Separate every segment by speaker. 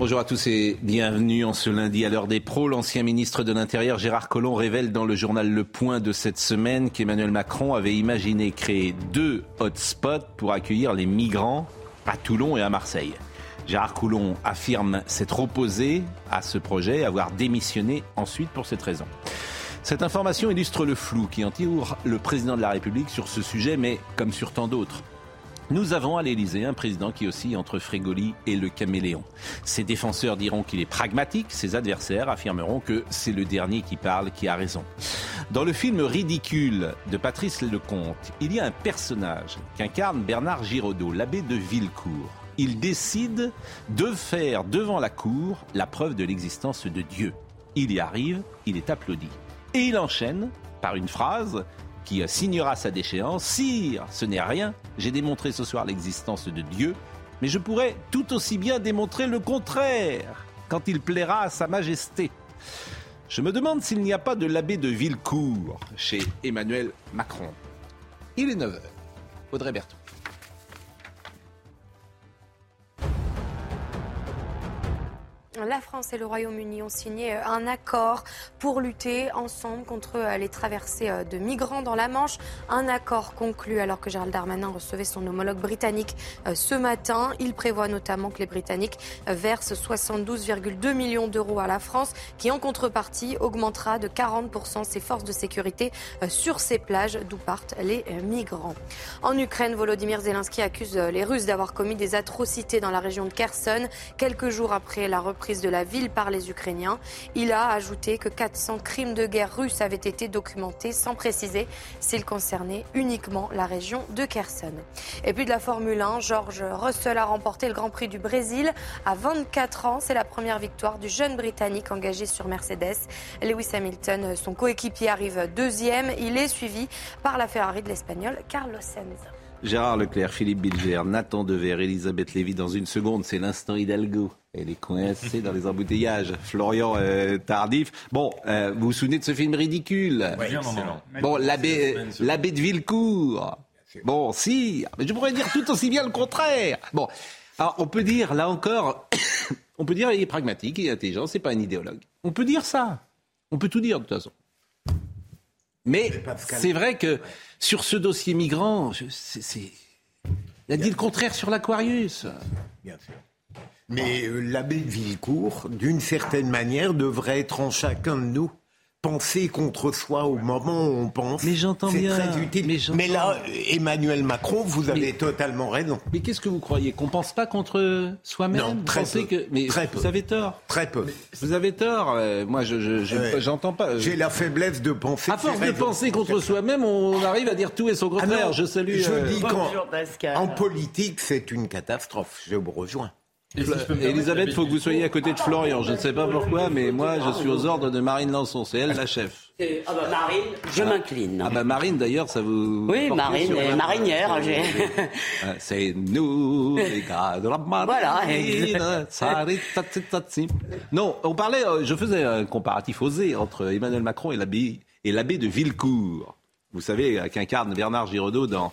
Speaker 1: Bonjour à tous et bienvenue en ce lundi à l'heure des pros. L'ancien ministre de l'Intérieur Gérard Collomb révèle dans le journal Le Point de cette semaine qu'Emmanuel Macron avait imaginé créer deux hotspots pour accueillir les migrants à Toulon et à Marseille. Gérard Collomb affirme s'être opposé à ce projet, avoir démissionné ensuite pour cette raison. Cette information illustre le flou qui entoure le président de la République sur ce sujet, mais comme sur tant d'autres. Nous avons à l'Élysée un président qui oscille entre Frégoli et le caméléon. Ses défenseurs diront qu'il est pragmatique, ses adversaires affirmeront que c'est le dernier qui parle qui a raison. Dans le film Ridicule de Patrice Lecomte, il y a un personnage qu'incarne Bernard Giraudot, l'abbé de Villecourt. Il décide de faire devant la cour la preuve de l'existence de Dieu. Il y arrive, il est applaudi. Et il enchaîne par une phrase qui signera sa déchéance. Sire, ce n'est rien. J'ai démontré ce soir l'existence de Dieu, mais je pourrais tout aussi bien démontrer le contraire quand il plaira à Sa Majesté. Je me demande s'il n'y a pas de l'abbé de Villecourt chez Emmanuel Macron. Il est 9h. Audrey Berthaud.
Speaker 2: La France et le Royaume-Uni ont signé euh, un accord pour lutter ensemble contre euh, les traversées euh, de migrants dans la Manche. Un accord conclu alors que Gérald Darmanin recevait son homologue britannique ce matin. Il prévoit notamment que les Britanniques versent 72,2 millions d'euros à la France, qui en contrepartie augmentera de 40% ses forces de sécurité sur ses plages d'où partent les migrants. En Ukraine, Volodymyr Zelensky accuse les Russes d'avoir commis des atrocités dans la région de Kherson, quelques jours après la reprise de la ville par les Ukrainiens. Il a ajouté que 400 crimes de guerre russes avaient été documentés sans préciser s'ils concernaient uniquement la région de Kherson. Et puis de la Formule 1, George Russell a remporté le Grand Prix du Brésil à 24 ans. C'est la première victoire du jeune Britannique engagé sur Mercedes. Lewis Hamilton, son coéquipier, arrive deuxième. Il est suivi par la Ferrari de l'Espagnol Carlos Sainz.
Speaker 1: Gérard Leclerc, Philippe Bilger, Nathan Dever, Elisabeth Lévy dans une seconde, c'est l'instant Hidalgo. Elle est coincée dans les embouteillages. Florian euh, Tardif. Bon, euh, vous vous souvenez de ce film ridicule?
Speaker 3: Oui,
Speaker 1: Bon, l'abbé, l'abbé de Villecourt. Bon, si, mais je pourrais dire tout aussi bien le contraire. Bon, alors on peut dire, là encore, on peut dire il est pragmatique, il est intelligent, c'est pas un idéologue. On peut dire ça. On peut tout dire de toute façon. Mais c'est vrai que sur ce dossier migrant, c'est, il a dit le contraire sur l'Aquarius.
Speaker 4: Bien sûr. Mais euh, l'abbé de Villecourt, d'une certaine manière, devrait être en chacun de nous. Penser contre soi au moment où on pense.
Speaker 1: Mais j'entends bien.
Speaker 4: C'est très utile. Mais, mais, là, Emmanuel Macron, vous avez totalement raison.
Speaker 1: Mais qu'est-ce que vous croyez Qu'on pense pas contre soi-même?
Speaker 4: Non, très peu.
Speaker 1: Que... Mais
Speaker 4: très
Speaker 1: vous
Speaker 4: peu.
Speaker 1: avez tort.
Speaker 4: Très peu.
Speaker 1: Vous avez tort. Euh, moi, je, j'entends pas.
Speaker 4: J'ai la faiblesse de penser.
Speaker 1: À force de penser contre soi-même, on arrive à dire tout et son contraire.
Speaker 4: Ah
Speaker 1: je salue.
Speaker 4: Je
Speaker 1: euh...
Speaker 4: dis qu'en politique, c'est une catastrophe. Je vous rejoins.
Speaker 1: Si Elisabeth, il faut que vous soyez à côté de Florian. Je ne sais pas pourquoi, mais moi, je suis aux ordres de Marine Lançon. C'est elle la chef.
Speaker 5: Ah bah Marine, je m'incline.
Speaker 1: Ah bah Marine, d'ailleurs, ça vous...
Speaker 5: Oui, Marine, et marinière.
Speaker 1: C'est nous, les gars de la marine. Voilà. non, on parlait, je faisais un comparatif osé entre Emmanuel Macron et l'abbé, et l'abbé de Villecourt. Vous savez, qu'incarne Bernard Giraudot dans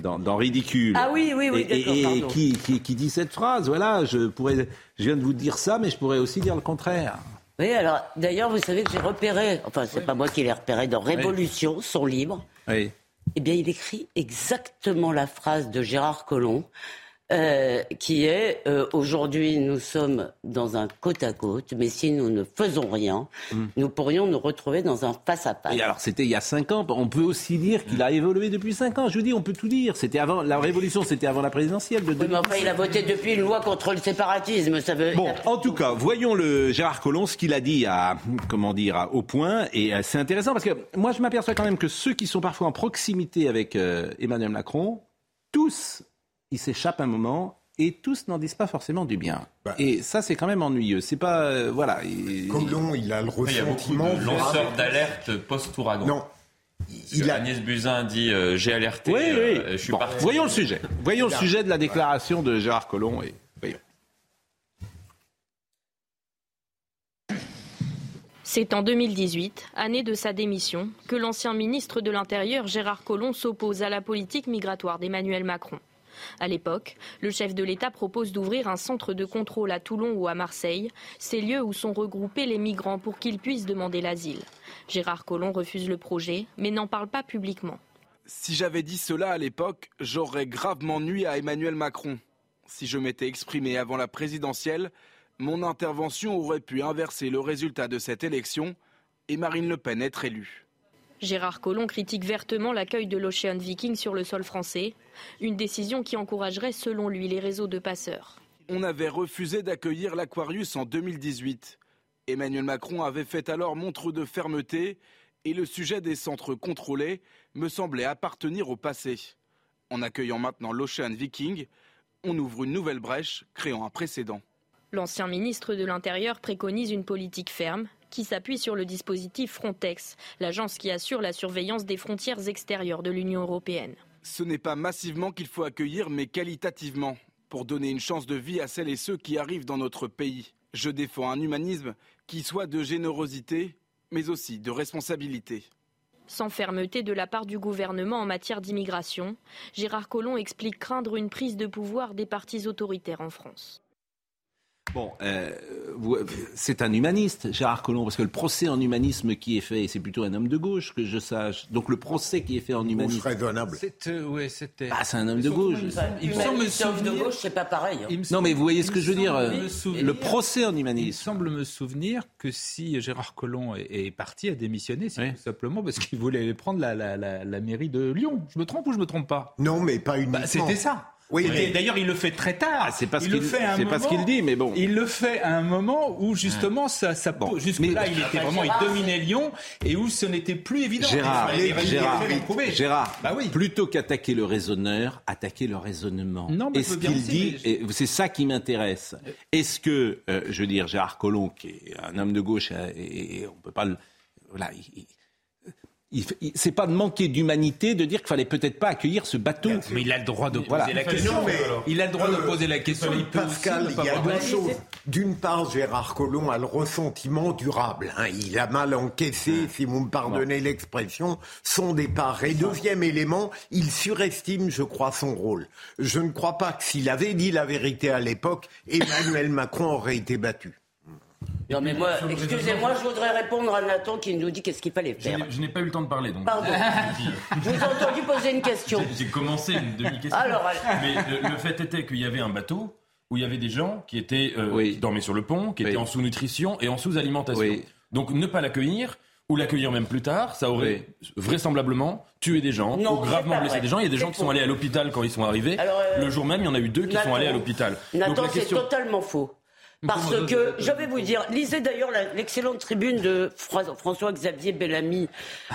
Speaker 1: dans, dans, Ridicule.
Speaker 5: Ah oui, oui, oui,
Speaker 1: Et, et qui, qui, qui, dit cette phrase, voilà, je, pourrais, je viens de vous dire ça, mais je pourrais aussi dire le contraire.
Speaker 5: Oui, alors d'ailleurs, vous savez que j'ai repéré, enfin, c'est oui. pas moi qui l'ai repéré, dans Révolution, oui. son livre.
Speaker 1: Oui.
Speaker 5: Eh bien, il écrit exactement la phrase de Gérard Collomb. Euh, qui est euh, aujourd'hui nous sommes dans un côte à côte, mais si nous ne faisons rien, mm. nous pourrions nous retrouver dans un face à face.
Speaker 1: Et alors c'était il y a cinq ans. On peut aussi dire qu'il a évolué depuis cinq ans. Je vous dis, on peut tout dire. C'était avant la révolution, c'était avant la présidentielle de.
Speaker 5: Oui, mais enfin, il a voté depuis une loi contre le séparatisme. Ça veut.
Speaker 1: Bon, en tout cas, voyons le Gérard Collomb ce qu'il a dit à comment dire au point. Et euh, c'est intéressant parce que moi je m'aperçois quand même que ceux qui sont parfois en proximité avec euh, Emmanuel Macron, tous il s'échappe un moment et tous n'en disent pas forcément du bien.
Speaker 4: Bah.
Speaker 1: et ça, c'est quand même ennuyeux. C'est pas euh, voilà. il-
Speaker 4: Colomb, il a le
Speaker 3: Il y a beaucoup
Speaker 4: ressentiment.
Speaker 3: de lanceurs d'alerte post-ouragan.
Speaker 4: Non.
Speaker 3: Il
Speaker 4: Il a,
Speaker 3: Agnès Buzyn dit euh, j'ai alerté,
Speaker 1: Oui, oui.
Speaker 3: euh, je suis
Speaker 1: Bon,
Speaker 3: parti.
Speaker 1: voyons le sujet. Voyons le sujet de la déclaration de Gérard Collomb. Et voyons.
Speaker 6: C'est en 2018, année de sa démission, que l'ancien ministre de l'Intérieur Gérard Collomb s'oppose à la politique migratoire d'Emmanuel Macron. À l'époque, le chef de l'État propose d'ouvrir un centre de contrôle à Toulon ou à Marseille, ces lieux où sont regroupés les migrants pour qu'ils puissent demander l'asile. Gérard Collomb refuse le projet, mais n'en parle pas publiquement.
Speaker 7: Si j'avais dit cela à l'époque, j'aurais gravement nui à Emmanuel Macron. Si je m'étais exprimé avant la présidentielle, mon intervention aurait pu inverser le résultat de cette élection et Marine Le Pen être élue.
Speaker 6: Gérard Collomb critique vertement l'accueil de l'Ocean Viking sur le sol français, une décision qui encouragerait selon lui les réseaux de passeurs.
Speaker 7: On avait refusé d'accueillir l'Aquarius en 2018. Emmanuel Macron avait fait alors montre de fermeté et le sujet des centres contrôlés me semblait appartenir au passé. En accueillant maintenant l'Ocean Viking, on ouvre une nouvelle brèche, créant un précédent.
Speaker 6: L'ancien ministre de l'Intérieur préconise une politique ferme qui s'appuie sur le dispositif Frontex, l'agence qui assure la surveillance des frontières extérieures de l'Union européenne.
Speaker 7: Ce n'est pas massivement qu'il faut accueillir, mais qualitativement, pour donner une chance de vie à celles et ceux qui arrivent dans notre pays. Je défends un humanisme qui soit de générosité, mais aussi de responsabilité.
Speaker 6: Sans fermeté de la part du gouvernement en matière d'immigration, Gérard Collomb explique craindre une prise de pouvoir des partis autoritaires en France.
Speaker 1: Bon, euh, vous- c'est un humaniste, Gérard Collomb, parce que le procès en humanisme qui est fait, et c'est plutôt un homme de gauche que je sache. Donc le procès qui est fait en
Speaker 4: gauche
Speaker 1: humanisme,
Speaker 4: raisonnable.
Speaker 8: C'est, euh, ouais, c'était.
Speaker 1: ah, c'est un homme de gauche.
Speaker 8: Il me semble me
Speaker 5: de
Speaker 8: souvenir-
Speaker 5: gauche, c'est pas pareil. hein.
Speaker 8: Il
Speaker 1: Non, mais vous voyez ce que
Speaker 8: il
Speaker 1: je veux dire. euh,
Speaker 8: souvenir-
Speaker 1: Le procès en
Speaker 8: Il me
Speaker 1: humanisme.
Speaker 8: semble me souvenir que si Gérard Collomb est, est parti, a démissionné, c'est
Speaker 1: Oui.
Speaker 8: tout simplement parce qu'il voulait aller prendre la, la- la- la mairie de Lyon. Je me trompe ou je me trompe pas?
Speaker 4: Non, mais pas uniquement.
Speaker 8: Bah, C'était ça.
Speaker 4: Oui, mais-
Speaker 8: D'ailleurs, il le fait très tard.
Speaker 1: Ah, c'est pas ce
Speaker 8: il le
Speaker 1: qu'il
Speaker 8: fait à un
Speaker 1: c'est pas ce
Speaker 8: moment-
Speaker 1: qu'il dit, mais bon.
Speaker 8: Il le fait à un moment où justement ça, ça
Speaker 1: Bon,
Speaker 8: jusque-là il était vraiment il dominait Lyon et où ce n'était plus évident.
Speaker 1: Gérard,
Speaker 8: Il fallait- il
Speaker 1: Gérard. Gérard,
Speaker 8: Bah oui.
Speaker 1: plutôt qu'attaquer le raisonneur, attaquer le raisonnement.
Speaker 8: Non, mais
Speaker 1: ce qu'il dit,
Speaker 8: mais
Speaker 1: c'est ça qui m'intéresse. Est-ce que, euh, je veux dire, Gérard Collomb, qui est un homme de gauche, euh, et, et on peut pas le, voilà, il- il- il- il- c'est pas de manquer d'humanité de dire qu'il fallait peut-être pas accueillir ce bateau.
Speaker 8: Mais il a le droit de poser
Speaker 1: Voilà.
Speaker 8: la question.
Speaker 4: Non, mais-
Speaker 8: il a le droit de poser la question. Il peut
Speaker 4: Pascal,
Speaker 8: aussi
Speaker 4: il y a deux choses. D'une part, Gérard Collomb a le ressentiment durable. hein. Il a mal encaissé, si vous me pardonnez l'expression, son départ. Et deuxième élément, il surestime, je crois, son rôle. Je ne crois pas que s'il avait dit la vérité à l'époque, Emmanuel Macron aurait été battu.
Speaker 5: Non, mais moi, excusez-moi, je voudrais répondre à Nathan qui nous dit qu'est-ce qu'il fallait faire.
Speaker 9: Je n'ai pas eu le temps de parler, donc.
Speaker 5: Pardon. Je vous ai entendu poser une question.
Speaker 9: J'ai- commencé une demi-question.
Speaker 5: Alors, allez.
Speaker 9: Mais le, le fait était qu'il y avait un bateau où il y avait des gens qui étaient euh,
Speaker 1: Oui.
Speaker 9: qui dormaient sur le pont, qui
Speaker 1: Oui.
Speaker 9: étaient en sous-nutrition et en sous-alimentation.
Speaker 1: Oui.
Speaker 9: Donc ne pas l'accueillir ou l'accueillir même plus tard, ça aurait vraisemblablement tué des gens
Speaker 5: Non,
Speaker 9: ou gravement blessé
Speaker 5: vrai.
Speaker 9: des gens. Il y a des gens qui sont allés à l'hôpital quand ils sont arrivés.
Speaker 5: Alors, euh,
Speaker 9: le jour même, il y en a eu deux qui sont
Speaker 5: Nathan-
Speaker 9: allés à l'hôpital.
Speaker 5: Nathan, c'est
Speaker 9: question.
Speaker 5: totalement faux. Parce que, je vais vous dire, lisez d'ailleurs l'excellente tribune de Fra- François-Xavier Bellamy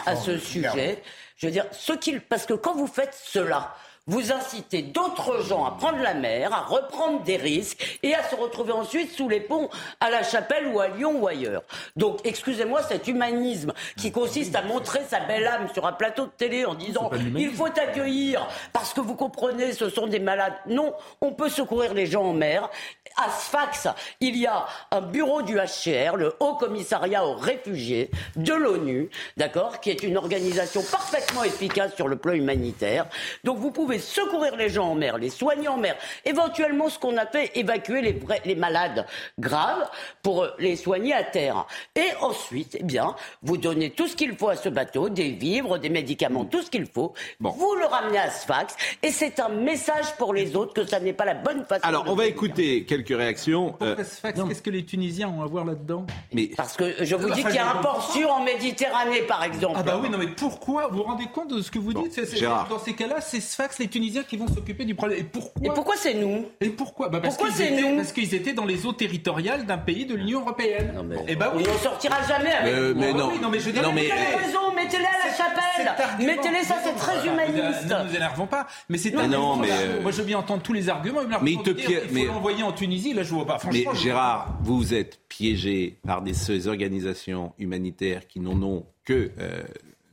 Speaker 5: à ce sujet. Je veux dire, ce qu'il, parce que quand vous faites cela, vous incitez d'autres gens à prendre la mer, à reprendre des risques et à se retrouver ensuite sous les ponts à La Chapelle ou à Lyon ou ailleurs. Donc, excusez-moi, cet humanisme qui consiste à montrer sa belle âme sur un plateau de télé en disant il faut accueillir parce que vous comprenez, ce sont des malades. Non, on peut secourir les gens en mer. À Sfax, il y a un bureau du HCR, le Haut Commissariat aux réfugiés de l'ONU, d'accord, qui est une organisation parfaitement efficace sur le plan humanitaire. Donc vous pouvez secourir les gens en mer, les soigner en mer, éventuellement ce qu'on a fait, évacuer les, vrais- les malades graves pour euh, les soigner à terre. Et ensuite, eh bien, vous donnez tout ce qu'il faut à ce bateau, des vivres, des médicaments, tout ce qu'il faut. Vous le ramenez à Sfax et c'est un message pour les autres que ça n'est pas la bonne façon.
Speaker 1: Alors,
Speaker 5: de
Speaker 1: on va écouter quelques réactions. euh,
Speaker 8: Qu'est-ce que les Tunisiens ont à voir là-dedans
Speaker 1: mais
Speaker 5: Parce que je vous dis
Speaker 8: Enfin,
Speaker 5: qu'il y a un port sûr en Méditerranée, par exemple.
Speaker 8: Ah bah oui, non mais pourquoi Vous vous rendez compte de ce que vous dites
Speaker 1: Gérard.
Speaker 8: Dans ces cas-là, c'est Sfax les Tunisiens qui vont s'occuper du problème. Et pourquoi
Speaker 5: Et pourquoi c'est nous?
Speaker 8: Et pourquoi? Bah parce qu'ils
Speaker 5: c'est
Speaker 8: étaient,
Speaker 5: nous?
Speaker 8: Parce qu'ils étaient dans les eaux territoriales d'un pays de l'Union européenne.
Speaker 5: Non, mais
Speaker 8: Et bah
Speaker 5: on
Speaker 8: oui.
Speaker 5: sortira jamais avec
Speaker 1: Euh, mais non.
Speaker 8: oui, non, mais je dire-
Speaker 1: Non, mais-
Speaker 5: raison, mettez-les à la chapelle. Mettez-les, ça c'est très humaniste.
Speaker 8: Ne nous énervons pas. Mais c'est
Speaker 1: Non,
Speaker 8: un
Speaker 1: non, mais, euh,
Speaker 8: Moi, je veux bien entendre tous les arguments. Mais,
Speaker 1: il te piège-
Speaker 8: qu'il faut
Speaker 1: mais-
Speaker 8: l'envoyer en Tunisie. Là, je vois pas.
Speaker 1: Mais Gérard, vous êtes piégé par des, ces organisations humanitaires qui n'en ont que euh,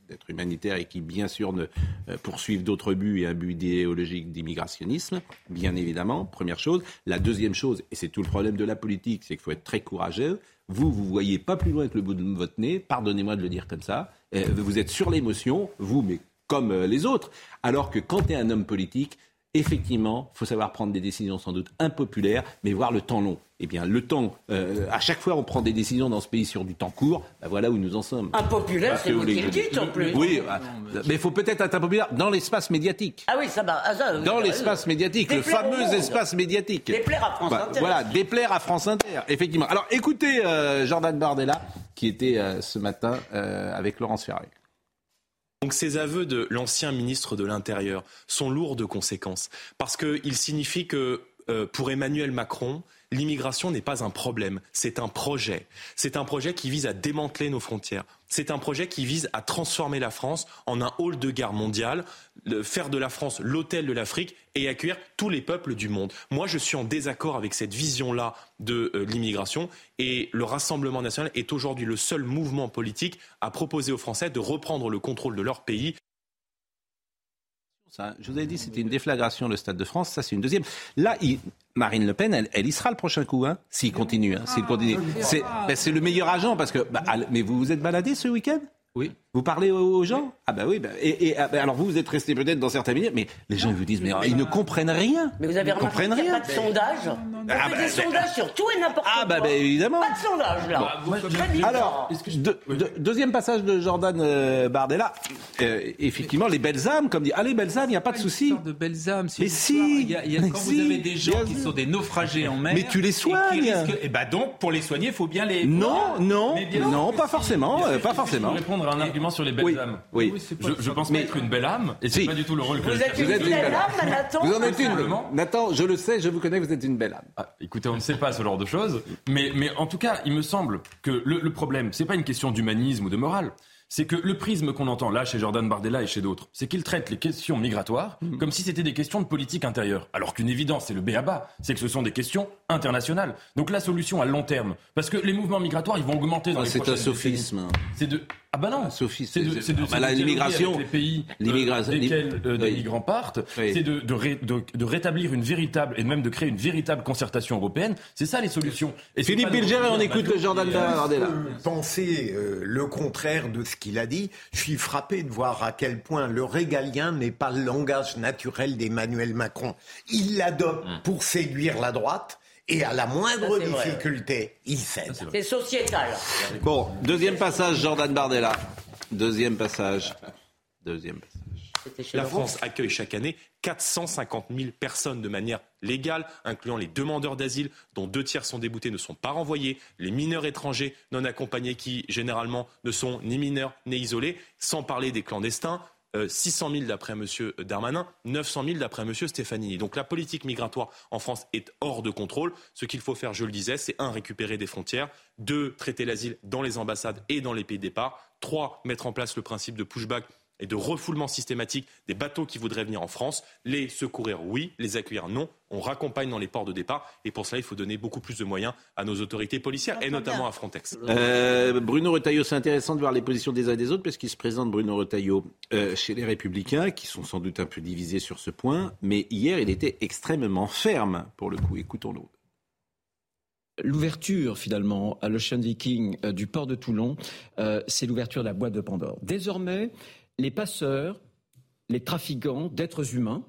Speaker 1: d'être humanitaires et qui, bien sûr, ne euh, poursuivent d'autres buts et un but idéologique d'immigrationnisme, bien évidemment, première chose. La deuxième chose, et c'est tout le problème de la politique, c'est qu'il faut être très courageux. Vous, vous voyez pas plus loin que le bout de votre nez, pardonnez-moi de le dire comme ça. Euh, vous êtes sur l'émotion, vous, mais comme euh, les autres. Alors que quand tu es un homme politique, effectivement, il faut savoir prendre des décisions sans doute impopulaires, mais voir le temps long. Eh bien, le temps, euh, à chaque fois on prend des décisions dans ce pays sur du temps court, ben voilà où nous en sommes.
Speaker 5: Impopulaire, c'est vous qui le dites en plus.
Speaker 1: Oui, bah, mais il faut peut-être être impopulaire dans l'espace médiatique.
Speaker 5: Ah oui, ça va. ah, ça, vous
Speaker 1: Dans
Speaker 5: avez
Speaker 1: l'espace médiatique, le
Speaker 5: Déplaire
Speaker 1: fameux espace médiatique.
Speaker 5: Déplaire à France
Speaker 1: Bah,
Speaker 5: Inter.
Speaker 1: Voilà, déplaire à France Inter, effectivement. Alors écoutez euh, Jordan Bardella, qui était euh, ce matin euh, avec Laurence Ferrari.
Speaker 10: Donc ces aveux de l'ancien ministre de l'Intérieur sont lourds de conséquences parce qu'ils signifient que euh, pour Emmanuel Macron, l'immigration n'est pas un problème, c'est un projet. C'est un projet qui vise à démanteler nos frontières. C'est un projet qui vise à transformer la France en un hall de guerre mondiale, le- faire de la France l'hôtel de l'Afrique et accueillir tous les peuples du monde. Moi, je suis en désaccord avec cette vision-là de euh, l'immigration et le Rassemblement national est aujourd'hui le seul mouvement politique à proposer aux Français de reprendre le contrôle de leur pays
Speaker 1: je vous avais dit, c'était une déflagration, le Stade de France. Ça, c'est une deuxième. Là, il- Marine Le Pen, elle, elle y sera le prochain coup, hein, s'il continue. Hein, s'il continue. C'est ben, c'est le meilleur agent parce que. bah, al- mais vous vous êtes baladé ce week-end?
Speaker 8: Oui.
Speaker 1: Vous parlez aux, gens? Ah bah oui. bah, et, et- ah, bah, alors vous, vous êtes resté peut-être dans certains milieux, mais les gens ils vous disent, mais ils ne comprennent rien.
Speaker 5: Mais vous avez
Speaker 1: ils
Speaker 5: remarqué
Speaker 1: comprennent
Speaker 5: qu'il n'y a pas de sondage? On
Speaker 1: Ah
Speaker 5: fait
Speaker 1: bah,
Speaker 5: des
Speaker 1: mais-
Speaker 5: sondages sur tout et n'importe
Speaker 1: Ah
Speaker 5: quoi.
Speaker 1: bah, bah, évidemment.
Speaker 5: Pas de sondage là. Très bizarre.
Speaker 1: Alors, deux- deuxième passage de Jordan euh, Bardella. Euh, effectivement, les belles âmes, comme dit. Ah, les belles âmes, il n'y a pas de souci.
Speaker 8: De belles âmes.
Speaker 1: Mais si,
Speaker 8: y a, y a- quand
Speaker 1: si,
Speaker 8: vous avez des gens qui sont des naufragés en mer.
Speaker 1: Mais tu les soignes.
Speaker 8: risquent- Et bah donc, pour les soigner, il faut bien les.
Speaker 1: Non, non, non, pas forcément, euh, pas
Speaker 9: Je
Speaker 1: forcément.
Speaker 9: vais répondre à un argument sur les belles
Speaker 1: Oui,
Speaker 9: âmes.
Speaker 1: oui.
Speaker 9: Je, je pense pas être une belle âme, et c'est
Speaker 1: Si.
Speaker 9: pas du tout le rôle que
Speaker 5: Vous
Speaker 9: je
Speaker 5: êtes une
Speaker 1: êtes une
Speaker 5: belle âme, Nathan
Speaker 1: Vous en êtes une. Nathan, je le sais, je vous connais, vous êtes une belle âme.
Speaker 9: Ah, écoutez, on ne sait pas ce genre de choses, mais, mais en tout cas, il me semble que le, le problème, c'est pas une question d'humanisme ou de morale. C'est que le prisme qu'on entend là chez Jordan Bardella et chez d'autres, c'est qu'ils traitent les questions migratoires comme si c'était des questions de politique intérieure. Alors qu'une évidence, c'est le béaba, c'est que ce sont des questions internationales. Donc la solution à long terme, parce que les mouvements migratoires, ils vont augmenter dans les
Speaker 1: Ah, C'est un
Speaker 9: prochaines
Speaker 1: sophisme.
Speaker 9: C'est de ah bah non,
Speaker 1: sophisme.
Speaker 9: c'est de,
Speaker 1: C'est-
Speaker 9: c'est de,
Speaker 1: Ah bah
Speaker 9: de
Speaker 1: l'immigration-
Speaker 9: avec les pays euh,
Speaker 1: l'immigration-
Speaker 9: desquels euh, des
Speaker 1: oui.
Speaker 9: migrants partent,
Speaker 1: Oui.
Speaker 9: c'est de, de, ré- de- de rétablir une véritable et même de créer une véritable concertation européenne. C'est ça les solutions. Et
Speaker 1: Philippe
Speaker 9: de
Speaker 1: Bilger, on écoute le Jordan Bardella.
Speaker 4: penser euh, le contraire de ce qu'il a dit? Je suis frappé de voir à quel point le régalien n'est pas le langage naturel d'Emmanuel Macron. Il l'adopte pour séduire la droite et à la moindre
Speaker 5: Ça, c'est vrai,
Speaker 4: difficulté, il cède.
Speaker 5: C'est sociétal.
Speaker 1: Bon, deuxième passage, Jordan Bardella. Deuxième passage. Deuxième passage.
Speaker 10: La. France accueille chaque année 450 000 personnes de manière légale, incluant les demandeurs d'asile, dont deux tiers sont déboutés, ne sont pas renvoyés, les mineurs étrangers non accompagnés qui, généralement, ne sont ni mineurs ni isolés, sans parler des clandestins. Euh, 600 000 d'après M. Darmanin, 900 000 d'après M. Stefanini. Donc la politique migratoire en France est hors de contrôle. Ce qu'il faut faire, je le disais, c'est un, récupérer des frontières, deux, traiter l'asile dans les ambassades et dans les pays de départ, trois, mettre en place le principe de pushback et de refoulement systématique des bateaux qui voudraient venir en France. Les secourir, oui. Les accueillir, non. On raccompagne dans les ports de départ. Et pour cela, il faut donner beaucoup plus de moyens à nos autorités policières et notamment à Frontex.
Speaker 1: Euh, Bruno Retailleau, c'est intéressant de voir les positions des uns et des autres parce qu'il se présente Bruno Retailleau euh, chez les Républicains, qui sont sans doute un peu divisés sur ce point. Mais hier, il était extrêmement ferme pour le coup. Écoutons-le.
Speaker 11: L'ouverture finalement à l'Ocean Viking euh, du port de Toulon, euh, c'est l'ouverture de la boîte de Pandore. Désormais, les passeurs, les trafiquants d'êtres humains,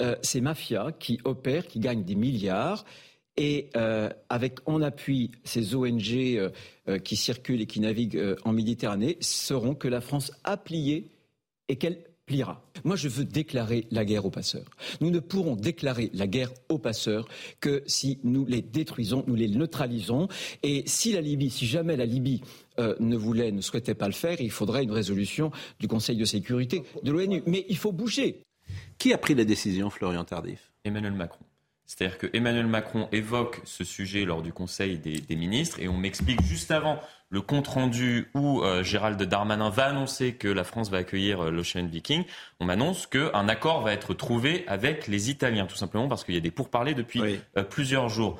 Speaker 11: euh, ces mafias qui opèrent, qui gagnent des milliards, et euh, avec en appui ces ONG euh, qui circulent et qui naviguent en Méditerranée, sauront que la France a plié et qu'elle pliera. Moi, je veux déclarer la guerre aux passeurs. Nous ne pourrons déclarer la guerre aux passeurs que si nous les détruisons, nous les neutralisons. Et si la Libye, si jamais la Libye euh, ne voulait, ne souhaitait pas le faire, il faudrait une résolution du Conseil de sécurité de l'ONU. Mais il faut bouger.
Speaker 1: Qui a pris la décision, Florian Tardif?
Speaker 3: Emmanuel Macron. C'est-à-dire que Emmanuel Macron évoque ce sujet lors du Conseil des, des ministres et on m'explique juste avant le compte rendu où euh, Gérald Darmanin va annoncer que la France va accueillir euh, l'Ocean Viking. On m'annonce qu'un accord va être trouvé avec les Italiens, tout simplement parce qu'il y a des pourparlers depuis euh, plusieurs jours.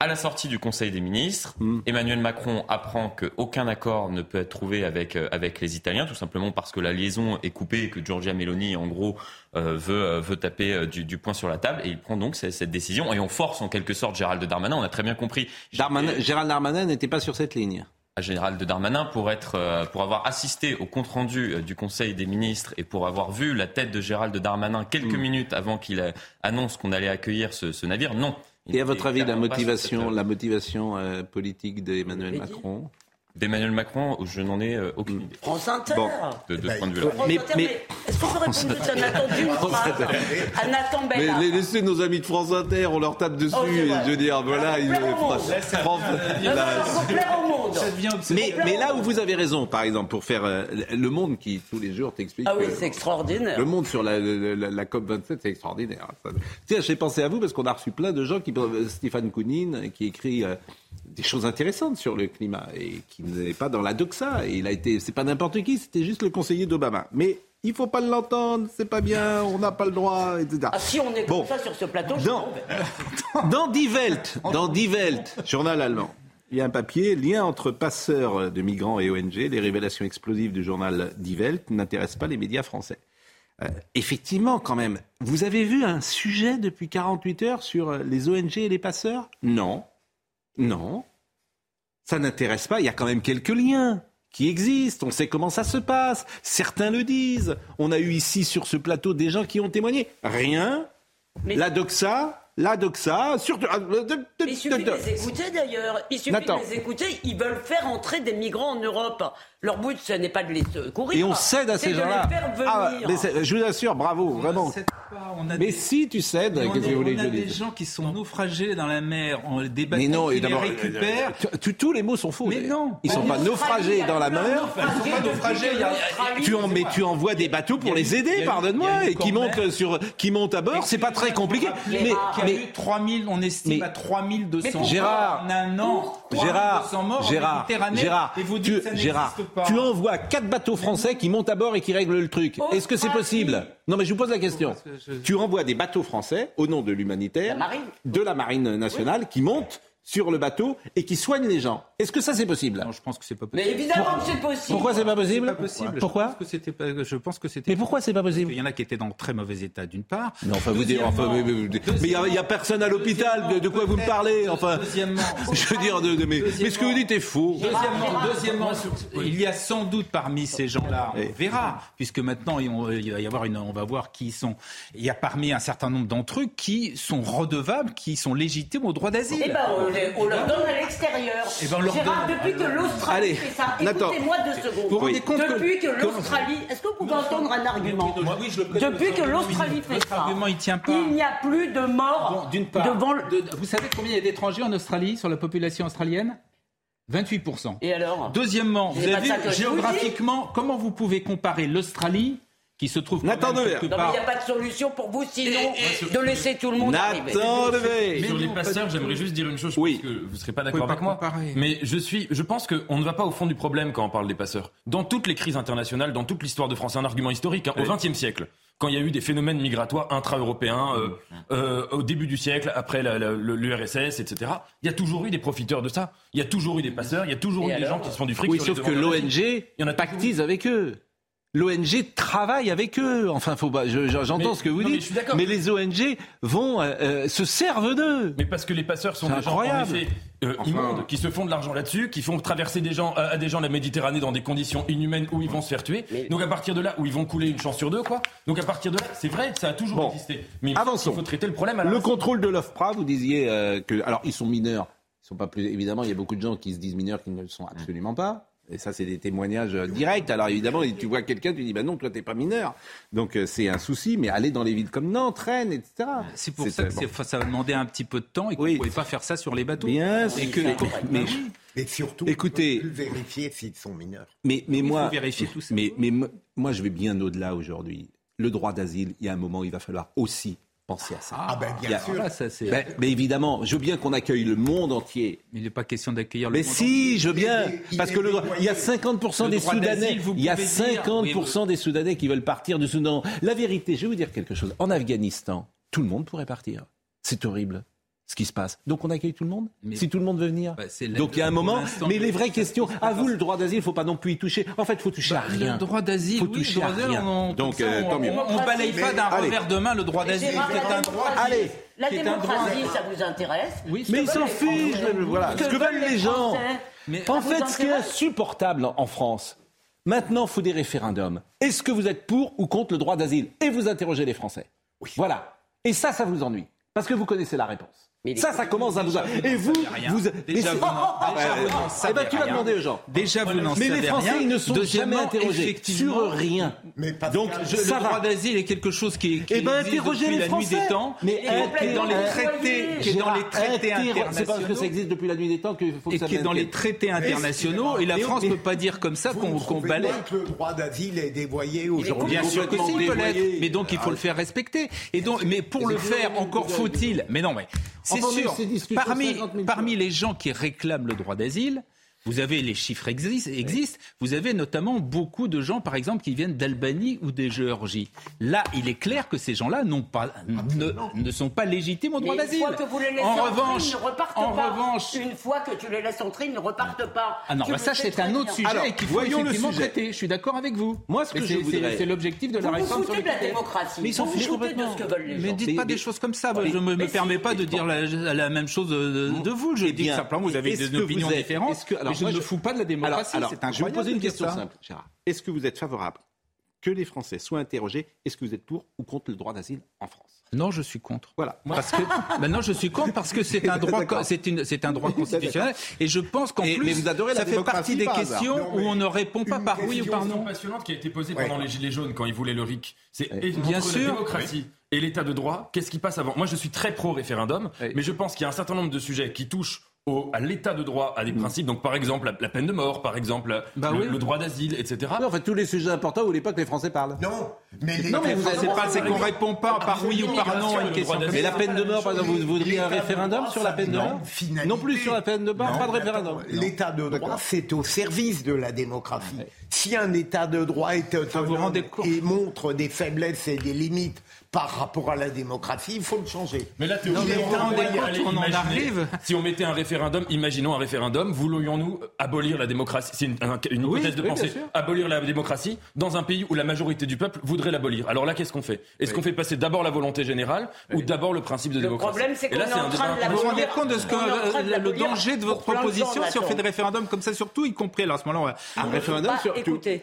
Speaker 3: À la sortie du Conseil des ministres, Emmanuel Macron apprend qu'aucun accord ne peut être trouvé avec, euh, avec les Italiens, tout simplement parce que la liaison est coupée et que Giorgia Meloni, en gros, euh, veut, euh, veut taper du, du poing sur la table. Et il prend donc cette, cette décision. Et on force en quelque sorte Gérald Darmanin. On a très bien compris.
Speaker 1: Darmanin- Gérald Darmanin n'était pas sur cette ligne.
Speaker 3: À Gérald Darmanin pour être, pour avoir assisté au compte rendu euh, du Conseil des ministres et pour avoir vu la tête de Gérald Darmanin quelques minutes avant qu'il annonce qu'on allait accueillir ce, ce navire. Non. Il
Speaker 1: Et à votre avis, la motivation, la motivation euh, politique d'Emmanuel Macron
Speaker 3: D'Emmanuel Macron, je n'en ai euh, aucune idée.
Speaker 5: France Inter.
Speaker 1: Bon.
Speaker 3: De, de ce point de vue-là.
Speaker 5: Inter, mais est-ce qu'on peut répondre à Nathan à Nathan
Speaker 1: Mais
Speaker 5: Bella
Speaker 1: les- laissez nos amis de France Inter, on leur tape dessus.
Speaker 5: Oh,
Speaker 1: et je veux dire, voilà, ils
Speaker 5: au monde.
Speaker 1: Mais, mais là où vous avez raison, par exemple, pour faire euh, le monde qui tous les jours t'explique.
Speaker 5: Ah oui, c'est extraordinaire.
Speaker 1: Le monde sur la, la- la COP 27, c'est extraordinaire. Tiens, j'ai pensé à vous parce qu'on a reçu plein de gens qui, Stéphane Kounine, qui écrit euh, des choses intéressantes sur le climat et qui n'est pas dans la doxa. Et il a été, c'est pas n'importe qui, c'était juste le conseiller d'Obama. Mais il faut pas l'entendre, c'est pas bien, on n'a pas le droit, etc.
Speaker 5: Ah, si on est
Speaker 1: Bon.
Speaker 5: comme ça sur ce plateau, je tombe.
Speaker 1: Dans Die Welt, dans Die Welt, journal allemand, il y a un papier, lien entre passeurs de migrants et ONG, les révélations explosives du journal Die Welt n'intéressent pas les médias français. Euh, effectivement, quand même, vous avez vu un sujet depuis 48 heures sur les ONG et les passeurs? Non. Non. Ça n'intéresse pas. Il y a quand même quelques liens qui existent. On sait comment ça se passe. Certains le disent. On a eu ici sur ce plateau des gens qui ont témoigné. Rien. La doxa. La doxa. Surtout. ah,
Speaker 5: Il suffit de les écouter d'ailleurs. Il suffit
Speaker 1: Nathan.
Speaker 5: de les écouter. Ils veulent faire entrer des migrants en Europe. Leur but, ce n'est pas de les secourir.
Speaker 1: Et on cède à ces gens-là. Ah, mais je vous assure, bravo, vraiment.
Speaker 8: on a
Speaker 1: Mais
Speaker 8: des-
Speaker 1: si tu cèdes,
Speaker 8: Mais on
Speaker 1: qu'est-ce que
Speaker 8: a-
Speaker 1: vous voulez
Speaker 8: on
Speaker 1: que
Speaker 8: a des gens qui sont naufragés dans la mer, on des
Speaker 1: Mais
Speaker 8: bateaux
Speaker 1: non,
Speaker 8: qui
Speaker 1: et
Speaker 8: les récupèrent.
Speaker 1: tu- tu- tous les mots sont faux.
Speaker 8: Mais non.
Speaker 1: Ils sont
Speaker 8: En
Speaker 1: pas naufragés dans la mer.
Speaker 8: Ils sont pas naufragés. a-
Speaker 1: Tu en, mais tu envoies des bateaux pour les aider, pardonne-moi, et qui montent sur, qui montent à bord. C'est pas très compliqué. Mais,
Speaker 8: a
Speaker 1: mais
Speaker 8: eu 3000, on estime
Speaker 1: mais-
Speaker 8: à 3200 morts
Speaker 1: Gérard,
Speaker 8: en un an.
Speaker 1: Gérard,
Speaker 8: 3200 morts en
Speaker 1: Gérard, Gérard,
Speaker 8: et vous dites que ça
Speaker 1: Gérard,
Speaker 8: pas.
Speaker 1: tu envoies quatre bateaux français qui montent à bord et qui règlent le truc. Est-ce que c'est possible? Non, mais je vous pose la question. Tu envoies des bateaux français au nom de l'humanitaire, de la marine nationale, qui montent sur le bateau et qui soignent les gens. Est-ce que ça c'est possible?
Speaker 8: Non, je pense que c'est pas
Speaker 5: Mais évidemment que c'est possible.
Speaker 1: Pourquoi c'est pas possible?
Speaker 8: Pas possible.
Speaker 1: Pourquoi?
Speaker 8: je pense que c'était pas- Je pense que c'était.
Speaker 1: Mais pourquoi c'est pas possible?
Speaker 8: Il y en a qui étaient dans très mauvais état, d'une part.
Speaker 1: Non, enfin, vous dites, enfin, mais mais- mais il n'y a, il y a personne à l'hôpital, de, de quoi vous me parlez? Enfin,
Speaker 8: Deuxièmement,
Speaker 1: je veux dire, de, de- mais, mais ce que vous dites est faux.
Speaker 8: Deuxièmement, deuxièmement, il y a sans doute parmi ces gens-là, on verra, puisque maintenant il il va y avoir une, on va voir qui ils sont. Il y a parmi un certain nombre d'entre eux qui sont redevables, qui sont légitimes au droit d'asile.
Speaker 5: Ben, on, leur donne à l'extérieur.
Speaker 8: Eh ben, on leur
Speaker 5: Gérard,
Speaker 8: donne-
Speaker 5: depuis que l'Australie
Speaker 1: Allez,
Speaker 5: fait ça, écoutez-moi deux secondes.
Speaker 8: Vous vous rendez compte que-
Speaker 5: depuis que,
Speaker 8: que-
Speaker 5: l'Australie, est-ce que vous pouvez entendre un argument
Speaker 8: Oui, je le connais,
Speaker 5: Depuis que l'Australie fait ça,
Speaker 8: argument, il tient pas.
Speaker 5: il n'y a plus de morts
Speaker 8: Bon, d'une part,
Speaker 5: devant le...
Speaker 8: de- vous savez combien il y a d'étrangers en Australie sur la population australienne? 28%.
Speaker 5: Et alors?
Speaker 8: Deuxièmement, vous avez vu géographiquement, comment vous pouvez comparer l'Australie, qui se trouve quand
Speaker 1: Nathan
Speaker 8: même
Speaker 1: Dever.
Speaker 8: quelque
Speaker 5: Non, mais il n'y a pas de solution pour vous sinon de laisser tout le monde arriver.
Speaker 1: Nathan Devet.
Speaker 9: Sur les
Speaker 8: non,
Speaker 9: passeurs, j'aimerais juste dire une chose,
Speaker 1: Oui.
Speaker 9: parce que vous ne serez pas d'accord avec
Speaker 8: pas
Speaker 9: moi.
Speaker 8: comparer.
Speaker 9: Mais je suis, je pense qu'on ne va pas au fond du problème quand on parle des passeurs. Dans toutes les crises internationales, dans toute l'histoire de France, c'est un argument historique. hein, au XXe siècle, quand il y a eu des phénomènes migratoires intra-européens, euh, euh, au début du siècle, après l'URSS, etc., il y a toujours eu des profiteurs de ça. Il y a toujours eu des passeurs, il y a toujours
Speaker 5: Et
Speaker 9: eu des gens qui se font du fric.
Speaker 1: Oui,
Speaker 9: sur
Speaker 1: sauf
Speaker 9: les
Speaker 1: que l'ONG
Speaker 9: Il y en a
Speaker 1: pactise avec eux. L'ONG travaille avec eux. Enfin, faut pas. je- je- J'entends
Speaker 9: Mais-
Speaker 1: ce que vous
Speaker 9: non, mais
Speaker 1: dites.
Speaker 9: je suis d'accord.
Speaker 1: Mais les ONG vont euh, euh, se servent d'eux.
Speaker 9: Mais parce que les passeurs sont des gens en effet euh, immondes, qui se font de l'argent là-dessus, qui font traverser des gens à, à des gens la Méditerranée dans des conditions inhumaines où ils vont se faire tuer. Donc à partir de là, où ils vont couler une chance sur deux, quoi. Donc à partir de là, c'est vrai, ça a toujours
Speaker 1: Bon.
Speaker 9: existé. Mais il faut,
Speaker 1: Avançons.
Speaker 9: il faut traiter le problème à la
Speaker 1: Le contrôle de l'OFPRA, vous disiez euh, que. Alors, ils sont mineurs. Ils sont pas plus. Évidemment, il y a beaucoup de gens qui se disent mineurs qui ne le sont absolument pas. Et ça, c'est des témoignages euh, directs. Alors, évidemment, tu vois quelqu'un, tu dis, bah non, toi, t'es pas mineur. Donc, euh, c'est un souci. Mais aller dans les villes comme Nantes, Rennes, etc.
Speaker 8: C'est pour ça que
Speaker 1: bon.
Speaker 8: ça va demander un petit peu de temps et que vous ne pouvez pas faire ça sur les bateaux.
Speaker 1: Bien
Speaker 8: et
Speaker 1: sûr.
Speaker 8: que,
Speaker 1: Mais-
Speaker 4: Et surtout,
Speaker 1: Écoutez-
Speaker 4: on peut plus vérifier s'ils sont mineurs.
Speaker 1: Mais, mais moi,
Speaker 8: vérifier tout ça.
Speaker 1: mais, mais mo- moi, je vais bien au-delà aujourd'hui. le droit d'asile, il y a un moment, il va falloir aussi penser à ça.
Speaker 4: Ah ben bien
Speaker 1: a-
Speaker 4: sûr.
Speaker 8: Voilà, ça, c'est-
Speaker 1: Ben, mais évidemment, je veux bien qu'on accueille le monde entier.
Speaker 8: Mais il n'est pas question d'accueillir le
Speaker 1: Mais
Speaker 8: monde
Speaker 1: si, je veux bien,
Speaker 4: Il est- il
Speaker 1: parce que le droit- il y a
Speaker 4: déployé.
Speaker 1: 50%
Speaker 8: Le
Speaker 1: des Soudanais, il y a
Speaker 8: pouvez dire,
Speaker 1: 50% des Soudanais qui veulent partir du Soudan. La vérité, je vais vous dire quelque chose. En Afghanistan, tout le monde pourrait partir. C'est horrible ce qui se passe. Donc on accueille tout le monde
Speaker 8: Mais-
Speaker 1: Si tout le monde veut venir
Speaker 8: Bah,
Speaker 1: Donc il y a un moment, mais
Speaker 8: le-
Speaker 1: les vraies questions, à vous le droit d'asile, il ne faut pas non plus y toucher. En fait, il faut toucher à
Speaker 8: Bah,
Speaker 1: rien.
Speaker 8: Le droit d'asile,
Speaker 1: Faut
Speaker 8: oui,
Speaker 1: toucher
Speaker 8: le
Speaker 1: à
Speaker 8: droit d'asile,
Speaker 1: rien.
Speaker 8: on-
Speaker 1: Donc,
Speaker 8: ça,
Speaker 1: euh,
Speaker 8: on-
Speaker 1: tant mieux.
Speaker 8: On, on balaye pas d'un revers de main le droit d'asile.
Speaker 5: La
Speaker 8: un droit.
Speaker 5: démocratie,
Speaker 1: Allez.
Speaker 5: La
Speaker 8: C'est un droit.
Speaker 5: démocratie, ça vous intéresse?
Speaker 8: Oui,
Speaker 1: Mais
Speaker 8: c'est
Speaker 1: ils s'en fichent, mais voilà.
Speaker 5: Que
Speaker 1: Ce que veulent les gens. En fait, ce qui est insupportable en en France, maintenant, il faut des référendums. Est-ce que vous êtes pour ou contre le droit d'asile? Et vous interrogez les Français. Voilà. Et ça, ça vous ennuie. Parce que vous connaissez la réponse.
Speaker 5: Mais
Speaker 1: ça, ça commence à vous... Et vous,
Speaker 8: rien.
Speaker 1: vous...
Speaker 8: Déjà,
Speaker 1: mais
Speaker 8: vous n'en-
Speaker 1: Eh ben,
Speaker 8: savez
Speaker 1: tu l'as
Speaker 8: rien.
Speaker 1: demandé aux gens.
Speaker 8: Déjà, vous n'en
Speaker 1: Mais
Speaker 8: savez
Speaker 1: les Français,
Speaker 8: rien.
Speaker 1: ils ne sont jamais interrogés sur rien.
Speaker 4: Mais pas
Speaker 1: Donc,
Speaker 8: Je-
Speaker 1: ça
Speaker 8: le droit d'asile est quelque chose qui, qui
Speaker 1: Eh
Speaker 8: existe
Speaker 1: interrogez
Speaker 8: depuis
Speaker 1: les
Speaker 8: la nuit
Speaker 1: Français.
Speaker 8: des temps,
Speaker 1: Mais
Speaker 8: et qui est dans les traités, qui est dans les traités
Speaker 1: interro- C'est parce que ça
Speaker 8: internationaux.
Speaker 1: existe depuis la nuit des temps qu'il faut que
Speaker 8: Et
Speaker 1: ça
Speaker 8: qui est dans les traités internationaux, et la
Speaker 1: Mais-
Speaker 8: France
Speaker 1: mais-
Speaker 8: ne peut pas dire comme ça qu'on balaye.
Speaker 4: pas que le droit d'asile est dévoyé aujourd'hui.
Speaker 8: Bien sûr que si, peut l'être, mais donc il faut le faire respecter. Et donc, mais pour le faire, encore faut-il. Mais non, mais c'est sûr.
Speaker 1: ces discussions,
Speaker 8: Parmi
Speaker 1: 50 000
Speaker 8: parmi les gens qui réclament le droit d'asile. Vous avez les chiffres exis- existent. Vous avez notamment beaucoup de gens, par exemple, qui viennent d'Albanie ou de Géorgie. Là, il est clair que ces gens-là n'ont pas, ne, ne sont pas légitimes au droit d'asile.
Speaker 5: fois que vous les laissez
Speaker 8: En
Speaker 5: entrer,
Speaker 8: revanche,
Speaker 5: ils ne repartent
Speaker 8: en
Speaker 5: pas.
Speaker 8: revanche,
Speaker 5: Une fois que tu les laisses entrer, ils ne repartent pas.
Speaker 8: ah non, bah ça c'est un autre
Speaker 5: bien.
Speaker 8: sujet qu'il faut
Speaker 1: voyons le
Speaker 8: effectivement
Speaker 1: sujet.
Speaker 8: traiter. Je suis d'accord avec vous.
Speaker 1: Moi, ce que je
Speaker 8: c'est-
Speaker 1: voudrais-
Speaker 8: c'est- l'objectif de la
Speaker 5: Vous vous
Speaker 8: sur
Speaker 5: de la démocratie.
Speaker 1: Mais ils s'en fichent
Speaker 5: de ce que veulent les
Speaker 8: Mais
Speaker 5: gens.
Speaker 8: dites pas
Speaker 1: Mais-
Speaker 8: des choses comme ça.
Speaker 1: Mais-
Speaker 8: je me, me permets pas de dire la, la même chose de, de vous. Je
Speaker 1: Eh
Speaker 8: dis simplement vous avez des
Speaker 1: que
Speaker 8: opinions différentes.
Speaker 1: Alors,
Speaker 8: je
Speaker 1: moi,
Speaker 8: ne
Speaker 1: je-
Speaker 8: fous pas de la démocratie.
Speaker 1: Alors, je vais vous poser une question
Speaker 8: ça.
Speaker 1: simple, Gérard. Est-ce que vous êtes favorable que les Français soient interrogés Est-ce que vous êtes pour ou contre le droit d'asile en France?
Speaker 8: Non, je suis contre.
Speaker 1: Voilà.
Speaker 8: Parce que maintenant je suis contre parce que c'est un droit,
Speaker 1: D'accord.
Speaker 8: c'est une, c'est un droit constitutionnel et je pense qu'en plus
Speaker 1: mais vous adorez
Speaker 8: ça fait partie des questions
Speaker 4: Non,
Speaker 8: où on ne répond pas par oui ou par
Speaker 9: question
Speaker 8: non.
Speaker 9: passionnante qui a été posée
Speaker 4: Ouais.
Speaker 9: pendant les Gilets jaunes quand ils voulaient le RIC. C'est
Speaker 1: Ouais.
Speaker 8: Bien
Speaker 9: entre
Speaker 8: sûr.
Speaker 9: la démocratie et l'état de droit, qu'est-ce qui passe avant? Moi, je suis très pro-référendum,
Speaker 1: Ouais.
Speaker 9: mais je pense qu'il y a un certain nombre de sujets qui touchent au- à l'état de droit, à des principes. Donc, par exemple, la, la peine de mort, par exemple,
Speaker 8: Bah
Speaker 9: le,
Speaker 8: oui.
Speaker 9: le droit d'asile, etc.
Speaker 1: Non, en fait, tous les sujets importants, vous voulez pas que les Français parlent
Speaker 4: Non, mais les
Speaker 8: Non mais vous c'est pas c'est qu'on répond pas par oui ou par non à une question.
Speaker 1: Mais la peine de mort, par exemple, vous voudriez un
Speaker 4: L'état de
Speaker 1: référendum
Speaker 4: droit,
Speaker 1: sur la peine de mort? Non plus sur la peine de mort, pas de référendum.
Speaker 4: L'état de droit, c'est au service de la démocratie. Si un état de droit est autonome
Speaker 8: vous rendez compte?
Speaker 4: et montre des faiblesses et des limites par rapport à la démocratie, il faut le changer.
Speaker 9: Mais là,
Speaker 4: mais
Speaker 9: allez
Speaker 8: compte, on en arrive.
Speaker 9: Si on mettait un référendum, imaginons un référendum, voulons-nous abolir la démocratie? C'est une, un- une
Speaker 1: Oui,
Speaker 9: hypothèse de
Speaker 1: oui,
Speaker 9: pensée. Abolir la démocratie dans un pays où la majorité du peuple voudrait l'abolir. Alors là, qu'est-ce qu'on fait? Est-ce qu'on fait passer d'abord la volonté générale ou d'abord le principe de
Speaker 5: Le
Speaker 9: démocratie?
Speaker 5: problème, c'est qu'on
Speaker 9: là,
Speaker 5: est en
Speaker 9: un
Speaker 5: train de
Speaker 8: Vous vous rendez compte de ce que
Speaker 5: On en de
Speaker 8: le danger de votre proposition si on fait des référendums comme ça sur tout, y compris alors à ce moment-là. on va-
Speaker 1: Un référendum sur tout.
Speaker 5: écoutez.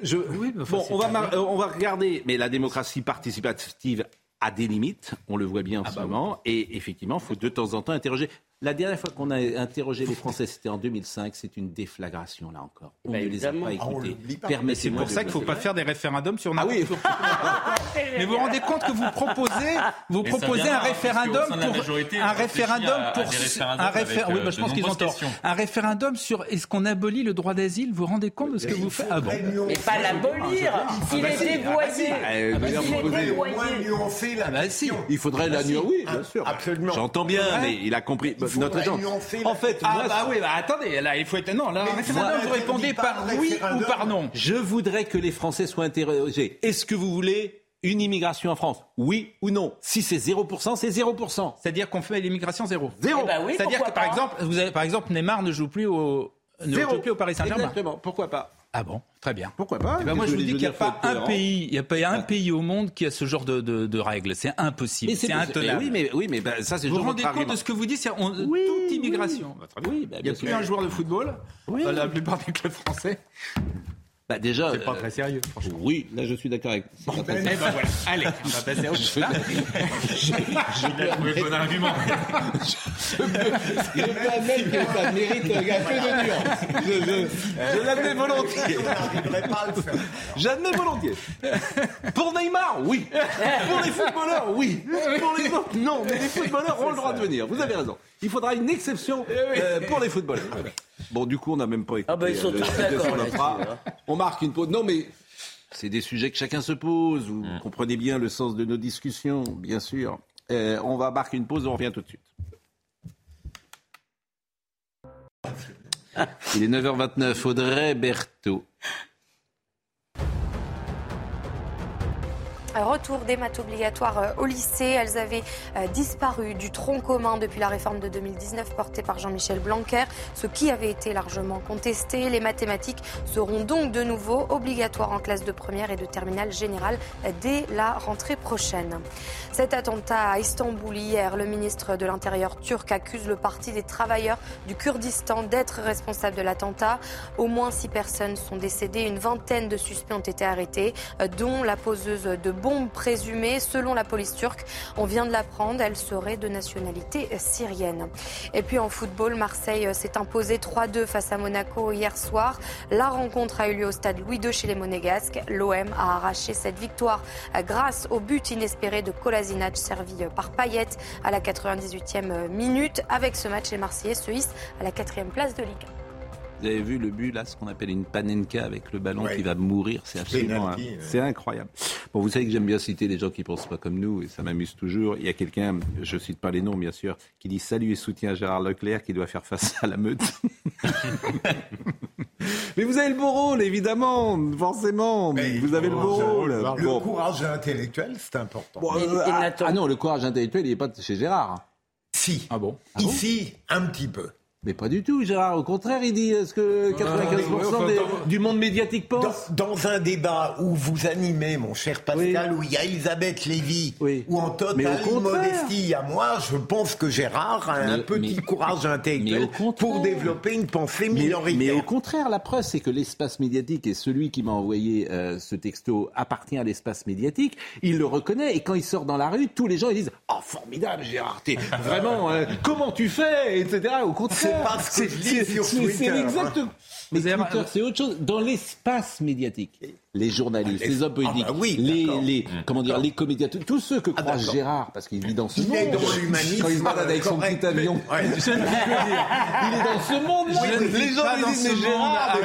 Speaker 1: Bon, on euh, on va regarder, mais la démocratie participative a des limites, on le voit bien en
Speaker 8: Ah
Speaker 1: ce
Speaker 8: bah
Speaker 1: moment, et effectivement, il faut de temps en temps interroger. La dernière fois qu'on a interrogé les Français, c'était en 2005, c'est une déflagration, là encore. On
Speaker 5: Bah,
Speaker 1: ne les a pas
Speaker 4: Ah,
Speaker 1: écoutés.
Speaker 8: C'est pour ça qu'il ne faut pas faire des référendums sur
Speaker 1: Ah oui,
Speaker 8: Mais vous vous rendez compte que vous proposez, vous proposez un référendum pour
Speaker 3: majorité,
Speaker 8: un référendum pour un référendum. Oui,
Speaker 3: euh,
Speaker 8: bah, je pense qu'ils ont tort. Un référendum sur est-ce qu'on abolit le droit d'asile? Vous vous rendez compte de ce que vous faites? Ah bon
Speaker 5: Mais pas l'abolir. Il est dévoyé.
Speaker 1: Euh,
Speaker 5: Il est dévoyé.
Speaker 8: bah.
Speaker 1: Il faudrait la nuancer. Oui, bien sûr.
Speaker 4: Absolument.
Speaker 1: J'entends bien, mais il a compris En fait,
Speaker 8: Ah
Speaker 1: moi,
Speaker 8: bah oui, bah attendez, là il faut être non, là,
Speaker 4: Mais moi,
Speaker 8: vous
Speaker 4: je
Speaker 8: répondez par oui ou par non.
Speaker 1: Je voudrais que les Français soient interrogés. Est-ce que vous voulez une immigration en France? Oui ou non? Si c'est 0%, c'est 0%.
Speaker 8: C'est-à-dire qu'on fait l'immigration zéro.
Speaker 1: Zéro.
Speaker 5: Eh ben oui,
Speaker 8: C'est-à-dire que par
Speaker 5: pas
Speaker 8: exemple, vous avez par exemple Neymar ne joue plus au ne joue plus au Paris Saint-Germain.
Speaker 1: Exactement. Pourquoi pas
Speaker 8: Ah bon, très bien.
Speaker 1: Pourquoi pas
Speaker 8: Eh ben moi, je vous dis qu'il n'y a pas un
Speaker 1: pays.
Speaker 8: il y a pas un pays au monde qui a ce genre de, de, de règles. C'est impossible, c'est intenable.
Speaker 1: Mais oui, mais oui, mais ben, ça c'est
Speaker 8: vous vous rendez compte
Speaker 1: argument.
Speaker 8: de ce que vous dites c'est on-
Speaker 1: Oui,
Speaker 8: toute immigration. Bah.
Speaker 1: Oui, bah,
Speaker 8: il n'y a plus un joueur de football. Dans la plupart des clubs français.
Speaker 1: Bah déjà.
Speaker 8: C'est pas
Speaker 1: euh,
Speaker 8: très sérieux, franchement.
Speaker 1: Oui, là je suis d'accord avec. très
Speaker 8: Eh ben voilà. Allez, on va passer à autre chose.
Speaker 3: Il a trouvé bon argument.
Speaker 1: Pas mec que ça mérite un que de nuances. Je, je, je l'admets volontiers. J'admets volontiers. Pour Neymar, oui. Pour les footballeurs, oui. Pour les autres, non. Mais les footballeurs ont le droit de venir. Vous avez raison. Il faudra une exception euh, pour les footballeurs. Bon, du coup, on n'a même pas écouté.
Speaker 5: Ah bah, ils sont
Speaker 1: euh,
Speaker 5: tous d'accord.
Speaker 1: On marque une pause. Non, mais c'est des sujets que chacun se pose. Vous mm. comprenez bien le sens de nos discussions, bien sûr. Euh, on va marquer une pause, on revient tout de suite. Il est 9h29. Audrey Berthaud.
Speaker 2: Retour des maths obligatoires euh, au lycée. Elles avaient euh, disparu du tronc commun depuis la réforme de 2019 portée par Jean-Michel Blanquer, ce qui avait été largement contesté. Les mathématiques seront donc de nouveau obligatoires en classe de première et de terminale générale dès la rentrée prochaine. Cet attentat à Istanbul hier, le ministre de l'Intérieur turc accuse le parti des travailleurs du Kurdistan d'être responsable de l'attentat. Au moins six personnes sont décédées, une vingtaine de suspects ont été arrêtés, euh, dont la poseuse de bombe présumée. Selon la police turque, on vient de l'apprendre, elle serait de nationalité syrienne. Et puis en football, Marseille s'est imposé 3-2 face à Monaco hier soir. La rencontre a eu lieu au stade Louis II chez les Monégasques. L'OM a arraché cette victoire grâce au but inespéré de Kolasinac servi par Payet à la 98e minute. Avec ce match, les Marseillais se hissent à la quatrième place de Ligue
Speaker 1: vous avez vu le but là, ce qu'on appelle une panenka avec le ballon qui va mourir, c'est absolument, c'est incroyable. Bon, vous savez que j'aime bien citer des gens qui pensent pas comme nous et ça m'amuse toujours. Il y a quelqu'un, je cite pas les noms bien sûr, qui dit salut et soutien à Gérard Leclerc qui doit faire face à la meute. Mais vous avez le beau rôle, évidemment, forcément. vous avez le beau rôle.
Speaker 4: Le courage intellectuel, c'est important.
Speaker 1: Euh, ah, ah, non, le courage intellectuel, il n'est pas chez Gérard.
Speaker 4: Si.
Speaker 1: Ah bon?
Speaker 4: Ici, un petit peu.
Speaker 1: Mais pas du tout, Gérard. Au contraire, il dit ce que 95% du monde médiatique pense.
Speaker 4: Dans, un débat où vous animez, mon cher Pascal, où il y a Elisabeth Lévy, ou en totale modestie à moi, je pense que Gérard a un petit courage intellectuel pour développer une pensée minoritaire.
Speaker 1: Mais, au contraire, la preuve, c'est que l'espace médiatique et celui qui m'a envoyé euh, ce texto appartient à l'espace médiatique. Il le reconnaît et quand il sort dans la rue, tous les gens ils disent « Oh, formidable, Gérard, t'es vraiment... Euh, comment tu fais ?» etc. Au contraire
Speaker 4: c'est pas ce que je lis sur Twitter.
Speaker 1: C'est exactement. Mais Twitter, c'est autre chose. Dans l'espace médiatique, les journalistes, les hommes politiques, ah bah oui, les, les, comment dire, les comédiens, tous ceux que ah, croit Gérard, parce qu'il vit dans ce
Speaker 4: il
Speaker 1: monde.
Speaker 4: Il est dans l'humanisme.
Speaker 1: Quand il se balade avec son petit avion. Ouais. Je ne dire. Il est dans ce monde-là. les gens lui disent, mais Gérard,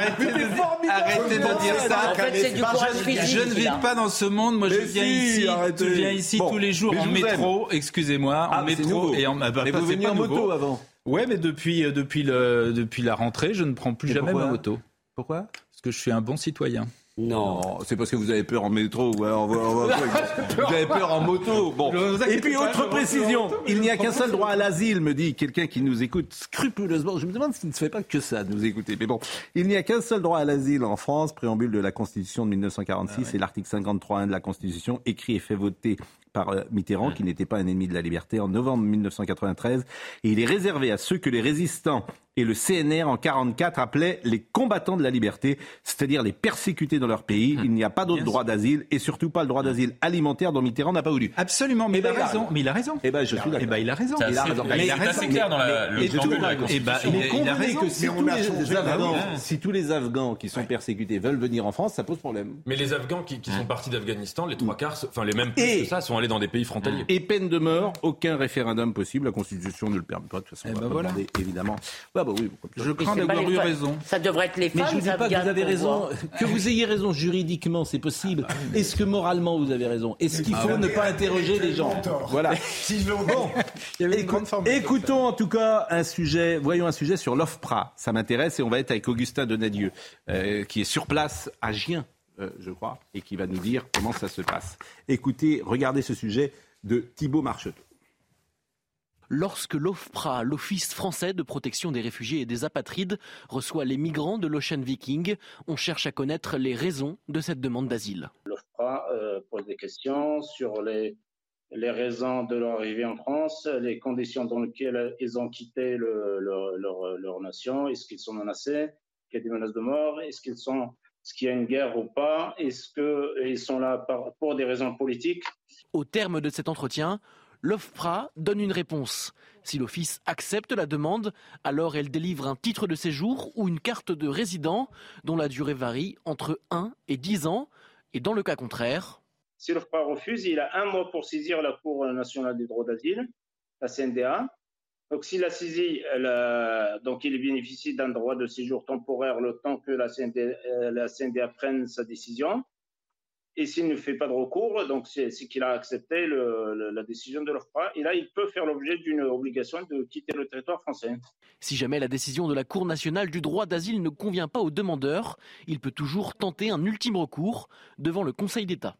Speaker 8: arrêtez de dire ça.
Speaker 5: En fait, c'est du courage physique.
Speaker 8: Je ne vis pas dans ce monde. Moi, je viens ici, je viens ici tous les jours en métro, excusez-moi, en
Speaker 1: ah,
Speaker 8: métro
Speaker 1: et en, bah, Mais vous veniez en moto avant.
Speaker 8: Ouais, mais depuis, euh, depuis, le, depuis la rentrée, je ne prends plus jamais ma moto.
Speaker 1: Pourquoi
Speaker 8: Parce que je suis un bon citoyen.
Speaker 1: Non, c'est parce que vous avez peur en métro. vous avez peur en moto. Bon. Et puis autre précision, il n'y a qu'un seul droit à l'asile, me dit quelqu'un qui nous écoute scrupuleusement. Je me demande s'il ne se fait pas que ça de nous écouter. Mais bon, il n'y a qu'un seul droit à l'asile en France, préambule de la Constitution de 1946 ah et l'article 53.1 de la Constitution, écrit et fait voter par euh, Mitterrand, qui n'était pas un ennemi de la liberté, en novembre 1993. Et il est réservé à ceux que les résistants et le CNR en 44 appelaient les combattants de la liberté, c'est-à-dire les persécutés dans leur pays. Hum. Il n'y a pas d'autre droit d'asile et surtout pas le droit hum. d'asile alimentaire dont Mitterrand n'a pas voulu.
Speaker 8: Absolument, mais, eh il, a ben, raison. mais il a raison.
Speaker 1: Eh ben, je suis d'accord.
Speaker 8: Eh ben, il a raison.
Speaker 3: Il a raison.
Speaker 8: Il
Speaker 3: a raison. C'est clair dans la, le
Speaker 1: eh ben, que si tous, les Afghans, si tous les Afghans qui sont persécutés veulent venir en France, ça pose problème.
Speaker 9: Mais les Afghans qui, sont partis d'Afghanistan, les trois quarts, enfin les mêmes plus que ça, sont allés dans des pays frontaliers.
Speaker 1: Et peine de mort, aucun référendum possible. La Constitution ne le permet pas. De toute façon, on va voilà. demander, évidemment.
Speaker 8: Bah oui, je eu raison.
Speaker 5: Ça devrait être les femmes.
Speaker 1: Mais je ne dis pas que vous avez raison. Que vous ayez raison juridiquement, c'est possible. Ah, Est-ce que moralement vous avez raison? Est-ce qu'il faut ne pas interroger les gens? Voilà. Bon, écoutons en tout cas un sujet. Voyons un sujet sur l'OFPRA. Ça m'intéresse et on va être avec Augustin Donadieu, euh, qui est sur place à Gien, euh, je crois, et qui va nous dire comment ça se passe. Écoutez, regardez ce sujet de Thibault Marcheteau
Speaker 12: lorsque l'OFPRA, l'Office français de protection des réfugiés et des apatrides, reçoit les migrants de l'Ocean Viking. On cherche à connaître les raisons de cette demande d'asile.
Speaker 13: L'OFPRA euh, pose des questions sur les, les raisons de leur arrivée en France, les conditions dans lesquelles ils ont quitté leur, nation, est-ce qu'ils sont menacés, qu'il y a des menaces de mort, est-ce qu'ils sont est-ce qu'il y a une guerre ou pas? Est-ce qu'ils sont là pour des raisons politiques?
Speaker 12: Au terme de cet entretien, l'OFPRA donne une réponse. Si l'Office accepte la demande, alors elle délivre un titre de séjour ou une carte de résident dont la durée varie entre 1 et 10 ans. Et dans le cas contraire...
Speaker 13: Si l'OFPRA refuse, il a un mois pour saisir la Cour nationale des droits d'asile, la CNDA. Donc s'il a saisi, donc il bénéficie d'un droit de séjour temporaire le temps que la euh, la CNDA prenne sa décision. Et s'il ne fait pas de recours, donc c'est qu'il a accepté le, la décision de l'OFPRA. Et là, il peut faire l'objet d'une obligation de quitter le territoire français.
Speaker 12: Si jamais la décision de la Cour nationale du droit d'asile ne convient pas aux demandeurs, il peut toujours tenter un ultime recours devant le Conseil d'État.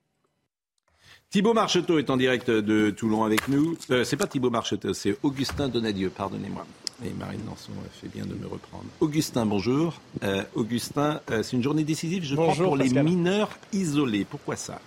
Speaker 1: Thibaut Marcheteau est en direct de Toulon avec nous. Euh, c'est pas Thibaut Marcheteau, c'est Augustin Donadieu, pardonnez-moi. Et Marine Lançon fait bien de me reprendre. Augustin, bonjour. Euh, Augustin, euh, c'est une journée décisive, je crois, pour les mineurs isolés. Pourquoi ça?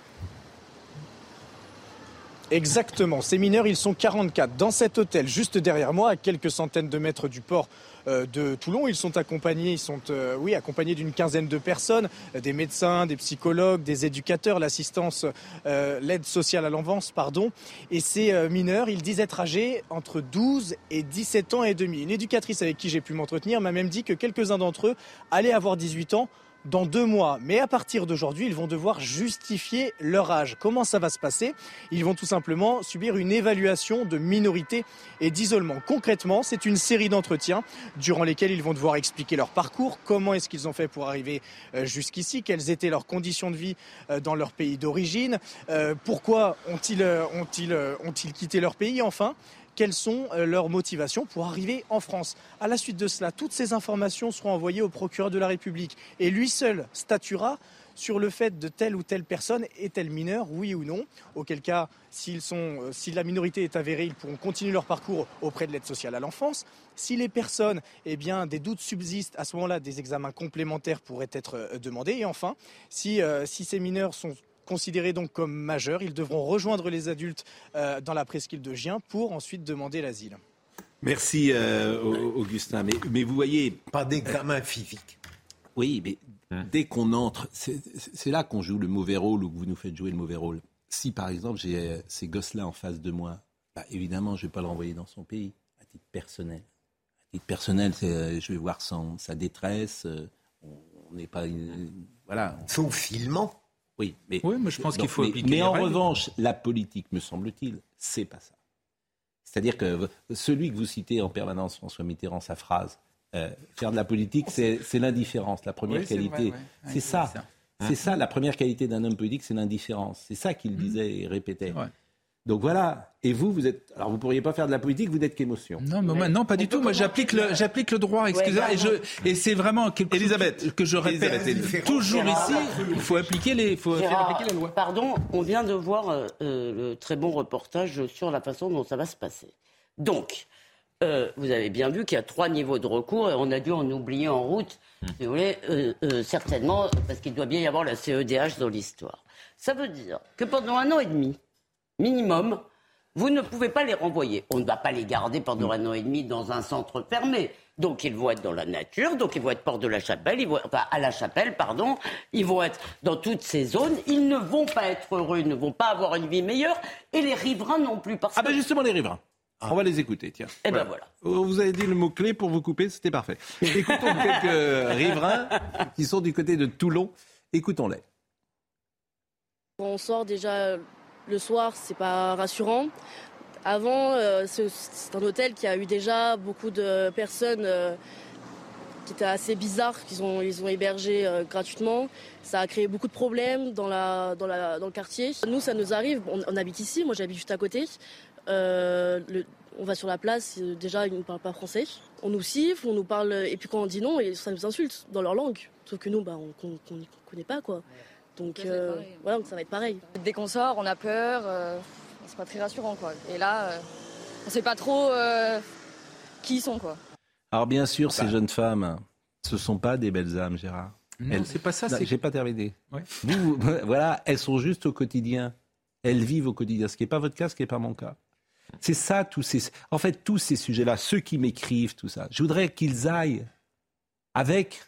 Speaker 14: Exactement. Ces mineurs, ils sont 44 dans cet hôtel juste derrière moi, à quelques centaines de mètres du port euh, de Toulon. Ils sont accompagnés, ils sont, euh, accompagnés d'une quinzaine de personnes, euh, des médecins, des psychologues, des éducateurs, l'assistance, l'aide sociale à l'enfance, pardon. Et ces mineurs, ils disent être âgés entre 12 et 17 ans et demi. Une éducatrice avec qui j'ai pu m'entretenir m'a même dit que quelques-uns d'entre eux allaient avoir 18 ans dans deux mois. Mais à partir d'aujourd'hui, ils vont devoir justifier leur âge. Comment ça va se passer? Ils vont tout simplement subir une évaluation de minorité et d'isolement. Concrètement, c'est une série d'entretiens durant lesquels ils vont devoir expliquer leur parcours, comment est-ce qu'ils ont fait pour arriver euh, jusqu'ici, quelles étaient leurs conditions de vie euh, dans leur pays d'origine, euh, pourquoi ont-ils ont-ils ont-ils quitté leur pays enfin? Quelles sont euh, leurs motivations pour arriver en France. À la suite de cela, toutes ces informations seront envoyées au procureur de la République et lui seul statuera sur le fait de telle ou telle personne est-elle mineure, oui ou non. Auquel cas, euh, si la minorité est avérée, ils pourront continuer leur parcours auprès de l'aide sociale à l'enfance. Si les personnes, eh bien, des doutes subsistent, à ce moment-là, des examens complémentaires pourraient être euh, demandés. Et enfin, si ces mineurs sont considérés donc comme majeurs. Ils devront rejoindre les adultes euh, dans la presqu'île de Gien pour ensuite demander l'asile.
Speaker 1: Merci euh, Augustin. Mais, mais, vous voyez...
Speaker 4: Pas d'examen physique.
Speaker 1: Oui, mais hein. dès qu'on entre, c'est là qu'on joue le mauvais rôle ou que vous nous faites jouer le mauvais rôle. Si par exemple j'ai euh, ces gosses-là en face de moi, bah, évidemment je ne vais pas le renvoyer dans son pays, à titre personnel. À titre personnel, je vais voir son, sa détresse. on n'est pas... voilà.
Speaker 4: Son filement
Speaker 1: oui, mais,
Speaker 8: je pense qu'il faut
Speaker 1: mais, mais en revanche, la politique, me semble-t-il, c'est pas ça. C'est-à-dire que celui que vous citez en permanence, François Mitterrand, sa phrase, euh, faire de la politique, c'est l'indifférence, la première qualité. C'est ça. C'est ça, la première qualité d'un homme politique, c'est l'indifférence. C'est ça qu'il mmh. disait et répétait. Donc voilà. Et vous, vous êtes. Alors vous pourriez pas faire de la politique, vous n'êtes qu'émotion.
Speaker 8: Non, mais moi, non, pas du tout. Moi, j'applique le, j'applique le droit. Excusez-moi. et je, et c'est vraiment quelque
Speaker 1: Elisabeth,
Speaker 8: que je répète toujours ici. Il faut appliquer les, faut faire appliquer la loi.
Speaker 5: Pardon, on vient de voir euh, euh, le très bon reportage sur la façon dont ça va se passer. Donc, euh, vous avez bien vu qu'il y a trois niveaux de recours et on a dû en oublier en route, si vous voulez, certainement, parce qu'il doit bien y avoir la CEDH dans l'histoire. Ça veut dire que pendant un an et demi, minimum, vous ne pouvez pas les renvoyer. On ne va pas les garder pendant un an et demi dans un centre fermé. Donc ils vont être dans la nature, donc ils vont être porte de la chapelle, ils vont, enfin à la chapelle, pardon, ils vont être dans toutes ces zones, ils ne vont pas être heureux, ils ne vont pas avoir une vie meilleure, et les riverains non plus. Parce
Speaker 1: ah ben justement les riverains. On va les écouter, tiens.
Speaker 5: Et eh ben voilà.
Speaker 1: Vous avez dit le mot-clé pour vous couper, c'était parfait. Écoutons quelques riverains qui sont du côté de Toulon. Écoutons-les.
Speaker 15: On sort déjà le soir, c'est pas rassurant. Avant, euh, c'est un hôtel qui a eu déjà beaucoup de personnes euh, qui étaient assez bizarres, qu'ils ont, ils ont hébergé euh, gratuitement. Ça a créé beaucoup de problèmes dans, la, dans, la, dans le quartier. Nous, ça nous arrive, on, habite ici, moi j'habite juste à côté. on va sur la place, déjà ils ne parlent pas français. On nous siffle, on nous parle, et puis quand on dit non, ça nous insulte dans leur langue. Sauf que nous, bah, on ne connaît pas quoi. Donc euh, voilà, ça va être pareil.
Speaker 16: Dès qu'on sort, on a peur, euh, c'est pas très rassurant quoi. Et là, euh, on sait pas trop qui ils sont quoi.
Speaker 1: Alors bien sûr, ces bah. jeunes femmes, ce sont pas des belles âmes, Gérard.
Speaker 8: Non, c'est pas ça.
Speaker 1: J'ai pas terminé. Vous, voilà, elles sont juste au quotidien. Elles vivent au quotidien, ce qui n'est pas votre cas, ce qui n'est pas mon cas. C'est ça, tous ces, en fait, tous ces sujets-là, ceux qui m'écrivent, tout ça. Je voudrais qu'ils aillent avec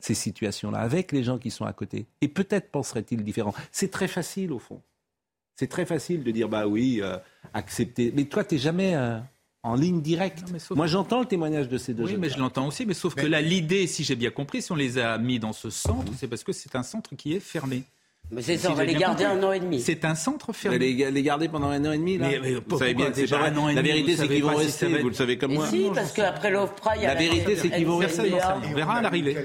Speaker 1: ces situations-là, avec les gens qui sont à côté. Et peut-être penserait-il différent. C'est très facile, au fond. C'est très facile de dire, bah oui, euh, accepter. Mais toi, tu n'es jamais euh, en ligne directe. Moi, j'entends le témoignage de ces deux
Speaker 8: Oui, mais je l'entends aussi. Mais sauf que là, l'idée, si j'ai bien compris, si on les a mis dans ce centre, c'est parce que c'est un centre qui est fermé.
Speaker 5: Mais c'est ça, on va les garder
Speaker 8: compris.
Speaker 5: un an et demi.
Speaker 8: C'est un centre
Speaker 1: Vous
Speaker 8: fermé.
Speaker 1: allez les garder pendant un an et demi là
Speaker 8: Mais- mais
Speaker 1: Vous savez bien que c'est
Speaker 8: déjà
Speaker 1: pas-
Speaker 8: un an et
Speaker 1: La vérité c'est qu'ils vont rester, vous le savez comme
Speaker 5: Et
Speaker 1: moi.
Speaker 5: si, parce qu'après l'OFPRA, il y a
Speaker 1: La vérité, c'est qu'ils vont rester,
Speaker 8: On verra- on verra à l'arrivée.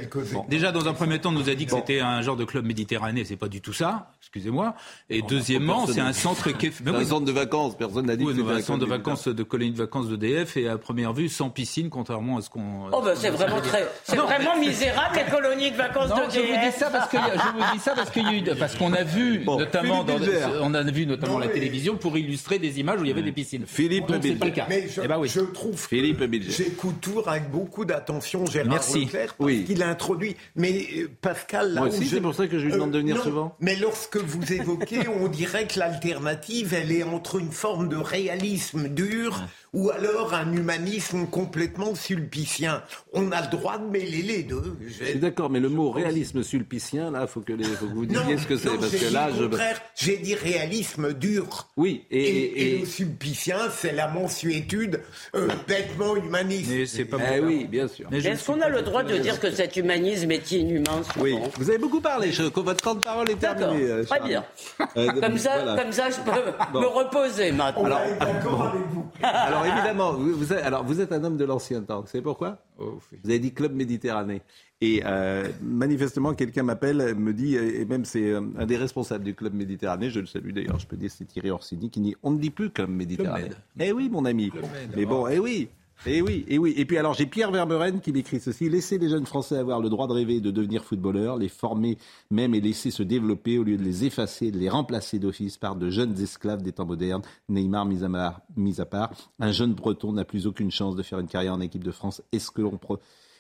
Speaker 8: Déjà, dans un premier temps, on nous a dit que c'était un genre de club méditerranéen. C'est pas du tout ça. Excusez-moi. Et deuxièmement, c'est un centre qui est.
Speaker 1: C'est un centre de vacances, personne n'a dit
Speaker 8: Oui,
Speaker 1: que c'était
Speaker 8: un centre de vacances, de colonie de vacances d'EDF et à première vue sans piscine, contrairement à ce qu'on.
Speaker 5: Oh, ben c'est vraiment très. C'est vraiment misérable, les colonies de vacances
Speaker 8: Non,
Speaker 5: de
Speaker 8: je vous dis ça parce que je vous dis ça parce qu'il y a eu parce qu'on a vu notamment dans, on a vu notamment
Speaker 4: Non,
Speaker 8: la
Speaker 4: mais-
Speaker 8: télévision pour illustrer des images où il y avait des piscines.
Speaker 1: Philippe
Speaker 8: Donc, c'est
Speaker 1: Bilger.
Speaker 8: pas le cas.
Speaker 4: Mais je,
Speaker 8: Eh ben oui.
Speaker 4: je trouve
Speaker 1: Philippe
Speaker 4: j'écoute toujours avec beaucoup d'attention Gérard
Speaker 8: Merci.
Speaker 4: Leclerc parce
Speaker 1: Oui.
Speaker 4: qu'il a introduit. Mais euh, Pascal, là
Speaker 1: Moi aussi,
Speaker 4: je-
Speaker 1: c'est pour ça que je lui demande de venir
Speaker 4: non,
Speaker 1: souvent.
Speaker 4: Mais lorsque vous évoquez, on dirait que l'alternative, elle est entre une forme de réalisme dur ou alors un humanisme complètement sulpicien. On a le droit de mêler les deux.
Speaker 1: Je suis d'accord, mais le mot réalisme sulpicien, là, faut que, les, faut que vous disiez ce que c'est,
Speaker 4: non,
Speaker 1: parce
Speaker 4: j'ai
Speaker 1: que
Speaker 4: dit
Speaker 1: là, je.
Speaker 4: j'ai dit réalisme dur.
Speaker 1: Oui, et,
Speaker 4: Et,
Speaker 1: et-
Speaker 4: et
Speaker 1: et-
Speaker 4: le sulpicien, c'est la mensuétude euh, bêtement humaniste.
Speaker 8: Mais c'est pas
Speaker 1: Eh
Speaker 8: mon-
Speaker 1: oui, bien sûr.
Speaker 8: Mais
Speaker 5: est-ce qu'on a le droit de dire que cet humanisme est inhumain
Speaker 1: Oui, vous avez beaucoup parlé, je, votre temps de parole est terminé. euh,
Speaker 5: très bien.
Speaker 1: Euh,
Speaker 5: Comme ça,
Speaker 1: voilà.
Speaker 5: comme ça, je peux
Speaker 1: Bon.
Speaker 5: me reposer maintenant.
Speaker 1: Alors,
Speaker 4: D'accord avec vous.
Speaker 1: alors évidemment, vous, vous êtes, alors, vous êtes un homme de l'ancien temps. Vous savez pourquoi
Speaker 8: Oh, oui.
Speaker 1: Vous avez dit Club Méditerranée. Et euh, manifestement, quelqu'un m'appelle, me dit, et même c'est euh, un des responsables du Club Méditerranée, je le salue d'ailleurs, je peux dire, c'est Thierry Orsini, qui dit on ne dit plus Club Méditerranée. Eh oui, mon ami. Mais bon, eh oui. Eh oui, eh oui. Et puis alors j'ai Pierre Vermeuren qui m'écrit ceci laissez les jeunes Français avoir le droit de rêver et de devenir footballeurs, les former même et laisser se développer au lieu de les effacer, de les remplacer d'office par de jeunes esclaves des temps modernes. Neymar mis à, mar- mis à part, un jeune Breton n'a plus aucune chance de faire une carrière en équipe de France. Est-ce que l'on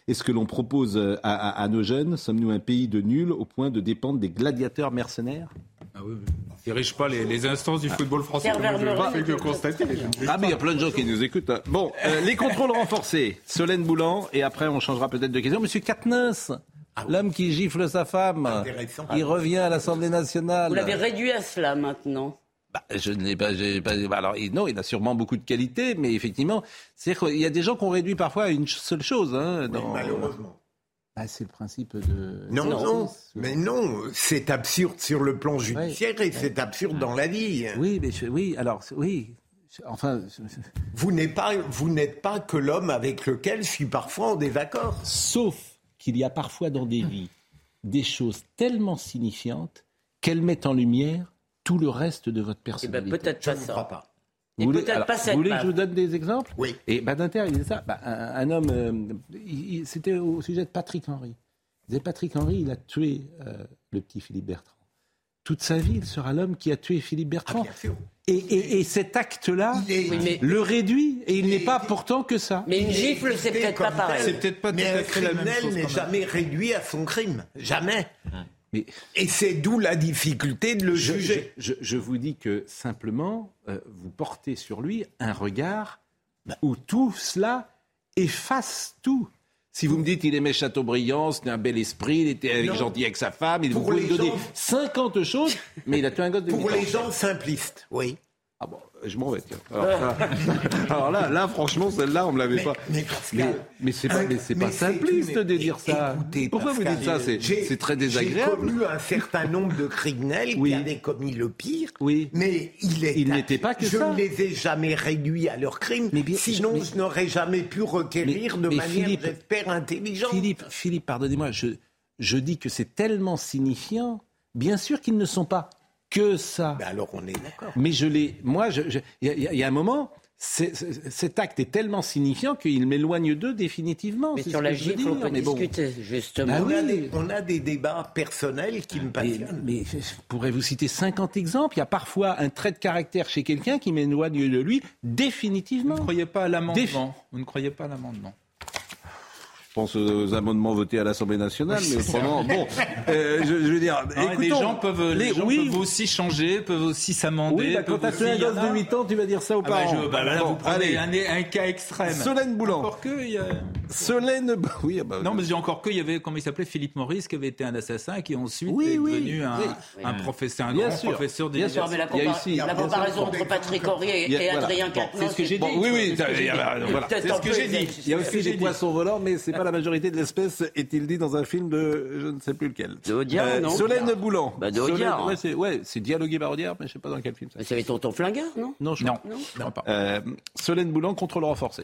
Speaker 1: est-ce que l'on propose euh, à, à- à nos jeunes Sommes-nous un pays de nuls au point de dépendre des gladiateurs mercenaires?
Speaker 8: Ah oui, oui. dirige pas les, les instances du football français. Comme je
Speaker 5: Vermeuren
Speaker 8: fais que constater.
Speaker 1: Ah mais il y a plein de gens qui nous écoutent. hein. Bon, euh, les contrôles renforcés. Solène Boulan et après on changera peut-être de question. Monsieur Katnins, l'homme qui gifle sa femme, il revient à l'Assemblée nationale.
Speaker 5: Vous l'avez réduit à cela maintenant.
Speaker 1: Bah, je ne l'ai pas, bah, Alors il- non, il a sûrement beaucoup de qualités, mais effectivement, c'est qu'il y a des gens qui ont réduit parfois à une seule chose. Hein,
Speaker 4: Oui, malheureusement.
Speaker 1: Ah, c'est le principe de.
Speaker 4: Non,
Speaker 1: Non.
Speaker 4: non, mais non, c'est absurde sur le plan judiciaire et c'est absurde dans la vie.
Speaker 1: Oui, mais je- oui. Alors oui. Enfin, je- je-
Speaker 4: Vous n'êtes pas, vous n'êtes pas que l'homme avec lequel je suis parfois en désaccord.
Speaker 1: sauf qu'il y a parfois dans des vies des choses tellement signifiantes qu'elles mettent en lumière tout le reste de votre
Speaker 5: Eh ben,
Speaker 1: personnalité.
Speaker 5: peut-être
Speaker 4: Je
Speaker 5: pas
Speaker 4: ne
Speaker 5: ça.
Speaker 4: crois pas.
Speaker 5: Et
Speaker 1: Vous voulez,
Speaker 5: peut-être
Speaker 1: alors,
Speaker 5: pas cette
Speaker 1: vous voulez que je vous donne des exemples
Speaker 4: Oui.
Speaker 1: Et Badinter, il disait ça. Bah, un, un homme, euh, c'était au sujet de Patrick Henry. Il disait Patrick Henry, il a tué euh, le petit Philippe Bertrand. Toute sa vie, il sera l'homme qui a tué Philippe
Speaker 4: Ah,
Speaker 1: Bertrand.
Speaker 4: bien sûr.
Speaker 1: et, et- et cet acte-là
Speaker 5: Oui,
Speaker 1: le réduit, et il n'est
Speaker 4: est-
Speaker 1: pas pourtant que ça.
Speaker 5: Mais une gifle, c'est peut-être pas pareil.
Speaker 8: C'est peut-être pas
Speaker 4: Mais
Speaker 8: tout à
Speaker 4: un
Speaker 8: fait la même
Speaker 4: criminel
Speaker 8: chose,
Speaker 4: n'est jamais réduit à son crime. Jamais.
Speaker 1: Mais
Speaker 4: Et c'est d'où la difficulté de le
Speaker 1: je,
Speaker 4: juger.
Speaker 1: je- vous dis que simplement, euh, vous portez sur lui un regard où tout cela efface tout. Si vous me dites il aimait Chateaubriand, c'était un bel esprit, il était avec- gentil avec sa femme, il vous pouvez me donner
Speaker 4: gens-
Speaker 1: 50 choses, mais il a tué un gosse de
Speaker 4: Pour
Speaker 1: 8 ans.
Speaker 4: les gens simplistes, oui.
Speaker 1: Je m'en vais. tiens. Alors, là, là, franchement, celle-là, on me l'avait
Speaker 4: Mais,
Speaker 1: pas.
Speaker 4: mais Pascal,
Speaker 1: Mais, mais c'est pas,
Speaker 4: un-
Speaker 1: mais c'est
Speaker 4: mais
Speaker 1: pas simpliste de dire ça.
Speaker 4: Écoutez,
Speaker 1: Pourquoi vous dites ça C'est
Speaker 4: j'ai-
Speaker 1: c'est très
Speaker 4: J'ai
Speaker 1: désagréable.
Speaker 4: connu un certain nombre de criminels
Speaker 1: Oui.
Speaker 4: qui avaient commis le pire,
Speaker 1: Oui.
Speaker 4: mais il est
Speaker 1: Il n'était pas que
Speaker 4: je
Speaker 1: ça.
Speaker 4: ne les ai jamais réduits à leur crime,
Speaker 1: Mais bien-
Speaker 4: sinon
Speaker 1: mais-
Speaker 4: je n'aurais jamais pu requérir
Speaker 1: Mais-
Speaker 4: de
Speaker 1: mais
Speaker 4: manière,
Speaker 1: Philippe-
Speaker 4: j'espère, intelligente.
Speaker 1: Philippe, Philippe, pardonnez-moi, je, je dis que c'est tellement signifiant. Bien sûr qu'ils ne sont pas que ça.
Speaker 4: Ben alors on est d'accord.
Speaker 1: Mais je l'ai. Moi, je- je- il y, a- il y a un moment. c'est- c'est- cet acte est tellement signifiant qu'il m'éloigne d'eux définitivement.
Speaker 5: Mais
Speaker 1: c'est
Speaker 5: sur la gifle, on peut
Speaker 1: mais bon.
Speaker 5: justement.
Speaker 1: Ah
Speaker 4: on, a
Speaker 1: oui.
Speaker 4: des, on a des débats personnels qui me
Speaker 1: Mais,
Speaker 4: passionnent.
Speaker 1: mais je pourrais vous citer 50 exemples. Il y a parfois un trait de caractère chez quelqu'un qui m'éloigne de lui définitivement.
Speaker 8: Vous ne croyez pas à
Speaker 1: Défi-
Speaker 8: l'amendement Vous ne croyez pas à l'amendement
Speaker 1: Je pense aux amendements votés à l'Assemblée nationale, mais autrement, bon, euh, je, je veux dire,
Speaker 8: Ah,
Speaker 1: écoutons,
Speaker 8: les gens peuvent, les
Speaker 1: les-
Speaker 8: gens
Speaker 1: oui,
Speaker 8: peuvent aussi changer, peuvent aussi s'amender.
Speaker 1: oui, bah, quand t'as tué un gosse de
Speaker 8: a-
Speaker 1: 8 ans, tu vas dire ça aux
Speaker 8: Ah bah,
Speaker 1: parents.
Speaker 8: je- bah, là,
Speaker 1: Bon,
Speaker 8: vous prenez
Speaker 1: allez.
Speaker 8: un, un cas extrême.
Speaker 1: Solène Boulan.
Speaker 8: Encore que, il y a-
Speaker 1: Solène, oui, ah bah,
Speaker 8: Non, mais j'ai encore que, il y avait, comment il s'appelait, Philippe Maurice, qui avait été un assassin et qui ensuite
Speaker 1: Oui,
Speaker 8: est
Speaker 1: oui,
Speaker 8: devenu un,
Speaker 1: oui.
Speaker 8: un professeur, un
Speaker 1: Bien
Speaker 8: grand
Speaker 1: sûr.
Speaker 8: professeur
Speaker 1: Bien sûr,
Speaker 5: mais la, comparaison entre Patrick Henry et. Adrien Quatennens,
Speaker 8: c'est ce que j'ai dit.
Speaker 1: Oui, oui,
Speaker 8: C'est ce que j'ai dit.
Speaker 1: ça- voilà.
Speaker 5: Peut-être
Speaker 1: c'est ce
Speaker 5: un
Speaker 1: que
Speaker 5: peu
Speaker 1: j'ai dit.
Speaker 5: exagéré.
Speaker 1: Il y a aussi des poissons volants, mais c'est pas la majorité de l'espèce, est-il dit dans un film de je ne sais plus lequel.
Speaker 5: De Audiard, non
Speaker 1: Solène Boulan.
Speaker 5: Bah, de
Speaker 1: Solène-
Speaker 5: Audiard.
Speaker 1: Ouais, c'est ouais, c'est dialogué par Audiard, mais je sais pas dans quel film. ça.
Speaker 5: Mais c'est avec tonton Flingueur, non
Speaker 1: Non, je
Speaker 8: Non,
Speaker 1: crois.
Speaker 8: non, pas.
Speaker 1: Euh, Solène Boulan, contrôle renforcé.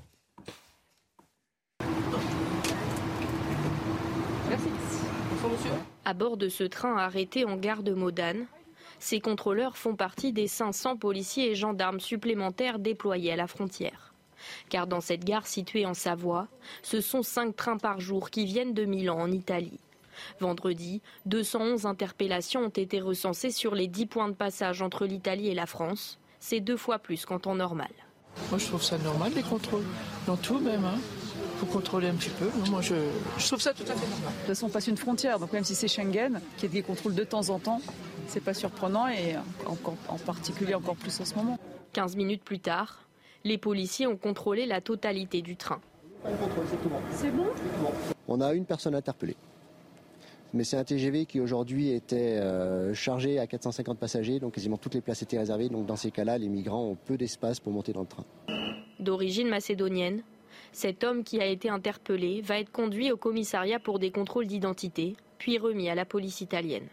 Speaker 6: À bord de ce train arrêté en gare de Modane, ces contrôleurs font partie des 500 policiers et gendarmes supplémentaires déployés à la frontière. Car dans cette gare située en Savoie, ce sont 5 trains par jour qui viennent de Milan en Italie. Vendredi, 211 interpellations ont été recensées sur les 10 points de passage entre l'Italie et la France. C'est deux fois plus qu'en temps normal.
Speaker 17: Moi, je trouve ça normal, les contrôles. Dans tout, même. Hein. faut contrôler un petit peu. Moi, je, je trouve ça tout à fait normal.
Speaker 18: De toute façon, on passe une frontière, donc même si c'est Schengen, qui est des contrôles de temps en temps, c'est pas surprenant et encore, en particulier encore plus en ce moment.
Speaker 6: 15 minutes plus tard, les policiers ont contrôlé la totalité du train.
Speaker 18: C'est bon
Speaker 19: On a une personne interpellée. Mais c'est un TGV qui aujourd'hui était euh, chargé à 450 passagers, donc quasiment toutes les places étaient réservées. Donc dans ces cas-là, les migrants ont peu d'espace pour monter dans le train.
Speaker 6: D'origine macédonienne, cet homme qui a été interpellé va être conduit au commissariat pour des contrôles d'identité, puis remis à la police italienne.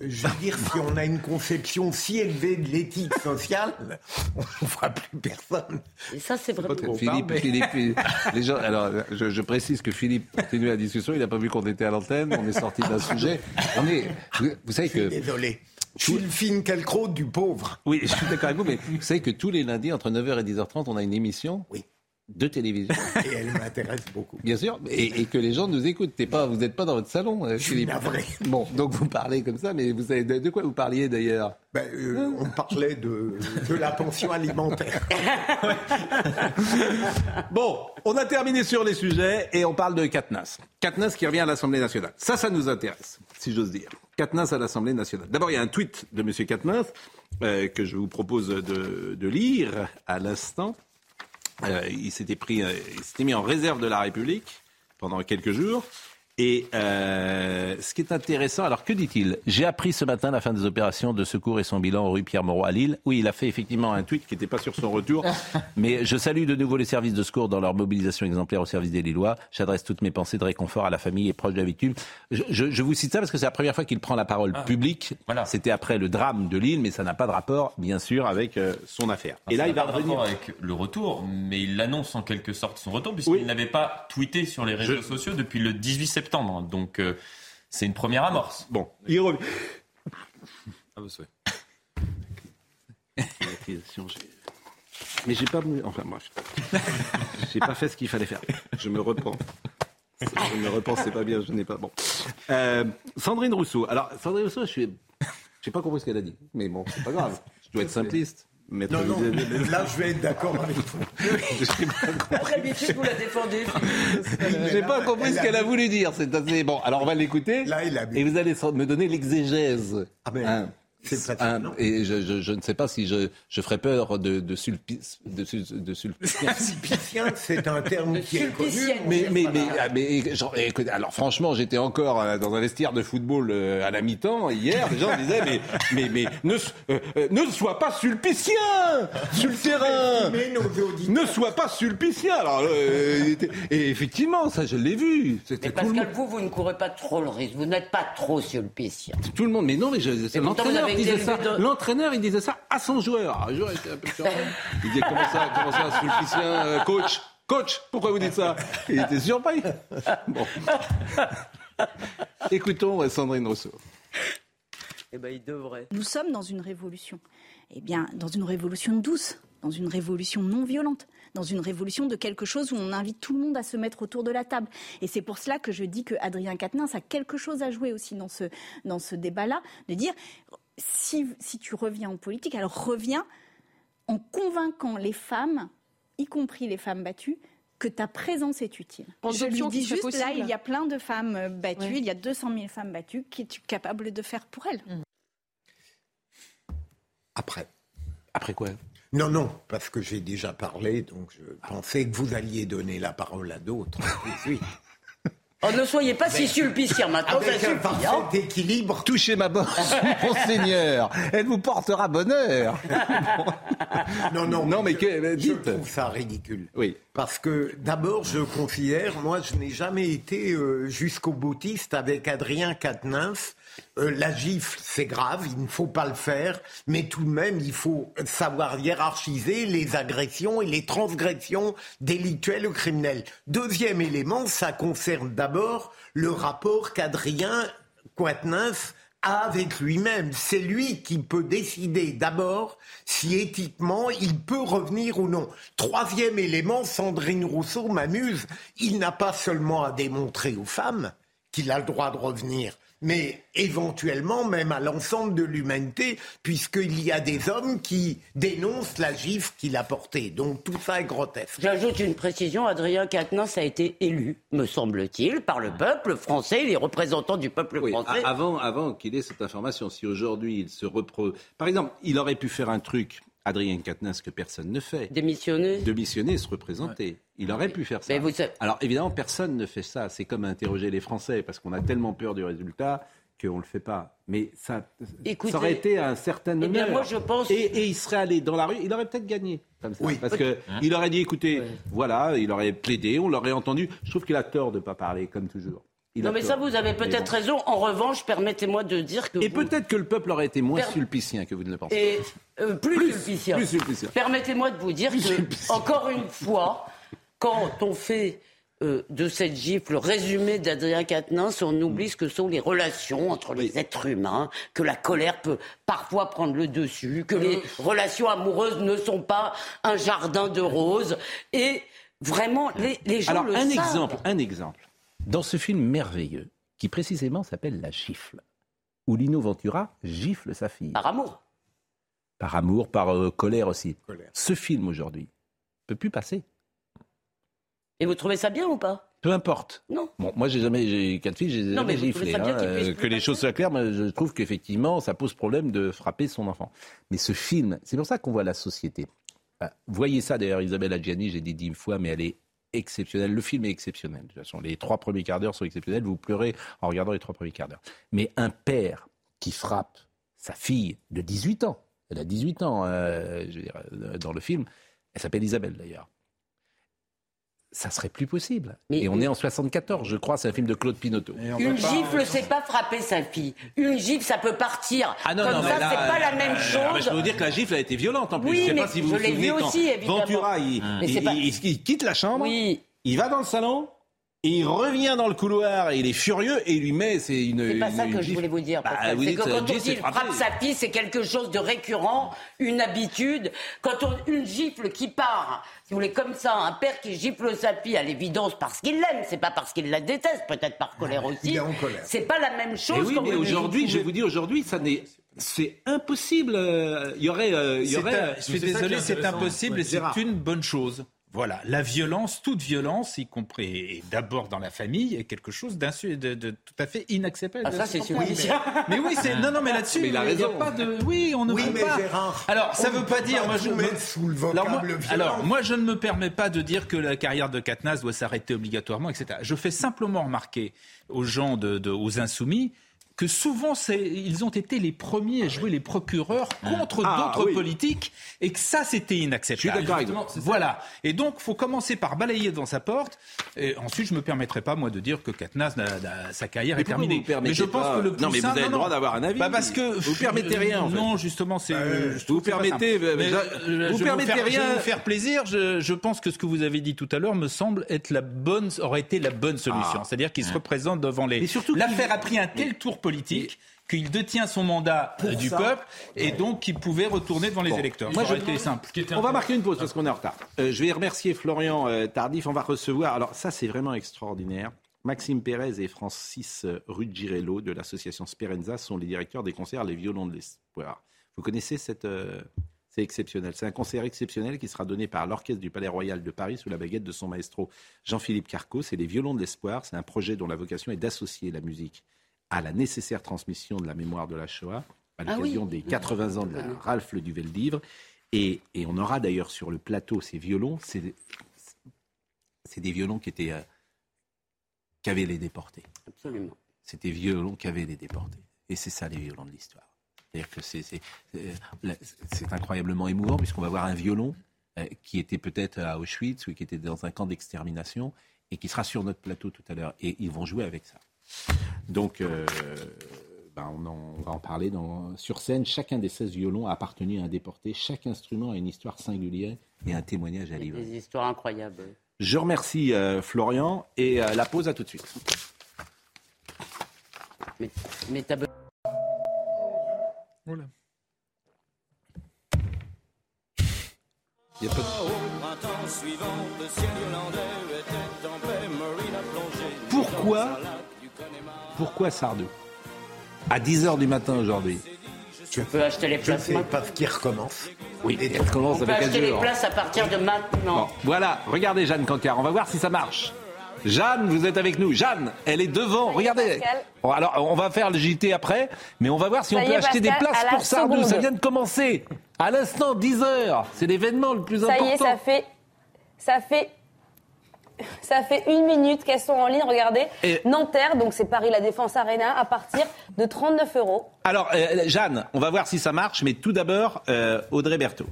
Speaker 4: Je veux dire, si on a une conception si élevée de l'éthique sociale, on ne fera plus personne.
Speaker 5: Et ça, c'est vrai.
Speaker 1: Philippe, Philippe, les gens, alors, je, je précise que Philippe continue la discussion. Il n'a pas vu qu'on était à l'antenne. On est sorti d'un sujet. On est, vous, vous savez que.
Speaker 4: Désolé. Je suis le Finkielkraut du pauvre.
Speaker 1: Oui, je suis d'accord avec vous, mais vous savez que tous les lundis, entre 9h et 10h30, on a une émission
Speaker 4: Oui.
Speaker 1: De télévision.
Speaker 4: Et elle m'intéresse beaucoup.
Speaker 1: Bien sûr, et, et que les gens nous écoutent. T'es pas, vous n'êtes pas dans votre salon, euh,
Speaker 4: Je suis
Speaker 1: Philippe.
Speaker 4: navré.
Speaker 1: Bon, donc vous parlez comme ça, mais vous savez de, de quoi vous parliez d'ailleurs
Speaker 4: Ben, euh, on parlait de, de la pension alimentaire.
Speaker 1: Bon, on a terminé sur les sujets et on parle de Katnas. Katnas qui revient à l'Assemblée nationale. Ça, ça nous intéresse, si j'ose dire. Katnas à l'Assemblée nationale. D'abord, il y a un tweet de M. Katnas euh, que je vous propose de, de lire à l'instant. Euh, il s'était pris, euh, il s'était mis en réserve de la République pendant quelques jours. Et euh, ce qui est intéressant, alors que dit-il? J'ai appris ce matin la fin des opérations de secours et son bilan rue Pierre-Mauroy à Lille. Oui, il a fait effectivement un tweet qui n'était pas sur son retour, mais je salue de nouveau les services de secours dans leur mobilisation exemplaire au service des Lillois. J'adresse toutes mes pensées de réconfort à la famille et proches de la victime. Je, je- je vous cite ça parce que c'est la première fois qu'il prend la parole publique. C'était après le drame de Lille, mais ça n'a pas de rapport, bien sûr, avec euh, son affaire. Et là, il va revenir.
Speaker 3: avec le retour, mais il annonce en quelque sorte son retour puisqu'il n'avait pas tweeté sur les réseaux sociaux depuis le 18 septembre. Donc euh, c'est une première amorce.
Speaker 1: Bon, il revient.
Speaker 9: Ah, vous souhaitez.
Speaker 1: Mais j'ai pas. Enfin, moi, j'ai pas fait ce qu'il fallait faire. Je me repens. Je me repens, c'est pas bien, je n'ai pas. Bon. Euh, Sandrine Rousseau. Alors, Sandrine Rousseau, je suis. J'ai pas compris ce qu'elle a dit. Mais bon, c'est pas grave. Je dois être simpliste. Maître
Speaker 4: Non, non, là, je vais être d'accord avec vous.
Speaker 5: Après, d'habitude, vous la défendez.
Speaker 1: J'ai pas compris ce qu'elle a voulu dire. C'est assez bon. Alors on va l'écouter. Et vous allez me donner l'exégèse. Hein. Hein, et je, je- je ne sais pas si je, je ferai peur de, de, sulpice, de, de sulpicien.
Speaker 4: Sulpicien, c'est un terme qui est connu.
Speaker 1: Mais, mais, mais, mais, genre, écoute, alors franchement, j'étais encore euh, dans un vestiaire de football euh, à la mi-temps hier. Les gens disaient, mais, mais, mais ne, euh, euh, ne sois pas sulpicien sur le terrain. Ne sois pas sulpicien. Alors, euh, et effectivement, ça, je l'ai vu.
Speaker 5: Mais Pascal, vous, vous ne courez pas trop le risque. Vous n'êtes pas trop sulpicien.
Speaker 1: Tout le monde, mais non, mais je, c'est l'entraîneur disait ça. L'entraîneur, il disait ça à son joueur. Alors, le joueur était un peu surpris. Il disait comment ça, comment ça, sulpicien, euh, coach, coach, pourquoi vous dites ça? Il était surpris. Bon. Écoutons Sandrine Rousseau.
Speaker 5: Eh ben, il devrait.
Speaker 20: Nous sommes dans une révolution. Eh bien, dans une révolution douce, dans une révolution non violente, dans une révolution de quelque chose où on invite tout le monde à se mettre autour de la table. Et c'est pour cela que je dis que Adrien Quatennens a quelque chose à jouer aussi dans ce, dans ce débat-là, de dire si, si tu reviens en politique, alors reviens en convainquant les femmes, y compris les femmes battues, que ta présence est utile. Je lui dis juste, là, il y a plein de femmes euh, battues,
Speaker 18: Ouais.
Speaker 20: il y a 200 000 femmes battues, qui es-tu capable de faire pour elles
Speaker 4: Après.
Speaker 1: Après quoi?
Speaker 4: Non, non, parce que j'ai déjà parlé, donc je pensais que vous alliez donner la parole à d'autres.
Speaker 5: Oh, ne soyez pas si sulpiciens maintenant, ça
Speaker 4: Avec un
Speaker 5: suffit.
Speaker 4: parfait
Speaker 5: hein.
Speaker 4: équilibre.
Speaker 1: Touchez ma bosse, monseigneur. Elle vous portera bonheur.
Speaker 4: Non, non,
Speaker 1: Non, mais
Speaker 4: je,
Speaker 1: que-
Speaker 4: je
Speaker 1: dites.
Speaker 4: trouve ça ridicule.
Speaker 1: Oui.
Speaker 4: Parce que d'abord, je considère, moi, je n'ai jamais été euh, jusqu'au boutiste avec Adrien Quatennens. Euh, la gifle, c'est grave, il ne faut pas le faire, mais tout de même, il faut savoir hiérarchiser les agressions et les transgressions délictuelles ou criminelles. Deuxième élément, ça concerne d'abord le rapport qu'Adrien Quatennens a avec lui-même. C'est lui qui peut décider d'abord si éthiquement il peut revenir ou non. Troisième élément, Sandrine Rousseau m'amuse. Il n'a pas seulement à démontrer aux femmes qu'il a le droit de revenir, mais éventuellement même à l'ensemble de l'humanité, puisqu'il y a des hommes qui dénoncent la gifle qu'il a portée. Donc tout ça est grotesque.
Speaker 5: J'ajoute une précision, Adrien Quatennens a été élu, me semble-t-il, par le peuple français, les représentants du peuple
Speaker 1: Oui,
Speaker 5: français.
Speaker 1: avant, avant qu'il ait cette information, si aujourd'hui il se repro... Par exemple, il aurait pu faire un truc, Adrien Quatennens, que personne ne fait.
Speaker 5: Démissionner
Speaker 1: Démissionner et se représenter. Il aurait pu faire ça.
Speaker 5: Mais vous savez-
Speaker 1: Alors évidemment, personne ne fait ça. C'est comme interroger les Français, parce qu'on a tellement peur du résultat qu'on ne le fait pas. Mais ça,
Speaker 5: Écoutez,
Speaker 1: ça aurait été un certain
Speaker 5: eh bien, moi, je pense-
Speaker 1: Et, et il serait allé dans la rue, il aurait peut-être gagné. Comme ça,
Speaker 4: Oui.
Speaker 1: Parce que il aurait dit, écoutez, voilà, il aurait plaidé, on l'aurait entendu. Je trouve qu'il a tort de ne pas parler, comme toujours. Il
Speaker 5: Non mais ça, vous avez peut-être raison. En revanche, permettez-moi de dire que...
Speaker 1: Et
Speaker 5: vous-
Speaker 1: peut-être que le peuple aurait été moins
Speaker 5: Per-
Speaker 1: sulpicien que vous ne le pensez.
Speaker 5: Et euh, plus, sulpicien.
Speaker 1: plus sulpicien.
Speaker 5: Permettez-moi de vous dire que, encore une fois, quand on fait euh, de cette gifle le résumé d'Adrien Quatennens, on oublie ce que sont les relations entre les êtres humains, que la colère peut parfois prendre le dessus, que les relations amoureuses ne sont pas un jardin de roses. Et vraiment, les, les gens
Speaker 1: Alors,
Speaker 5: le
Speaker 1: un
Speaker 5: savent.
Speaker 1: exemple, un exemple. Dans ce film merveilleux, qui précisément s'appelle La gifle, où Lino Ventura gifle sa fille.
Speaker 5: Par amour.
Speaker 1: Par amour, par euh, colère aussi.
Speaker 4: Colère.
Speaker 1: Ce film aujourd'hui peut plus passer.
Speaker 5: Et vous trouvez ça bien ou pas?
Speaker 1: Peu importe.
Speaker 5: Non.
Speaker 1: Bon, moi, j'ai jamais, j'ai quatre filles, j'ai jamais giflé. hein, euh, que les choses soient claires, mais je trouve qu'effectivement, ça pose problème de frapper son enfant. Mais ce film, c'est pour ça qu'on voit la société. Euh, Voyez ça d'ailleurs, Isabelle Adjani, j'ai dit dix fois, mais elle est exceptionnelle. Le film est exceptionnel. De toute façon, les trois premiers quarts d'heure sont exceptionnels. Vous pleurez en regardant les trois premiers quarts d'heure. Mais un père qui frappe sa fille de 18 ans, elle a 18 ans euh, euh, dans le film, elle s'appelle Isabelle d'ailleurs. Ça serait plus possible. Et on est en 74, je crois, c'est un film de Claude Pinotto.
Speaker 5: Une gifle, c'est pas frapper sa fille. Une gifle, ça peut partir.
Speaker 1: Ah non,
Speaker 5: Comme
Speaker 1: non,
Speaker 5: ça,
Speaker 1: mais
Speaker 5: c'est pas la
Speaker 1: euh,
Speaker 5: même
Speaker 1: euh,
Speaker 5: chose.
Speaker 1: je peux vous dire que la gifle a été violente en plus.
Speaker 5: Oui,
Speaker 1: je sais
Speaker 5: mais
Speaker 1: pas si vous
Speaker 5: je
Speaker 1: vous
Speaker 5: l'ai vu aussi, évidemment.
Speaker 1: Ventura, il,
Speaker 5: Mais
Speaker 1: il-
Speaker 5: c'est pas-
Speaker 1: il- il quitte la chambre,
Speaker 5: Oui.
Speaker 1: il va dans le salon, et il revient dans le couloir, et il est furieux, et il lui met, c'est une.
Speaker 5: C'est pas
Speaker 1: une-
Speaker 5: ça
Speaker 1: une
Speaker 5: que je
Speaker 1: gifle.
Speaker 5: voulais vous dire.
Speaker 1: Bah,
Speaker 5: Pascal.
Speaker 1: vous
Speaker 5: c'est que
Speaker 1: euh,
Speaker 5: quand on
Speaker 1: gifle,
Speaker 5: dit frappe sa fille, c'est quelque chose de récurrent, une habitude. Quand on une gifle qui part, si vous voulez, comme ça, un père qui gifle sa fille à l'évidence parce qu'il l'aime, c'est pas parce qu'il la déteste, peut-être par colère aussi.
Speaker 4: Il est en colère.
Speaker 5: C'est pas la même chose.
Speaker 1: Eh oui, mais aujourd'hui, je vous dire, aujourd'hui, ça n'est. C'est impossible. euh, Il y aurait. euh, il y
Speaker 8: C'est
Speaker 1: aurait
Speaker 8: un- je suis désolé, c'est impossible
Speaker 1: Ouais,
Speaker 8: et c'est une bonne chose. Voilà, la violence, toute violence, y compris et d'abord dans la famille, est quelque chose d'insu- de, de tout à fait inacceptable.
Speaker 5: Ah, ça, c'est sûr.
Speaker 8: Oui, mais... mais oui, c'est non, non, mais là-dessus,
Speaker 1: Mais il a raison.
Speaker 8: pas de, oui, on ne
Speaker 4: Oui,
Speaker 8: peut
Speaker 4: mais
Speaker 8: pas.
Speaker 4: Gérard,
Speaker 8: alors, ça
Speaker 4: on
Speaker 8: veut
Speaker 4: ne
Speaker 8: pas dire,
Speaker 4: pas
Speaker 8: moi, je
Speaker 4: sous le
Speaker 8: alors, moi, alors, moi, je ne me permets pas de dire que la carrière de Katnas doit s'arrêter obligatoirement, etc. Je fais simplement remarquer aux gens, de, de- aux insoumis, que souvent, ils ont été les premiers à jouer les procureurs contre
Speaker 1: Ah,
Speaker 8: d'autres
Speaker 1: oui.
Speaker 8: politiques et que ça, c'était inacceptable.
Speaker 1: Je suis d'accord avec vous.
Speaker 8: Justement, Voilà. Et donc, faut commencer par balayer devant sa porte. Et ensuite, je me permettrai pas, moi, de dire que Katnas, n'a- n'a- sa carrière
Speaker 1: Mais
Speaker 8: est terminée. mais je pense
Speaker 1: pas-
Speaker 8: que le plus
Speaker 1: Non, mais vous
Speaker 8: simple-
Speaker 1: avez le droit d'avoir un avis.
Speaker 8: Bah, parce que
Speaker 1: Vous permettez rien, en fait.
Speaker 8: Non, justement, c'est. euh, je trouve
Speaker 1: vous permettez, euh, je-
Speaker 8: euh,
Speaker 1: vous
Speaker 8: je
Speaker 1: permettez
Speaker 8: faire- Je
Speaker 1: rien.
Speaker 8: vais vous faire plaisir. Je, je pense que ce que vous avez dit tout à l'heure me semble être la bonne, aurait été la bonne solution.
Speaker 1: Ah.
Speaker 8: C'est-à-dire qu'il se représente devant les.
Speaker 1: Mais surtout
Speaker 8: L'affaire a pris un tel tour politique. Qu'il détient son mandat du
Speaker 1: ça.
Speaker 8: peuple et donc qu'il pouvait retourner devant les
Speaker 1: Bon.
Speaker 8: électeurs.
Speaker 1: Moi, je-
Speaker 8: été simple.
Speaker 1: On va marquer une pause parce qu'on est en retard. Euh, je vais remercier Florian euh, Tardif. On va recevoir. Alors, ça, c'est vraiment extraordinaire. Maxime Pérez et Francis euh, Ruggiero de l'association Sperenza sont les directeurs des concerts Les Violons de l'Espoir. Vous connaissez cette. euh, c'est exceptionnel. C'est un concert exceptionnel qui sera donné par l'Orchestre du Palais Royal de Paris sous la baguette de son maestro Jean-Philippe Carco. C'est Les Violons de l'Espoir. C'est un projet dont la vocation est d'associer la musique à la nécessaire transmission de la mémoire de la Shoah à
Speaker 5: Ah
Speaker 1: l'occasion des 80 ans de la Ralph Le Duvel d'Ivre. Et, et on aura d'ailleurs sur le plateau ces violons. C'est c'est des violons qui étaient euh, qu'avaient les déportés.
Speaker 5: Absolument.
Speaker 1: C'était violons qu'avaient les déportés. Et c'est ça les violons de l'histoire. C'est-à-dire que c'est, c'est, c'est- c'est incroyablement émouvant puisqu'on va voir un violon euh, qui était peut-être à Auschwitz ou qui était dans un camp d'extermination et qui sera sur notre plateau tout à l'heure. Et ils vont jouer avec ça. Donc, euh, ben, on, en- on va en parler dans, sur scène. Chacun des 16 violons a appartenu à un déporté. Chaque instrument a une histoire singulière et un témoignage à livrer.
Speaker 5: Des histoires incroyables.
Speaker 1: Je remercie euh, Florian et euh, la pause à tout de suite.
Speaker 5: Mais, mais t'as be-
Speaker 1: Voilà. Il y a pas de- Pourquoi Pourquoi Sardou À 10h du matin aujourd'hui.
Speaker 5: Tu peux acheter les
Speaker 4: Je
Speaker 5: places
Speaker 4: sais,
Speaker 5: maintenant.
Speaker 4: parce qu'il recommence.
Speaker 1: Oui, et on
Speaker 5: peut
Speaker 1: avec
Speaker 5: acheter les places à partir de maintenant.
Speaker 1: Bon, voilà, regardez Jeanne Cancard, on va voir si ça marche. Jeanne, vous êtes avec nous. Jeanne, elle est devant, regardez. Bon, alors, on va faire le JT après, mais on va voir si
Speaker 21: Ça
Speaker 1: on peut acheter
Speaker 21: Pascal,
Speaker 1: des places pour Sardou. Ça vient de commencer. À l'instant, 10 heures. C'est l'événement le plus
Speaker 21: Ça
Speaker 1: important.
Speaker 21: y est, ça fait, ça fait, ça fait une minute qu'elles sont en ligne. Regardez,
Speaker 1: Et-
Speaker 21: Nanterre, donc c'est Paris La Défense Arena, à partir de 39 euros.
Speaker 1: Alors, euh, Jeanne, on va voir si ça marche, mais tout d'abord, euh, Audrey Berthaud.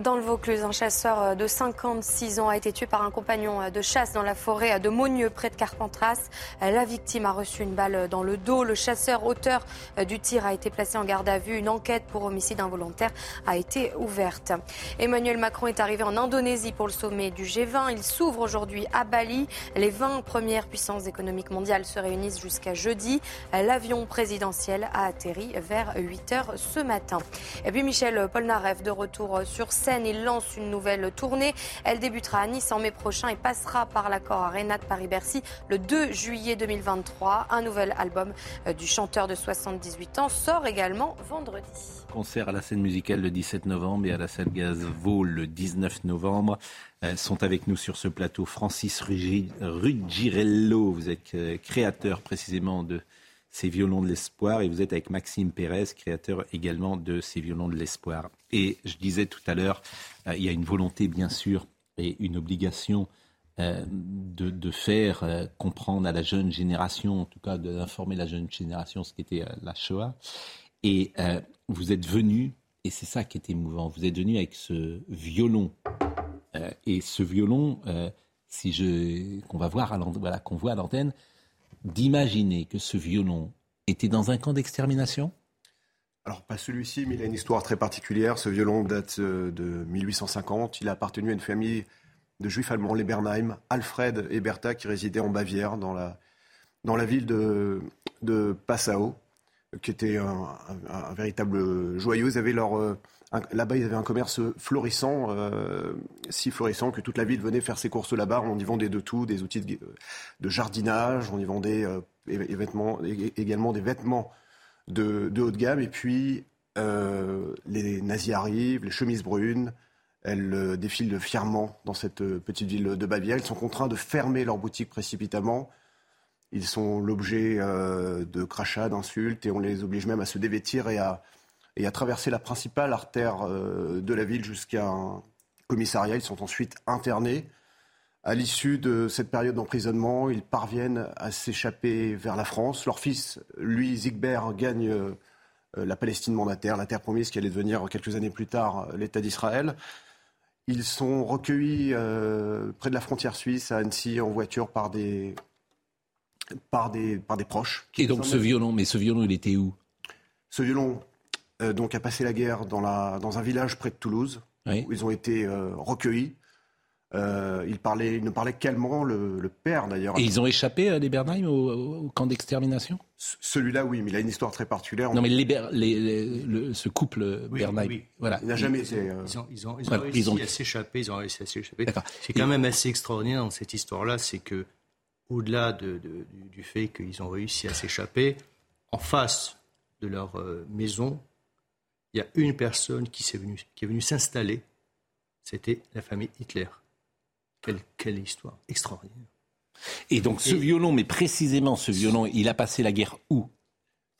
Speaker 2: Dans le Vaucluse, un chasseur euh, de 56 ans a été tué par un compagnon euh, de chasse dans la forêt euh, de Maugneux, près de Carpentras. La victime a reçu une balle dans le dos. Le chasseur, auteur du tir, a été placé en garde à vue. Une enquête pour homicide involontaire a été ouverte. Emmanuel Macron est arrivé en Indonésie pour le sommet du G20. Il s'ouvre aujourd'hui à Bali. Les 20 premières puissances économiques mondiales se réunissent jusqu'à jeudi. L'avion présidentiel a atterri vers 8 heures ce matin. Et puis Michel Polnareff de retour sur. Il lance une nouvelle tournée. Elle débutera à Nice en mai prochain et passera par l'accord Arena de Paris-Bercy le 2 juillet 2023. Un nouvel album euh, du chanteur de 78 ans sort également vendredi.
Speaker 1: Concert à la scène musicale le 17 novembre et à la salle Gazvaux le 19 novembre. Euh, sont avec nous sur ce plateau Francis Ruggiero. Vous êtes euh, créateur précisément de ces violons de l'espoir et vous êtes avec Maxime Pérez, créateur également de ces violons de l'espoir. Et je disais tout à l'heure, euh, il y a une volonté bien sûr et une obligation euh, de, faire euh, comprendre à la jeune génération, en tout cas d'informer la jeune génération ce qu'était la Shoah. Et vous êtes venu, et c'est ça qui est émouvant, vous êtes venu avec ce violon. Et ce violon, si je qu'on va voir à voilà, qu'on voit à l'antenne, d'imaginer que ce violon était dans un camp d'extermination?
Speaker 22: Alors, pas celui-ci, mais il a une histoire très particulière. Ce violon date euh, de 1850. Il a appartenu à une famille de juifs allemands, les Bernheim, Alfred et Bertha, qui résidaient en Bavière, dans la, dans la ville de, Passau, qui était un, un- un véritable joyau. Ils avaient leur. Là-bas, ils avaient un commerce florissant, euh, si florissant que toute la ville venait faire ses courses là-bas. On y vendait de tout, des outils de, jardinage, on y vendait euh, vêtements, également des vêtements de, de haut de gamme. Et puis, euh, les nazis arrivent, les chemises brunes, elles défilent fièrement dans cette petite ville de Bavière. Ils sont contraints de fermer leurs boutiques précipitamment. Ils sont l'objet de crachats, d'insultes, et on les oblige même à se dévêtir et à, et à traverser la principale artère euh, de la ville jusqu'à un commissariat. Ils sont ensuite internés. À l'issue de cette période d'emprisonnement, ils parviennent à s'échapper vers la France. Leur fils, lui, Zigbert, gagne euh, la Palestine mandataire, la terre promise qui allait devenir quelques années plus tard l'État d'Israël. Ils sont recueillis euh, près de la frontière suisse, à Annecy, en voiture par des, par des, par des proches.
Speaker 1: Et donc ce violon, mais ce violon, il était où?
Speaker 22: Ce violon euh, donc, a passé la guerre dans, la, dans un village près de Toulouse,
Speaker 1: Oui.
Speaker 22: où ils ont été euh, recueillis. Euh, ils, parlaient, ils ne parlaient qu'allemand, le, le père d'ailleurs.
Speaker 1: Et ils ont échappé, euh, les Bernheim, au, au camp d'extermination?
Speaker 22: Celui-là, oui, mais il a une histoire très particulière.
Speaker 1: Non, mais les Ber- les- les- le- ce couple
Speaker 22: Oui,
Speaker 1: Bernheim,
Speaker 22: oui.
Speaker 1: voilà.
Speaker 22: Il n'a jamais été. euh,
Speaker 23: Ils ont, ils ont, ils ont réussi
Speaker 1: ils ont-
Speaker 23: à s'échapper. Ils ont réussi à s'échapper.
Speaker 1: D'accord.
Speaker 23: C'est quand même assez extraordinaire dans cette histoire-là, c'est que au-delà de- de- du, fait qu'ils ont réussi à s'échapper, en face de leur maison, il y a une personne qui, s'est venue, qui est venue s'installer. C'était la famille Hitler. Quelle, quelle histoire extraordinaire.
Speaker 1: Et donc ce
Speaker 23: Et-
Speaker 1: violon, mais précisément ce violon, il a passé la guerre où?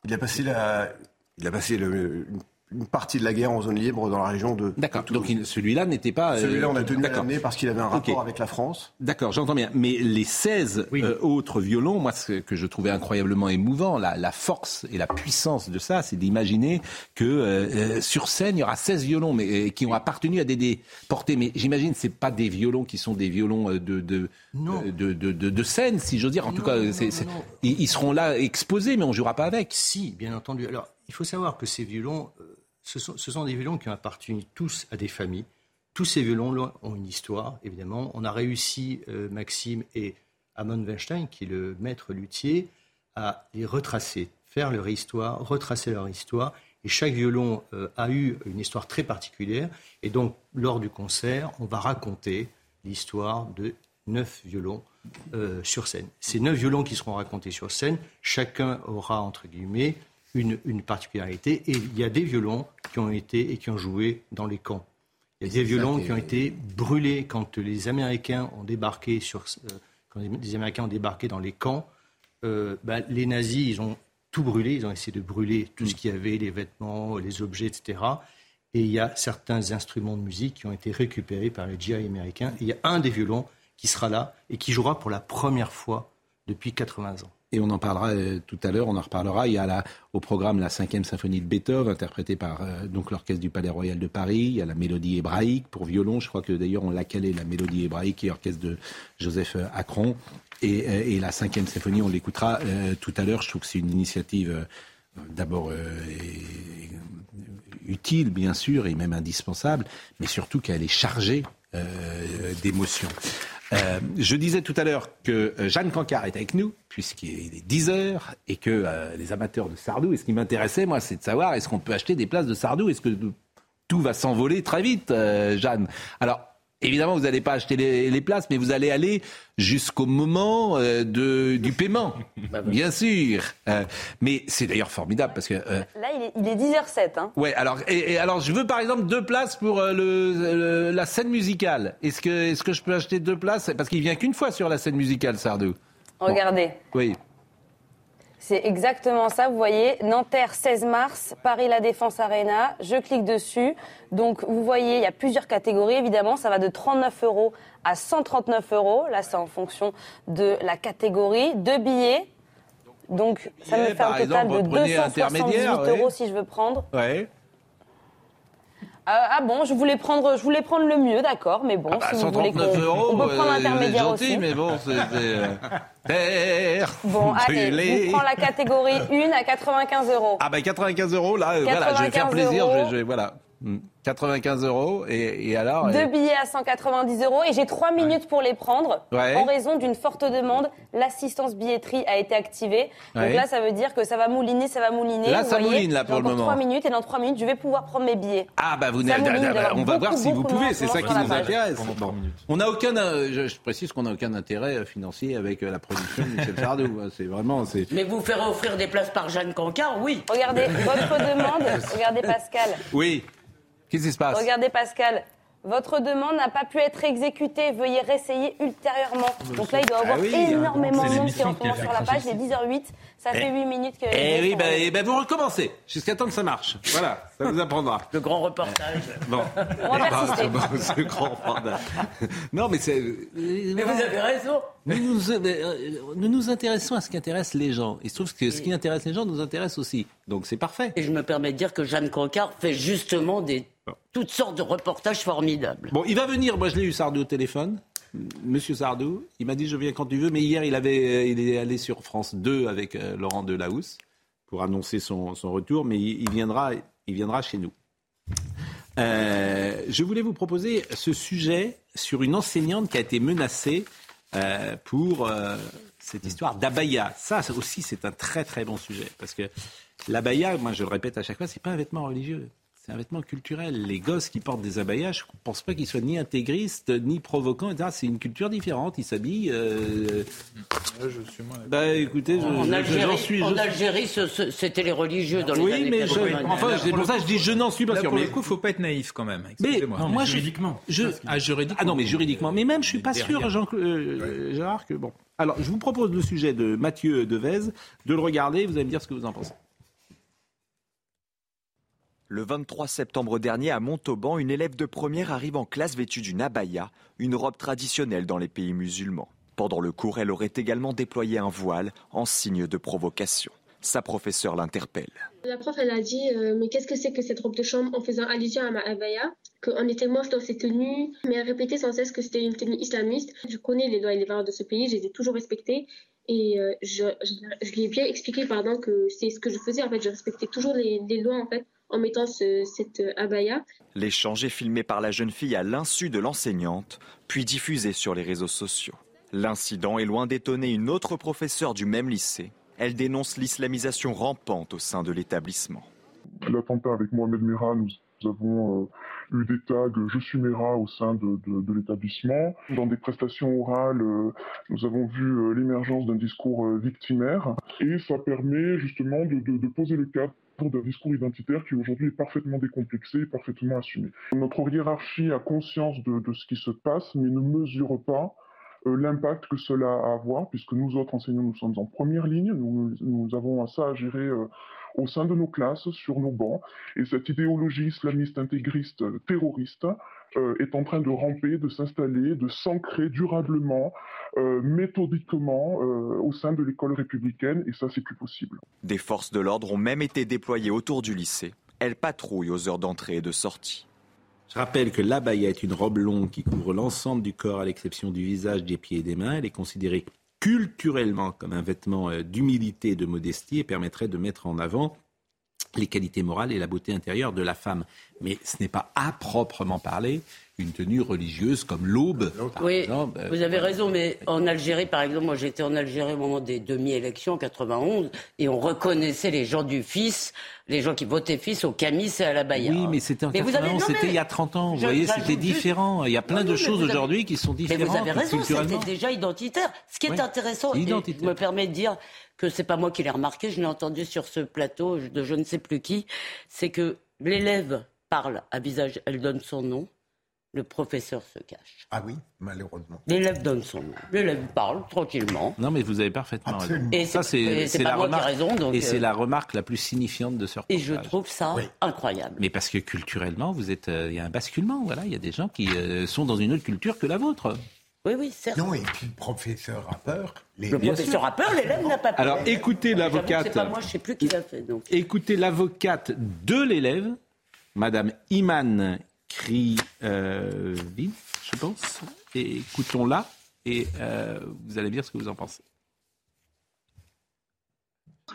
Speaker 22: Il a passé la. il a passé le, une une partie de la guerre en zone libre dans la région de.
Speaker 1: D'accord. Donc il- celui-là n'était pas. euh,
Speaker 22: Celui-là, on a tenu à parce qu'il avait un rapport avec la France.
Speaker 1: D'accord, j'entends bien. Mais les 16 euh, autres violons, moi, ce que je trouvais incroyablement émouvant, la, la force et la puissance de ça, c'est d'imaginer que euh, sur scène, il y aura 16 violons mais, euh, qui ont appartenu à des déportés. Mais j'imagine que ce pas des violons qui sont des violons de, de,
Speaker 23: Non.
Speaker 1: de, de, de- de scène, si j'ose dire. En tout cas,
Speaker 23: non,
Speaker 1: c'est-
Speaker 23: non,
Speaker 1: c'est-
Speaker 23: non.
Speaker 1: Ils, ils seront là exposés, mais on jouera pas avec.
Speaker 23: Si, bien entendu. Alors, il faut savoir que ces violons, euh, ce sont, des violons qui ont appartenu tous à des familles. Tous ces violons ont une histoire, évidemment. On a réussi, euh, Maxime et Amon Weinstein, qui est le maître luthier, à les retracer, faire leur histoire, retracer leur histoire. Et chaque violon euh, a eu une histoire très particulière. Et donc, lors du concert, on va raconter l'histoire de neuf violons euh, sur scène. Ces neuf violons qui seront racontés sur scène, chacun aura, entre guillemets, une, une particularité. Et il y a des violons qui ont été et qui ont joué dans les camps. Il y a des violons
Speaker 1: qui
Speaker 23: ont été brûlés quand les Américains ont débarqué sur, euh, quand les Américains ont débarqué dans les camps. euh, bah, les nazis, ils ont tout brûlé. Ils ont essayé de brûler tout ce qu'il y avait, les vêtements, les objets, etc. Et il y a certains instruments de musique qui ont été récupérés par les GI américains. Et il y a un des violons qui sera là et qui jouera pour la première fois depuis 80 ans.
Speaker 1: Et on en parlera euh, tout à l'heure, on en reparlera. Il y a la, au programme la cinquième symphonie de Beethoven, interprétée par euh, l'orchestre du Palais Royal de Paris. Il y a la mélodie hébraïque pour violon. Je crois que d'ailleurs on l'a calé, la mélodie hébraïque, et orchestre de Joseph euh, Acron. Et, euh, et la cinquième symphonie, on l'écoutera tout à l'heure. Je trouve que c'est une initiative d'abord utile, bien sûr, et même indispensable, mais surtout qu'elle est chargée d'émotions. Euh, je disais tout à l'heure que euh, Jeanne Cancard est avec nous, puisqu'il est 10 heures, et que euh, les amateurs de Sardou, et ce qui m'intéressait, moi, c'est de savoir, est-ce qu'on peut acheter des places de Sardou? Est-ce que tout va s'envoler très vite, Jeanne? Alors, évidemment, vous n'allez pas acheter les, les places, mais vous allez aller jusqu'au moment euh, de, du paiement, bien sûr. Euh, mais c'est d'ailleurs formidable, parce que... euh,
Speaker 21: Là, il est, il est 10h07. Hein.
Speaker 1: Ouais, alors, et, et alors je veux par exemple deux places pour euh, le, le- la scène musicale. Est-ce que, est-ce que je peux acheter deux places? Parce qu'il vient qu'une fois sur la scène musicale, Sardou.
Speaker 21: Regardez.
Speaker 1: Oui.
Speaker 21: C'est exactement ça, vous voyez, Nanterre 16 mars, Paris La Défense Arena, je clique dessus. Donc vous voyez, il y a plusieurs catégories, évidemment, ça va de 39 euros à 139 euros, là c'est en fonction de la catégorie. Deux billets, donc ça me fait un total
Speaker 1: exemple,
Speaker 21: de
Speaker 1: prenez
Speaker 21: 278
Speaker 1: intermédiaire,
Speaker 21: euros
Speaker 1: ouais.
Speaker 21: si je veux prendre.
Speaker 1: Ouais.
Speaker 21: Ah, ah bon, je voulais prendre, je voulais prendre le mieux, d'accord, mais bon,
Speaker 1: Ah bah,
Speaker 21: si vous voulez
Speaker 1: 139
Speaker 21: qu'on-
Speaker 1: euros,
Speaker 21: on peut prendre
Speaker 1: euh,
Speaker 21: l'intermédiaire
Speaker 1: gentil,
Speaker 21: aussi.
Speaker 1: mais bon, c'est... c'est, euh, terre
Speaker 21: Bon, allez, vous prends la catégorie 1 à 95 euros.
Speaker 1: Ah ben 95 euros, là, euh, voilà, je vais faire
Speaker 21: 95
Speaker 1: plaisir, je
Speaker 21: euros.
Speaker 1: je voilà. Hmm. 95 euros, et, et alors...
Speaker 21: Deux billets à 190 euros et j'ai trois minutes pour les prendre.
Speaker 1: Ouais.
Speaker 21: En raison d'une forte demande, l'assistance billetterie a été activée. Donc là, ça veut dire que ça va mouliner, ça va mouliner.
Speaker 1: Là,
Speaker 21: Vous
Speaker 1: ça
Speaker 21: voyez,
Speaker 1: mouline, là, pour le moment.
Speaker 21: Trois minutes et dans trois minutes, je vais pouvoir prendre mes billets.
Speaker 1: Ah bah vous n'avez-
Speaker 21: y avoir
Speaker 1: on va voir si vous pouvez, c'est ça qui nous intéresse. Bon. On n'a aucun, euh, je, je précise qu'on n'a aucun intérêt financier avec euh, la production de Michel Sardou. hein. C'est vraiment.
Speaker 5: Mais vous faire offrir des places par Jeanne Cancard, oui.
Speaker 21: Regardez, votre demande, regardez Pascal,
Speaker 1: Oui. Qu'est-ce qui se passe?
Speaker 21: Regardez Pascal. Votre demande n'a pas pu être exécutée. Veuillez réessayer ultérieurement. Donc là, il doit y avoir
Speaker 1: Ah oui,
Speaker 21: énormément de monde qui est en ce moment sur la page. Il est 10h08. Ça fait 8 minutes que.
Speaker 1: Eh oui, bah, eh ben, vous recommencez jusqu'à temps que ça marche. Voilà, ça vous apprendra.
Speaker 5: Le grand reportage.
Speaker 1: Bon.
Speaker 21: On va persister.
Speaker 1: Ce grand reportage. Non, mais c'est.
Speaker 5: Mais vous avez raison.
Speaker 1: Nous nous, euh, nous nous intéressons à ce qui intéresse les gens. Il se trouve que ce qui intéresse les gens nous intéresse aussi. Donc c'est parfait.
Speaker 5: Et je me permets de dire que Jeanne Cancard fait justement des, toutes sortes de reportages formidables.
Speaker 1: Bon, il va venir. Moi, je l'ai eu Sardou au téléphone. Monsieur Sardou, il m'a dit je viens quand tu veux. Mais hier, il avait, euh, il est allé sur France 2 avec euh, Laurent Delahousse pour annoncer son, retour. Mais il, viendra, il viendra chez nous. Euh, je voulais vous proposer ce sujet sur une enseignante qui a été menacée pour cette histoire d'abaya. Ça ça aussi, c'est un très très bon sujet parce que l'abaya, moi je le répète à chaque fois, c'est pas un vêtement religieux. C'est un vêtement culturel. Les gosses qui portent des abayas, je ne pense pas qu'ils soient ni intégristes, ni provocants, etc. C'est une culture différente. Ils s'habillent. euh, Bah écoutez, je,
Speaker 5: En
Speaker 1: je-
Speaker 5: Algérie,
Speaker 1: j'en suis.
Speaker 5: en Algérie, c'était les religieux dans les
Speaker 1: Oui,
Speaker 5: années
Speaker 1: mais je-
Speaker 5: 90.
Speaker 1: enfin, c'est pour ça que je dis je n'en suis pas sûr.
Speaker 8: pour
Speaker 1: Mais
Speaker 8: le coup, faut pas être naïf quand même.
Speaker 1: mais moi,
Speaker 9: juridiquement.
Speaker 1: je-
Speaker 8: Ah, juridiquement.
Speaker 1: ah non, mais juridiquement. Mais même, je suis pas sûr. Jean euh, Gérard, que bon. Alors, je vous propose le sujet de Mathieu Devez, de le regarder. Vous allez me dire ce que vous en pensez.
Speaker 24: Le 23 septembre dernier, à Montauban, une élève de première arrive en classe vêtue d'une abaya, une robe traditionnelle dans les pays musulmans. Pendant le cours, elle aurait également déployé un voile en signe de provocation. Sa professeure l'interpelle.
Speaker 25: La prof, elle a dit euh, Mais qu'est-ce que c'est que cette robe de chambre en faisant allusion à ma abaya Qu'on était moche dans ces tenues, mais elle répétait sans cesse que c'était une tenue islamiste. Je connais les lois et les valeurs de ce pays, je les ai toujours respectées. Et euh, je, je, lui ai bien expliqué pardon, que c'est ce que je faisais. En fait, je respectais toujours les, les lois en fait, en mettant ce, cette abaya.
Speaker 24: L'échange est filmé par la jeune fille à l'insu de l'enseignante, puis diffusé sur les réseaux sociaux. L'incident est loin d'étonner une autre professeure du même lycée. Elle dénonce l'islamisation rampante au sein de l'établissement.
Speaker 26: L'attentat avec Mohamed Merah, nous avons euh, eu des tags Je suis Merah au sein de, de, de l'établissement. Dans des prestations orales, euh, nous avons vu euh, l'émergence d'un discours euh, victimaire et ça permet justement de, de poser le d'un discours identitaire qui aujourd'hui est parfaitement décomplexé et parfaitement assumé. Notre hiérarchie a conscience de, ce qui se passe mais ne mesure pas euh, l'impact que cela a à avoir, puisque nous autres enseignants, nous sommes en première ligne, nous, avons ça à gérer euh, au sein de nos classes, sur nos bancs, et cette idéologie islamiste intégriste terroriste euh, est en train de ramper, de s'installer, de s'ancrer durablement, méthodiquement euh, au sein de l'école républicaine, et ça c'est plus possible.
Speaker 24: Des forces de l'ordre ont même été déployées autour du lycée. Elles patrouillent aux heures d'entrée et de sortie.
Speaker 1: Je rappelle que l'abaya est une robe longue qui couvre l'ensemble du corps à l'exception du visage, des pieds et des mains. Elle est considérée culturellement comme un vêtement euh, d'humilité et de modestie et permettrait de mettre en avant les qualités morales et la beauté intérieure de la femme. Mais ce n'est pas à proprement parler une tenue religieuse comme l'aube.
Speaker 5: Oui, vous avez raison, mais en Algérie, par exemple, moi j'étais en Algérie au moment des demi-élections en 91, et on reconnaissait les gens du fils, les gens qui votaient fils au camis et à la baïa.
Speaker 1: Oui, mais c'était en 91, c'était il y a 30 ans. Vous voyez, c'était différent. Il y a plein de choses aujourd'hui qui sont différentes.
Speaker 5: Mais vous avez raison, c'était déjà identitaire. Ce qui est intéressant, et me permet de dire que c'est pas moi qui l'ai remarqué, je l'ai entendu sur ce plateau de je ne sais plus qui, c'est que l'élève parle à visage, elle donne son nom, le professeur se cache.
Speaker 4: Ah oui, malheureusement.
Speaker 5: L'élève donne son nom. L'élève parle tranquillement.
Speaker 1: Non, mais vous avez parfaitement raison.
Speaker 5: Et ça, c'est la remarque. Raison, donc
Speaker 1: et c'est la remarque la plus signifiante de ce reportage.
Speaker 5: Et je trouve ça incroyable.
Speaker 1: Mais parce que culturellement, vous êtes, euh, il y a un basculement. Voilà, il y a des gens qui euh, sont dans une autre culture que la vôtre.
Speaker 5: Oui, oui, certes.
Speaker 4: Non, et puis le professeur a peur.
Speaker 5: Le professeur a peur, l'élève n'a pas peur.
Speaker 1: Alors écoutez l'avocate.
Speaker 5: C'est pas moi, je sais plus qui l'a fait. Donc.
Speaker 1: Écoutez l'avocate de l'élève, Madame Iman Krivin, euh, je pense. Et écoutons-la et euh, vous allez dire ce que vous en pensez.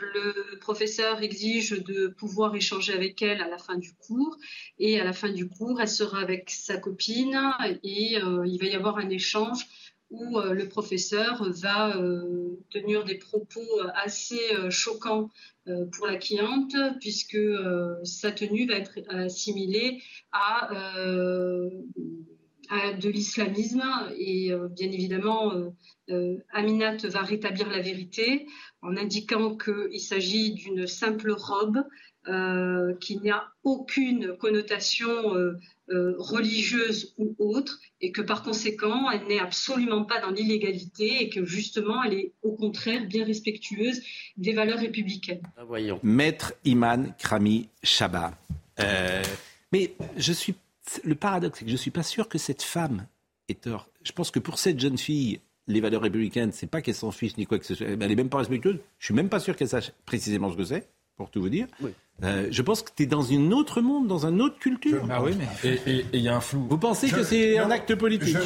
Speaker 27: Le professeur exige de pouvoir échanger avec elle à la fin du cours et à la fin du cours, elle sera avec sa copine et euh, il va y avoir un échange où euh, le professeur va euh, tenir des propos assez choquants pour la cliente, puisque sa tenue va être assimilée à de l'islamisme. Et bien évidemment, Aminat va rétablir la vérité en indiquant qu'il s'agit d'une simple robe euh, qu'il n'y a aucune connotation euh, euh, religieuse ou autre, et que par conséquent, elle n'est absolument pas dans l'illégalité, et que justement, elle est au contraire bien respectueuse des valeurs républicaines.
Speaker 1: Ah, voyons. Maître Iman Krami Shaba. mais je suis, le paradoxe, c'est que je ne suis pas sûr que cette femme ait tort. Je pense que pour cette jeune fille, les valeurs républicaines, c'est pas qu'elle s'en fiche ni quoi que ce soit. Elle n'est même pas respectueuse. Je suis même pas sûr qu'elle sache précisément ce que c'est, pour tout vous dire. Oui. Euh, je pense que tu es dans un autre monde, dans une autre culture.
Speaker 9: Ah oui, mais... Et il y a un flou.
Speaker 1: Vous pensez que c'est un acte politique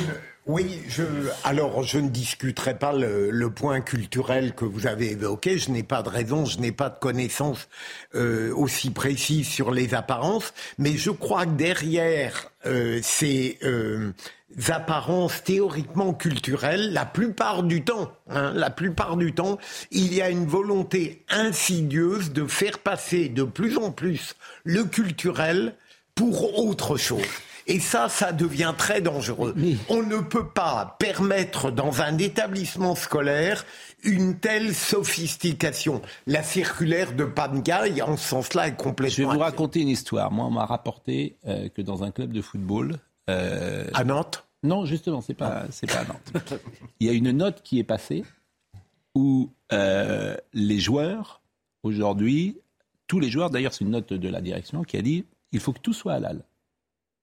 Speaker 4: Oui, je, alors je ne discuterai pas le, le, point culturel que vous avez évoqué. Je n'ai pas de raison, je n'ai pas de connaissances euh, aussi précises sur les apparences, mais je crois que derrière euh, ces euh, apparences théoriquement culturelles, la plupart du temps, hein, la plupart du temps, il y a une volonté insidieuse de faire passer de plus en plus le culturel pour autre chose. Et ça, ça devient très dangereux. On ne peut pas permettre dans un établissement scolaire une telle sophistication. La circulaire de Pangaï, en ce sens-là, est complètement...
Speaker 1: Je vais vous raconter une histoire. Moi, on m'a rapporté euh, que dans un club de football...
Speaker 4: Euh... À Nantes
Speaker 1: Non, justement, c'est pas, c'est pas à Nantes. Il y a une note qui est passée où euh, les joueurs, aujourd'hui, tous les joueurs, d'ailleurs c'est une note de la direction qui a dit il faut que tout soit halal.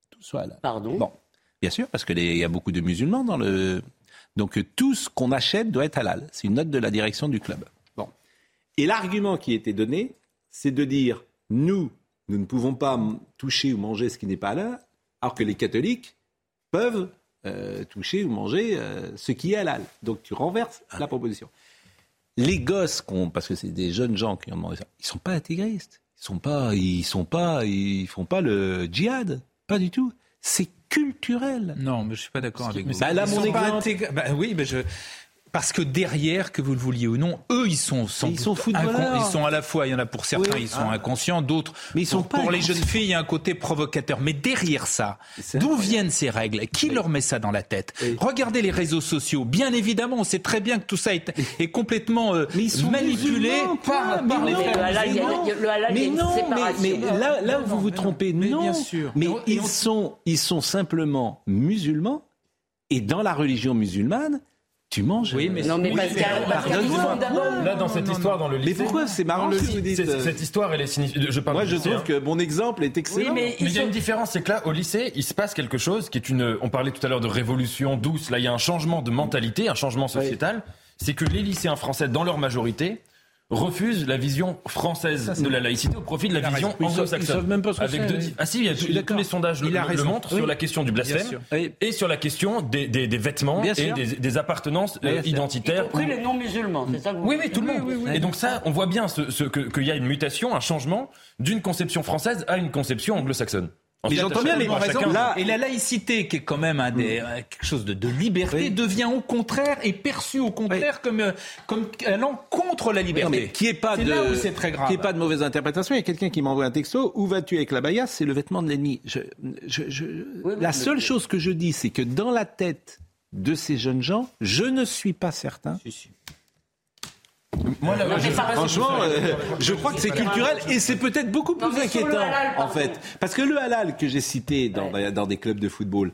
Speaker 1: Tout soit halal.
Speaker 5: Pardon?
Speaker 1: Bon, bien sûr, parce qu'il y a beaucoup de musulmans dans le. Donc tout ce qu'on achète doit être halal. C'est une note de la direction du club. Bon. Et l'argument qui était donné, c'est de dire nous, nous ne pouvons pas toucher ou manger ce qui n'est pas halal, alors que les catholiques peuvent euh, toucher ou manger euh, ce qui est halal. Donc tu renverses la proposition. Les gosses, parce que c'est des jeunes gens qui ont demandé ça, ils sont pas intégristes. Ils sont pas, ils sont pas, ils font pas le djihad, pas du tout. C'est culturel.
Speaker 8: Non, mais je suis pas d'accord avec vous.
Speaker 1: Bah là,
Speaker 8: Ils
Speaker 1: mon
Speaker 8: sont pas
Speaker 1: exemple.
Speaker 8: intégr- bah oui, mais je. Parce que derrière, que vous le vouliez ou non, eux, ils sont sans
Speaker 1: Ils sont
Speaker 8: Ils sont à la fois, il y en a pour certains,
Speaker 1: Oui.
Speaker 8: ils sont
Speaker 1: Ah.
Speaker 8: inconscients, d'autres.
Speaker 1: Mais ils sont
Speaker 8: pour,
Speaker 1: pas
Speaker 8: pour les jeunes filles, il y a un côté provocateur. Mais derrière ça, d'où viennent ces règles? Qui leur met ça dans la tête? Regardez les réseaux sociaux. Bien évidemment, on sait très bien que tout ça est, est complètement euh,
Speaker 1: sont
Speaker 8: manipulé
Speaker 1: musulmans,
Speaker 8: par,
Speaker 1: point.
Speaker 8: par
Speaker 1: Mais
Speaker 8: les
Speaker 1: non,
Speaker 8: frères
Speaker 1: Mais non, mais, mais là, là où vous vous trompez,
Speaker 8: Mais
Speaker 1: non.
Speaker 8: bien sûr.
Speaker 1: Mais sont, ils sont simplement musulmans. Et dans la religion musulmane, tu manges.
Speaker 8: Oui, mais
Speaker 5: Non, mais
Speaker 8: Oui,
Speaker 5: Pascal,
Speaker 1: Pardonne-moi.
Speaker 9: Là, dans cette histoire, dans le lycée.
Speaker 1: Mais pourquoi c'est marrant ce que vous dites
Speaker 9: C'est-
Speaker 1: euh,
Speaker 9: Cette histoire, elle est significative. Je parle
Speaker 1: Moi, je trouve que mon exemple est excellent.
Speaker 5: mais-
Speaker 9: Mais il y a une différence, c'est que là, au lycée, il se passe quelque chose qui est une. On parlait tout à l'heure de révolution douce. Là, il y a un changement de mentalité, un changement sociétal. C'est que les lycéens français, dans leur majorité, refusent la vision française de la laïcité au profit de la vision anglo-saxonne.
Speaker 1: même pas ce que
Speaker 9: Avec
Speaker 1: c'est,
Speaker 9: deux-
Speaker 1: oui.
Speaker 9: Ah si, il y a, tous
Speaker 1: d'accord.
Speaker 9: les sondages le,
Speaker 8: Il a
Speaker 9: le montrent
Speaker 1: Oui.
Speaker 9: sur la question du blasphème et sur la question des, des- des vêtements
Speaker 1: Bien
Speaker 9: et des, des appartenances
Speaker 1: Bien
Speaker 9: euh,
Speaker 1: sûr.
Speaker 5: Y
Speaker 9: identitaires.
Speaker 5: compris les non-musulmans, c'est ça que vous
Speaker 9: Oui, oui, tout le monde. Et donc ça, on voit bien ce, ce- que- qu'il y a une mutation, un changement d'une conception française à une conception anglo-saxonne. En
Speaker 1: Mais j'entends bien, mais
Speaker 8: raison.
Speaker 1: là-
Speaker 8: Et la laïcité, qui est quand même un des, euh, quelque chose de, de liberté,
Speaker 1: Oui.
Speaker 8: devient au contraire et perçue au contraire comme, euh, comme allant contre la liberté.
Speaker 1: mais qui est pas de,
Speaker 8: là où c'est très grave.
Speaker 1: Qui est pas de mauvaise interprétation. Il y a quelqu'un qui m'envoie un texto. Où vas-tu avec la baya C'est le vêtement de l'ennemi. Je, je, je-
Speaker 5: oui,
Speaker 1: la seule chose que je dis, c'est que dans la tête de ces jeunes gens, je ne suis pas certain.
Speaker 9: Moi, là,
Speaker 5: Non,
Speaker 9: je
Speaker 1: Franchement, euh, je crois que c'est culturel et c'est peut-être beaucoup plus inquiétant
Speaker 5: halal,
Speaker 1: en fait. Parce que le halal que j'ai cité dans, dans des clubs de football,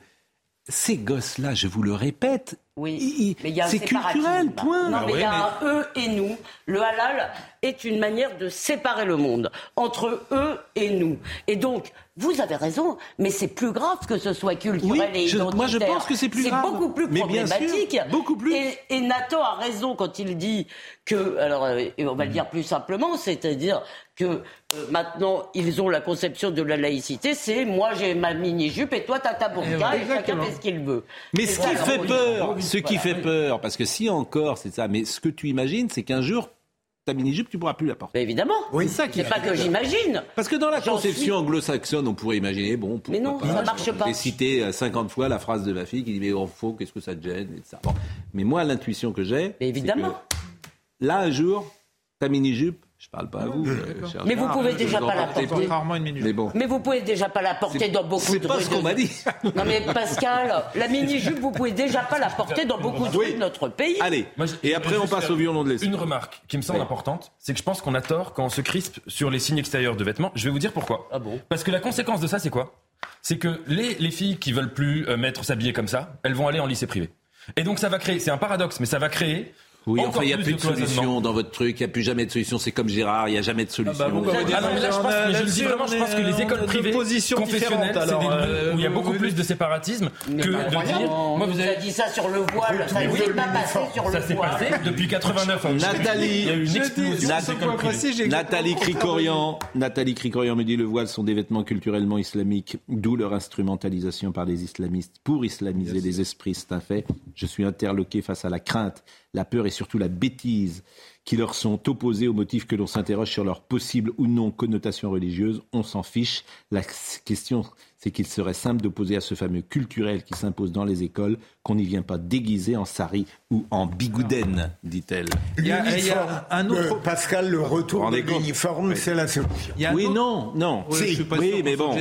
Speaker 1: ces gosses-là, je vous le répète,
Speaker 5: Oui,
Speaker 1: ils-
Speaker 5: mais il y a un
Speaker 1: c'est culturel, point.
Speaker 5: Non, mais il
Speaker 8: oui,
Speaker 5: y a un eux et nous. Le halal est une manière de séparer le monde entre eux et nous. Et donc, vous avez raison, mais c'est plus grave que ce soit culturel
Speaker 1: Oui,
Speaker 5: et
Speaker 1: je-
Speaker 5: identitaire.
Speaker 1: moi, je pense que c'est plus grave.
Speaker 5: beaucoup plus
Speaker 1: Mais bien sûr,
Speaker 5: problématique.
Speaker 1: beaucoup plus.
Speaker 5: Et, et Nathan a raison quand il dit que, alors, euh, et on va le dire plus simplement, c'est-à-dire que euh, maintenant ils ont la conception de la laïcité, c'est moi j'ai ma mini-jupe et toi t'as ta burqa et, chacun
Speaker 1: Exactement.
Speaker 5: fait ce qu'il veut.
Speaker 1: Mais ce
Speaker 5: ça,
Speaker 1: qui fait peur,
Speaker 5: Oui,
Speaker 1: ce qui fait
Speaker 5: oui.
Speaker 1: peur, parce que si encore c'est ça, mais ce que tu imagines, c'est qu'un jour, ta mini-jupe, tu pourras plus la porter.
Speaker 5: Mais évidemment.
Speaker 1: C'est ça qui
Speaker 5: C'est pas que j'imagine.
Speaker 1: Parce que dans la conception
Speaker 5: suis-
Speaker 1: anglo-saxonne, on pourrait imaginer, bon, pourquoi
Speaker 5: Mais non,
Speaker 1: pas,
Speaker 5: ça marche pas.
Speaker 1: citer euh, 50 fois la phrase de ma fille qui dit, mais au fond, qu'est-ce que ça te gêne et ça. Bon. Mais moi, l'intuition que j'ai,
Speaker 5: Mais évidemment.
Speaker 1: que là, un jour, ta mini-jupe, je parle pas à vous, euh,
Speaker 5: Mais vous pouvez déjà pas la porter.
Speaker 8: Rarement une minute.
Speaker 1: Mais bon.
Speaker 5: Mais vous pouvez déjà pas la porter
Speaker 1: C'est-
Speaker 5: dans beaucoup
Speaker 1: c'est
Speaker 5: de
Speaker 1: pas
Speaker 5: rues
Speaker 1: ce qu'on m'a dit.
Speaker 5: Non mais Pascal, la mini-jupe, vous pouvez déjà pas la porter dans beaucoup de rues de notre pays.
Speaker 1: Allez,
Speaker 9: Moi, je-
Speaker 1: et après on passe au violon de l'esprit.
Speaker 9: Une remarque qui me semble
Speaker 1: Oui.
Speaker 9: importante, c'est que je pense qu'on a tort quand on se crispe sur les signes extérieurs de vêtements. Je vais vous dire pourquoi.
Speaker 5: Ah bon?
Speaker 9: Parce que la conséquence de ça, c'est quoi? C'est que les, les filles qui veulent plus euh, mettre s'habiller comme ça, elles vont aller en lycée privé. Et donc ça va créer, c'est un paradoxe, mais ça va créer.
Speaker 1: Oui,
Speaker 9: encore
Speaker 1: enfin, il n'y a
Speaker 9: plus de
Speaker 1: de solution dans votre truc, il n'y a plus jamais de solution. C'est comme Gérard, il n'y a jamais de solution.
Speaker 8: bon, bah,
Speaker 9: Ah non, mais là, je pense, mais je le dis vraiment, je pense que les écoles privées confessionnelles, c'est des lieux où il y a beaucoup plus de séparatisme que de dire. Moi, vous avez
Speaker 5: dit ça sur le voile, ça ne s'est pas passé sur
Speaker 9: ça
Speaker 5: le
Speaker 9: s'est
Speaker 5: voile.
Speaker 9: passé depuis 89. hein.
Speaker 1: Nathalie. Nathalie Cricorian, Nathalie Cricorian me dit le voile sont des vêtements culturellement islamiques, d'où leur instrumentalisation par les islamistes pour islamiser les esprits, c'est un fait. Je suis interloqué face à la crainte, la peur et surtout la bêtise qui leur sont opposés au motif que l'on s'interroge sur leur possible ou non connotation religieuse. On s'en fiche. La question, c'est qu'il serait simple d'opposer à ce fameux culturel qui s'impose dans les écoles qu'on n'y vient pas déguisé en sari ou en bigouden, dit-elle.
Speaker 8: Il y a- il y a un autre-
Speaker 4: Pascal, le retour de l'uniforme, c'est la solution.
Speaker 1: Oui,
Speaker 8: autre-
Speaker 1: non, non.
Speaker 8: Oui,
Speaker 1: Si.
Speaker 8: je suis pas
Speaker 1: oui,
Speaker 8: sûr qu'on
Speaker 1: mais bon.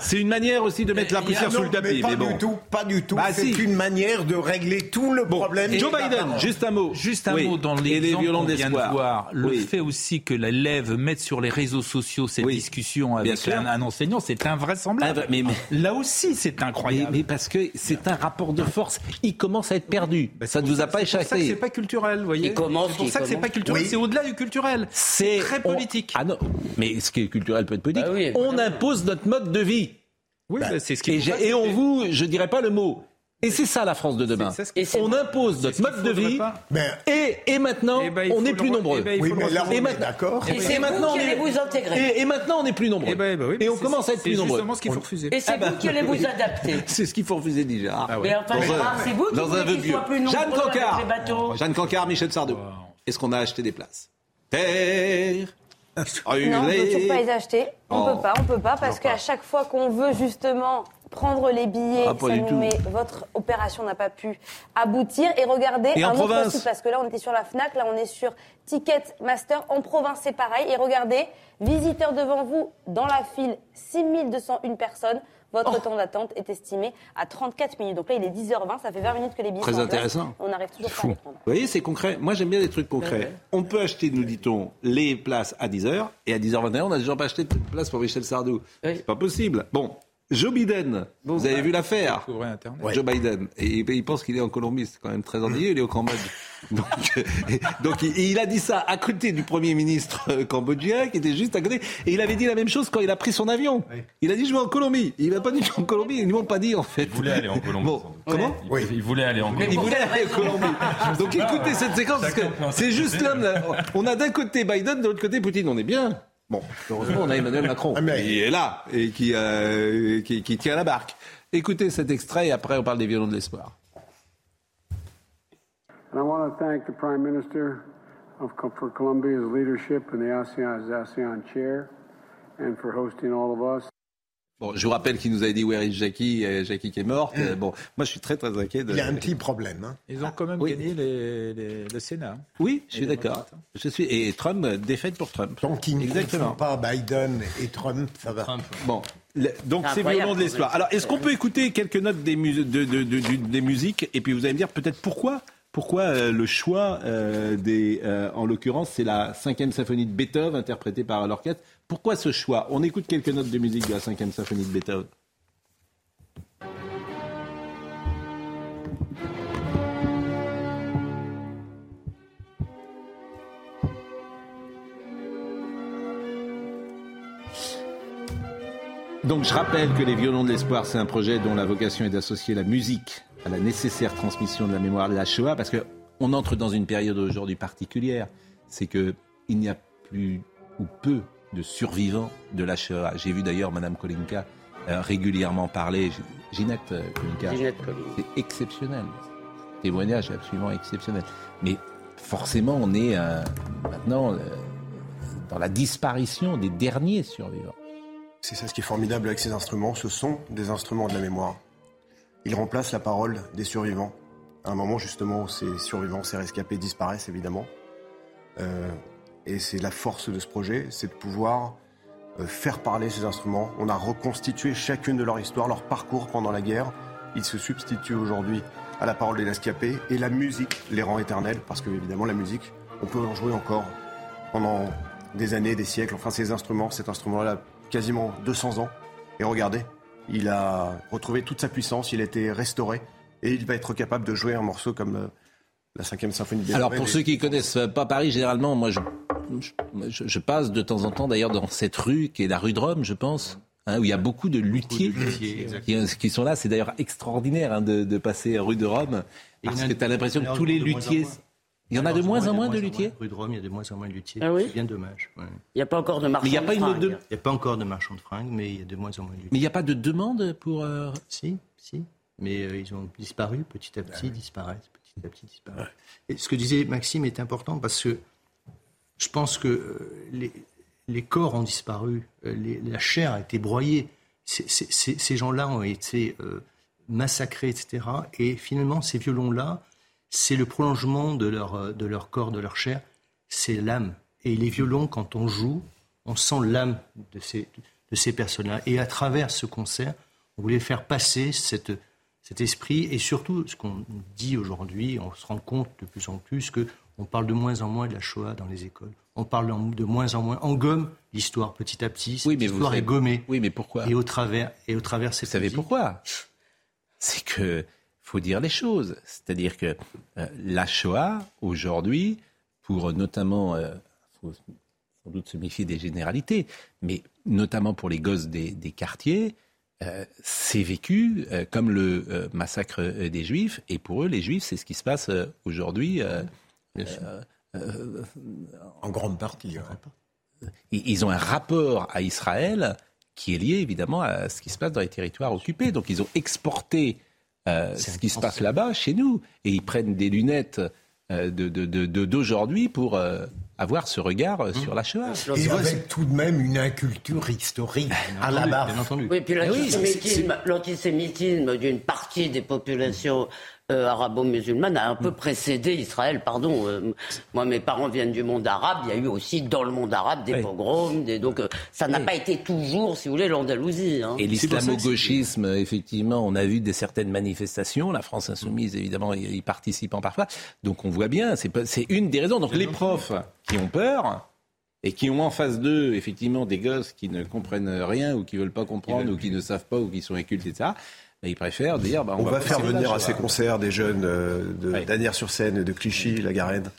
Speaker 1: C'est une manière aussi de mettre la poussière sous le tapis.
Speaker 4: mais pas
Speaker 1: mais bon.
Speaker 4: du tout, pas du tout.
Speaker 1: Bah,
Speaker 4: c'est
Speaker 1: si.
Speaker 4: une manière de régler tout le problème.
Speaker 1: Joe
Speaker 4: de la
Speaker 1: Biden, juste un mot.
Speaker 8: Juste un
Speaker 1: Oui.
Speaker 8: mot dans
Speaker 1: Et les
Speaker 8: l'exemple
Speaker 1: violons
Speaker 8: qu'on
Speaker 1: de
Speaker 8: vient de
Speaker 1: d'espoir.
Speaker 8: voir, le
Speaker 1: Oui.
Speaker 8: fait aussi que l'élève mette sur les réseaux sociaux cette discussion avec un enseignant, c'est invraisemblable.
Speaker 1: Ah, mais- mais-
Speaker 8: Là aussi, c'est incroyable.
Speaker 1: Mais, mais parce que c'est un rapport de force. Il commence à être perdu. ça ne vous a pas
Speaker 8: C'est pour ça que
Speaker 1: échappé.
Speaker 8: c'est pas culturel, vous voyez.
Speaker 1: Il commence,
Speaker 8: C'est pour ça que c'est pas culturel,
Speaker 1: Oui.
Speaker 8: c'est au-delà du culturel.
Speaker 1: C'est
Speaker 8: très
Speaker 1: on-
Speaker 8: politique.
Speaker 1: Ah non, mais ce qui est culturel peut être politique.
Speaker 8: Bah oui,
Speaker 1: on impose notre mode de vie.
Speaker 8: Oui, bah, c'est ce qui
Speaker 1: et, et on vous, je dirais pas le mot. Et c'est ça la France de demain. On impose notre mode de vie. Et, et maintenant,
Speaker 8: Eh ben,
Speaker 1: on plus nombreux.
Speaker 8: eh ben,
Speaker 1: on est
Speaker 4: maintenant- d'accord.
Speaker 5: Et c'est vous qui
Speaker 1: on est-
Speaker 5: vous intégrer.
Speaker 1: Et, et maintenant, on n'est plus nombreux.
Speaker 8: Eh ben, bah oui,
Speaker 1: et on commence à être plus nombreux.
Speaker 8: justement ce qu'il faut
Speaker 1: On-
Speaker 8: refuser.
Speaker 5: Et c'est
Speaker 1: Ah bah,
Speaker 5: vous qui allez vous adapter.
Speaker 1: C'est ce qu'il faut refuser déjà.
Speaker 5: Mais enfin, c'est vous qui
Speaker 1: Dans un
Speaker 5: voulez qu'ils soient plus nombreux
Speaker 1: Jeanne Cancard.
Speaker 5: les bateaux.
Speaker 1: Jeanne Cancard, Michel Sardou. Est-ce qu'on a acheté des places? Terre.
Speaker 21: Non, on ne peut toujours pas les acheter. On
Speaker 1: Oh.
Speaker 21: peut pas, on peut pas, parce qu'à chaque fois qu'on veut justement prendre les billets,
Speaker 1: Ah,
Speaker 21: ça nous met votre opération n'a pas pu aboutir. Et regardez
Speaker 1: Et en
Speaker 21: un autre
Speaker 1: province
Speaker 21: site, parce que là on était sur la Fnac, là on est sur Ticketmaster. En province c'est pareil. Et regardez, visiteurs devant vous dans la file, 6201 personnes. Votre
Speaker 1: Oh.
Speaker 21: temps d'attente est estimé à 34 minutes. Donc là, il est 10h20, ça fait 20 minutes que les billets
Speaker 1: Très
Speaker 21: sont en place.
Speaker 1: intéressant.
Speaker 21: On n'arrive toujours pas à les prendre.
Speaker 1: Vous voyez, c'est concret. Moi, j'aime bien les trucs concrets. On peut acheter, nous dit-on, les places à 10h, et à 10h21, on n'a toujours pas acheté de place pour Michel Sardou. C'est pas possible. Bon. Joe Biden, vous avez vu l'affaire. Joe Biden. Et il il pense qu'il est en Colombie, c'est quand même très ennuyeux, il est au Cambodge. Donc, et- donc il, il a dit ça à côté du Premier ministre euh, cambodgien, qui était juste à côté. Et il avait dit la même chose quand il a pris son avion. Il a dit je vais en Colombie. Il n'a pas dit je vais en Colombie, ils ne m'ont pas dit en fait.
Speaker 3: Il voulait aller en Colombie.
Speaker 1: Bon, comment
Speaker 3: Il, il voulait aller en Colombie.
Speaker 1: il voulait aller en Colombie. Donc écoutez cette séquence, parce que c'est juste l'homme. là. On a d'un côté Biden, de l'autre côté Poutine. On est bien. Bon, heureusement, on a Emmanuel Macron qui est là et qui, euh, qui, qui tient la barque. Écoutez cet extrait et après on parle des violons de l'espoir.
Speaker 28: And I want to thank the Prime Minister of, for Colombia's leadership in the ASEAN, ASEAN chair and for hosting all of us.
Speaker 1: Bon, je vous rappelle qu'il nous avait dit Where is Jackie, Jackie qui est morte. Euh, Bon, moi je suis très très inquiet. De...
Speaker 4: Il y a un petit problème. hein.
Speaker 8: Ils ont quand même
Speaker 1: Oui.
Speaker 8: gagné les- les- le Sénat.
Speaker 1: Oui, je suis d'accord. Je suis et Trump euh, défaite pour Trump.
Speaker 4: Tant qu'ils ne pas Biden et Trump, ça va.
Speaker 1: Bon, le- donc
Speaker 4: C'est
Speaker 1: violon de l'histoire. Alors, est-ce qu'on peut écouter quelques notes des, mus- de- de- des musiques? Et puis vous allez me dire peut-être pourquoi pourquoi euh, le choix euh, des, euh, en l'occurrence, c'est la cinquième symphonie de Beethoven interprétée par l'orchestre. Pourquoi ce choix? On écoute quelques notes de musique de la cinquième symphonie de Beethoven. Donc je rappelle que les Violons de l'Espoir, c'est un projet dont la vocation est d'associer la musique à la nécessaire transmission de la mémoire de la Shoah, parce qu'on entre dans une période aujourd'hui particulière. C'est qu'il n'y a plus ou peu de survivants de la Shoah. J'ai vu d'ailleurs Madame Kolinka euh, régulièrement parler. Euh, Kolinka.
Speaker 5: Ginette Kolinka.
Speaker 1: C'est exceptionnel. Témoignage absolument exceptionnel. Mais forcément, on est euh, maintenant euh, dans la disparition des derniers survivants.
Speaker 22: C'est ça ce qui est formidable avec ces instruments, ce sont des instruments de la mémoire. Ils remplacent la parole des survivants. À un moment justement où ces survivants, ces rescapés disparaissent évidemment. Euh, et c'est la force de ce projet, c'est de pouvoir euh, faire parler ces instruments. On a reconstitué chacune de leur histoire, leur parcours pendant la guerre. Ils se substituent aujourd'hui à la parole des rescapés et la musique les rend éternels parce que évidemment la musique, on peut en jouer encore pendant des années, des siècles. Enfin ces instruments, cet instrument-là a quasiment 200 ans. Et regardez, il a retrouvé toute sa puissance, il a été restauré et il va être capable de jouer un morceau comme euh, la cinquième symphonie de
Speaker 1: Alors
Speaker 22: Beethoven.
Speaker 1: pour ceux qui connaissent pas Paris, généralement, moi je, je, je passe de temps en temps d'ailleurs dans cette rue qui est la rue de Rome, je pense. hein, où il y a beaucoup de luthiers, qui, qui sont là. C'est d'ailleurs extraordinaire hein, de, de passer rue de Rome, parce que tu as l'impression que tous les
Speaker 23: de
Speaker 1: luthiers... Il y en a de moins en moins de
Speaker 23: moins
Speaker 1: luthiers
Speaker 23: Rue de Rome, il y a de moins en moins de luthiers.
Speaker 1: Ah oui
Speaker 23: C'est bien dommage. ouais.
Speaker 5: Il n'y a pas encore de marchand
Speaker 1: Mais il y a
Speaker 5: de fringues.
Speaker 1: de-
Speaker 23: Il n'y a pas encore de marchands de fringues, mais il y a de moins en moins de luthiers.
Speaker 1: Mais il n'y a pas de demande pour... euh,
Speaker 23: Si, si. Mais euh, ils ont disparu petit à petit, disparaissent, petit à petit disparaissent. Et ce que disait Maxime est important parce que je pense que euh, les, les corps ont disparu, euh, les- la chair a été broyée. Ces gens-là ont été euh, massacrés, etc. Et finalement, ces violons-là, c'est le prolongement de leur, de leur corps, de leur chair, c'est l'âme. Et les violons, quand on joue, on sent l'âme de ces, de ces personnes-là. Et à travers ce concert, on voulait faire passer cette, cet esprit et surtout ce qu'on dit aujourd'hui, on se rend compte de plus en plus que On parle de moins en moins de la Shoah dans les écoles. On parle de moins en moins. On gomme l'histoire petit à petit.
Speaker 1: Oui, mais
Speaker 23: l'histoire est gommée.
Speaker 1: Oui, mais pourquoi?
Speaker 23: Et au travers, et au travers,
Speaker 1: Vous savez pourquoi? C'est que faut dire les choses. C'est-à-dire que euh, la Shoah aujourd'hui, pour notamment, euh, faut sans doute se méfier des généralités, mais notamment pour les gosses des, des quartiers, euh, c'est vécu euh, comme le euh, massacre euh, des Juifs, et pour eux, les Juifs, c'est ce qui se passe aujourd'hui.
Speaker 4: en grande partie. hein.
Speaker 1: ils ils ont un rapport à Israël qui est lié évidemment à ce qui se passe dans les territoires occupés. Donc ils ont exporté ce qui se passe là-bas chez nous et ils prennent des lunettes de- de- de- de- d'aujourd'hui pour avoir ce regard euh, sur la Shoah.
Speaker 4: Et avec tout de même une inculture historique à la base.
Speaker 5: Oui, puis
Speaker 1: oui,
Speaker 5: l'antisémitisme l'antisémitisme d'une partie des populations euh, arabo-musulmanes a un peu précédé Israël. Pardon, euh, moi mes parents viennent du monde arabe, il y a eu aussi dans le monde arabe des pogroms, des, donc euh, ça n'a pas été toujours, si vous voulez, l'Andalousie. hein.
Speaker 1: Et l'islamo-gauchisme, effectivement, on a vu des certaines manifestations. La France insoumise, évidemment, y, y participant parfois. Donc on voit bien, c'est une des raisons. Donc les profs qui ont peur et qui ont en face d'eux, effectivement, des gosses qui ne comprennent rien ou qui veulent pas comprendre ou qui ne savent pas ou qui sont incultes, etc. ils préfèrent dire, bah,
Speaker 22: On, va, faire venir à ces concerts des jeunes euh, de d'Anières-sur-Seine, de Clichy, la Garenne.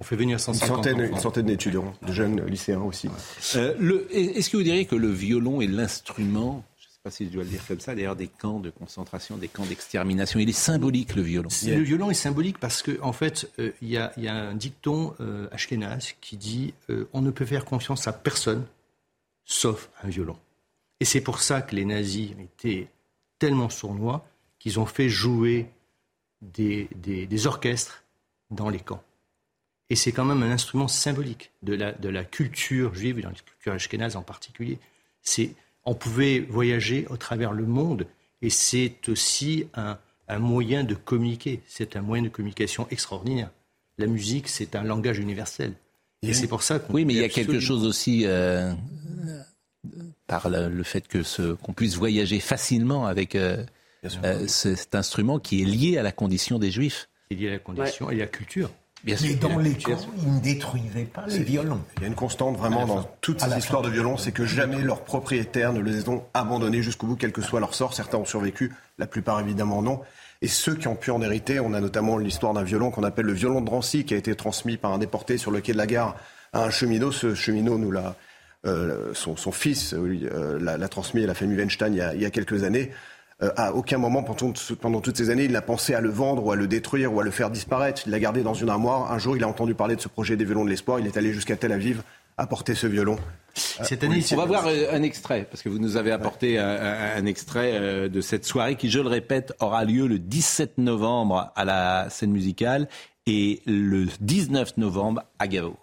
Speaker 23: On fait venir
Speaker 22: une
Speaker 23: 150
Speaker 22: centaine,
Speaker 23: enfants.
Speaker 22: une centaine d'étudiants, de jeunes lycéens aussi.
Speaker 1: Euh, Est-ce que vous diriez que le violon est l'instrument, je ne sais pas si je dois le dire comme ça, d'ailleurs des camps de concentration, des camps d'extermination Il est symbolique le violon.
Speaker 23: Le violon est symbolique parce qu'en en fait, euh, il y, a, il y a un dicton euh, ashkénaze qui dit euh, on ne peut faire confiance à personne sauf un violon. Et c'est pour ça que les nazis étaient tellement sournois qu'ils ont fait jouer des, des- des orchestres dans les camps. Et c'est quand même un instrument symbolique de la, de la culture juive et dans la culture ashkénaze en particulier. C'est, on pouvait voyager au travers le monde et c'est aussi un, un moyen de communiquer. C'est un moyen de communication extraordinaire. La musique, c'est un langage universel. Et c'est pour ça qu'on
Speaker 1: Oui, mais il y a quelque chose aussi euh, par le, le fait que ce- qu'on puisse voyager facilement avec euh, euh, ce- cet instrument qui est lié à la condition des Juifs.
Speaker 23: C'est lié à la condition et à la culture.
Speaker 1: Bien
Speaker 4: Mais
Speaker 1: sûr.
Speaker 4: dans les
Speaker 22: culture.
Speaker 4: camps, ils ne détruisaient pas les violons.
Speaker 22: Il y a une constante vraiment dans toutes ces histoires de violon, c'est que jamais leurs propriétaires ne les ont abandonnés jusqu'au bout, quel que soit leur sort. Certains ont survécu, la plupart évidemment non. Et ceux qui ont pu en hériter, on a notamment l'histoire d'un violon qu'on appelle le violon de Drancy, qui a été transmis par un déporté sur le quai de la gare à un cheminot. Ce cheminot nous l'a, euh, son, son fils euh, euh, l'a, transmis à la famille Weinstein il y a, il y a quelques années. Euh, à aucun moment pendant, pendant toutes ces années, il n'a pensé à le vendre ou à le détruire ou à le faire disparaître. Il l'a gardé dans une armoire. Un jour, il a entendu parler de ce projet des violons de l'espoir. Il est allé jusqu'à Tel Aviv apporter ce violon.
Speaker 23: Cette
Speaker 22: année,
Speaker 1: on va voir un extrait, parce que vous nous avez apporté un, extrait de cette soirée qui, je le répète, aura lieu le 17 novembre à la scène musicale et le 19 novembre à Gavo.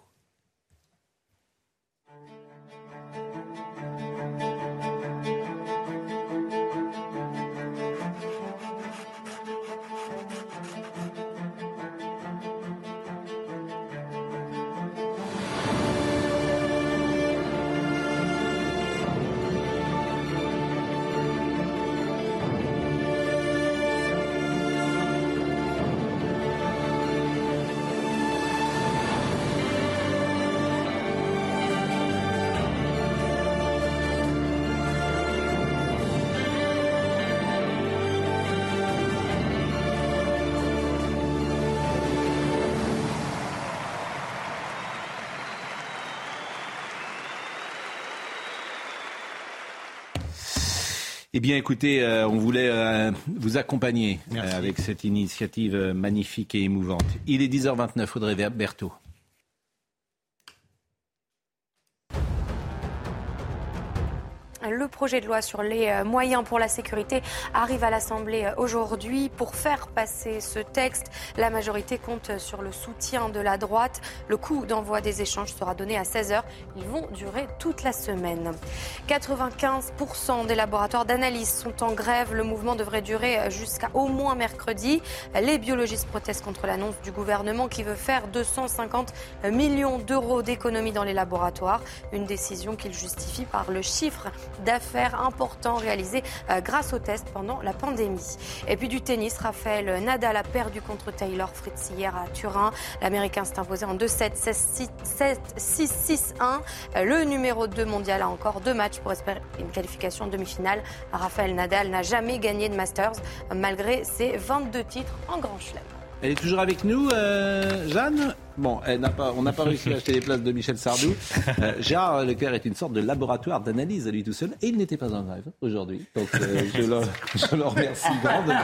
Speaker 1: Eh bien, écoutez, euh, on voulait euh, vous accompagner euh, avec cette initiative magnifique et émouvante. Il est 10h29, Audrey Berthaud.
Speaker 2: Le projet de loi sur les euh, moyens pour la sécurité arrive à l'Assemblée euh, aujourd'hui. Pour faire passer ce texte, la majorité compte sur le soutien de la droite. Le coup d'envoi des échanges sera donné à 16h. Ils vont durer toute la semaine. 95% des laboratoires d'analyse sont en grève. Le mouvement devrait durer euh, jusqu'à au moins mercredi. Les biologistes protestent contre l'annonce du gouvernement qui veut faire 250 millions d'euros d'économies dans les laboratoires. Une décision qu'ils justifient par le chiffre d'affaires important réalisé euh, grâce aux tests pendant la pandémie. Et puis du tennis, Raphaël Nadal a perdu contre Taylor Fritz hier à Turin. L'Américain s'est imposé en 2-7, 6-6-1. Euh, le numéro 2 mondial a encore deux matchs pour espérer une qualification en demi-finale. Raphaël Nadal n'a jamais gagné de Masters malgré ses 22 titres en Grand Chelem.
Speaker 1: Elle est toujours avec nous, euh, Jeanne? Bon, elle n'a pas, on n'a pas réussi à acheter les places de Michel Sardou. Euh, Gérard Leclerc est une sorte de laboratoire d'analyse à lui tout seul. Et il n'était pas en grève aujourd'hui. Donc euh, je, le, je le remercie grandement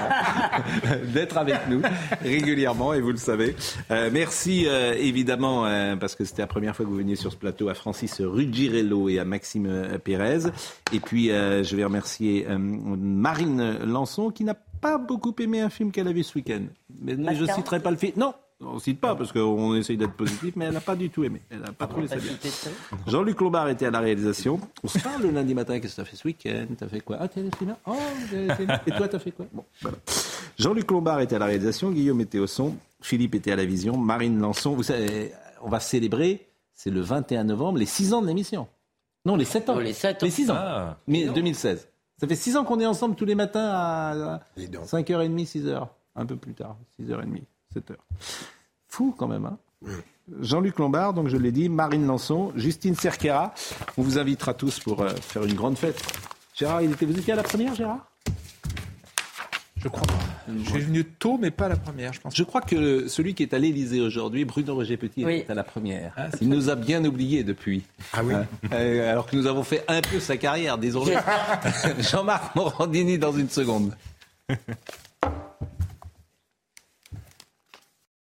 Speaker 1: d'être avec nous régulièrement, et vous le savez. Euh, merci euh, évidemment, euh, parce que c'était la première fois que vous veniez sur ce plateau, à Francis Ruggiero et à Maxime euh, Pérez. Et puis euh, je vais remercier euh, Marine Lançon qui n'a pas beaucoup aimé un film qu'elle a vu ce week-end. Mais, je citerai pas le film. Non, on cite pas parce qu'on essaye d'être positif, mais elle n'a pas du tout aimé. Elle n'a pas trouvé ça bien. Jean-Luc Lombard était à la réalisation. On se parle le lundi matin. Qu'est-ce que tu as fait ce week-end? T'as fait quoi? Ah, t'es cinéma? Oh. Et toi, t'as fait quoi? Bon, voilà. Jean-Luc Lombard était à la réalisation. Guillaume était au son. Philippe était à la vision. Marine Lançon. Vous savez, on va célébrer, c'est le 21 novembre, les 6 ans de l'émission. Non, les 7 ans.
Speaker 5: les 7 ans.
Speaker 1: Les 6 ans.
Speaker 9: Ah.
Speaker 1: Mais 2016. Ça fait 6 ans qu'on est ensemble tous les matins à 5h30, 6h. Un peu plus tard. 6h30, 7h. Fou quand même, hein Jean-Luc Lombard, donc je l'ai dit, Marine Lançon, Justine Cerquera. On vous invitera tous pour euh, faire une grande fête. Gérard, il était, vous étiez à la première, Gérard?
Speaker 8: Je crois pas. Je suis venu tôt, mais pas à la première, je pense.
Speaker 1: Je crois que celui qui est à l'Élysée aujourd'hui, Bruno Roger Petit,
Speaker 5: Oui.
Speaker 1: est à la première.
Speaker 8: Ah,
Speaker 1: il nous a bien oubliés depuis.
Speaker 4: Ah oui
Speaker 1: Hein, euh, alors que nous avons fait un peu sa carrière, disons-le. Jean-Marc Morandini dans une seconde.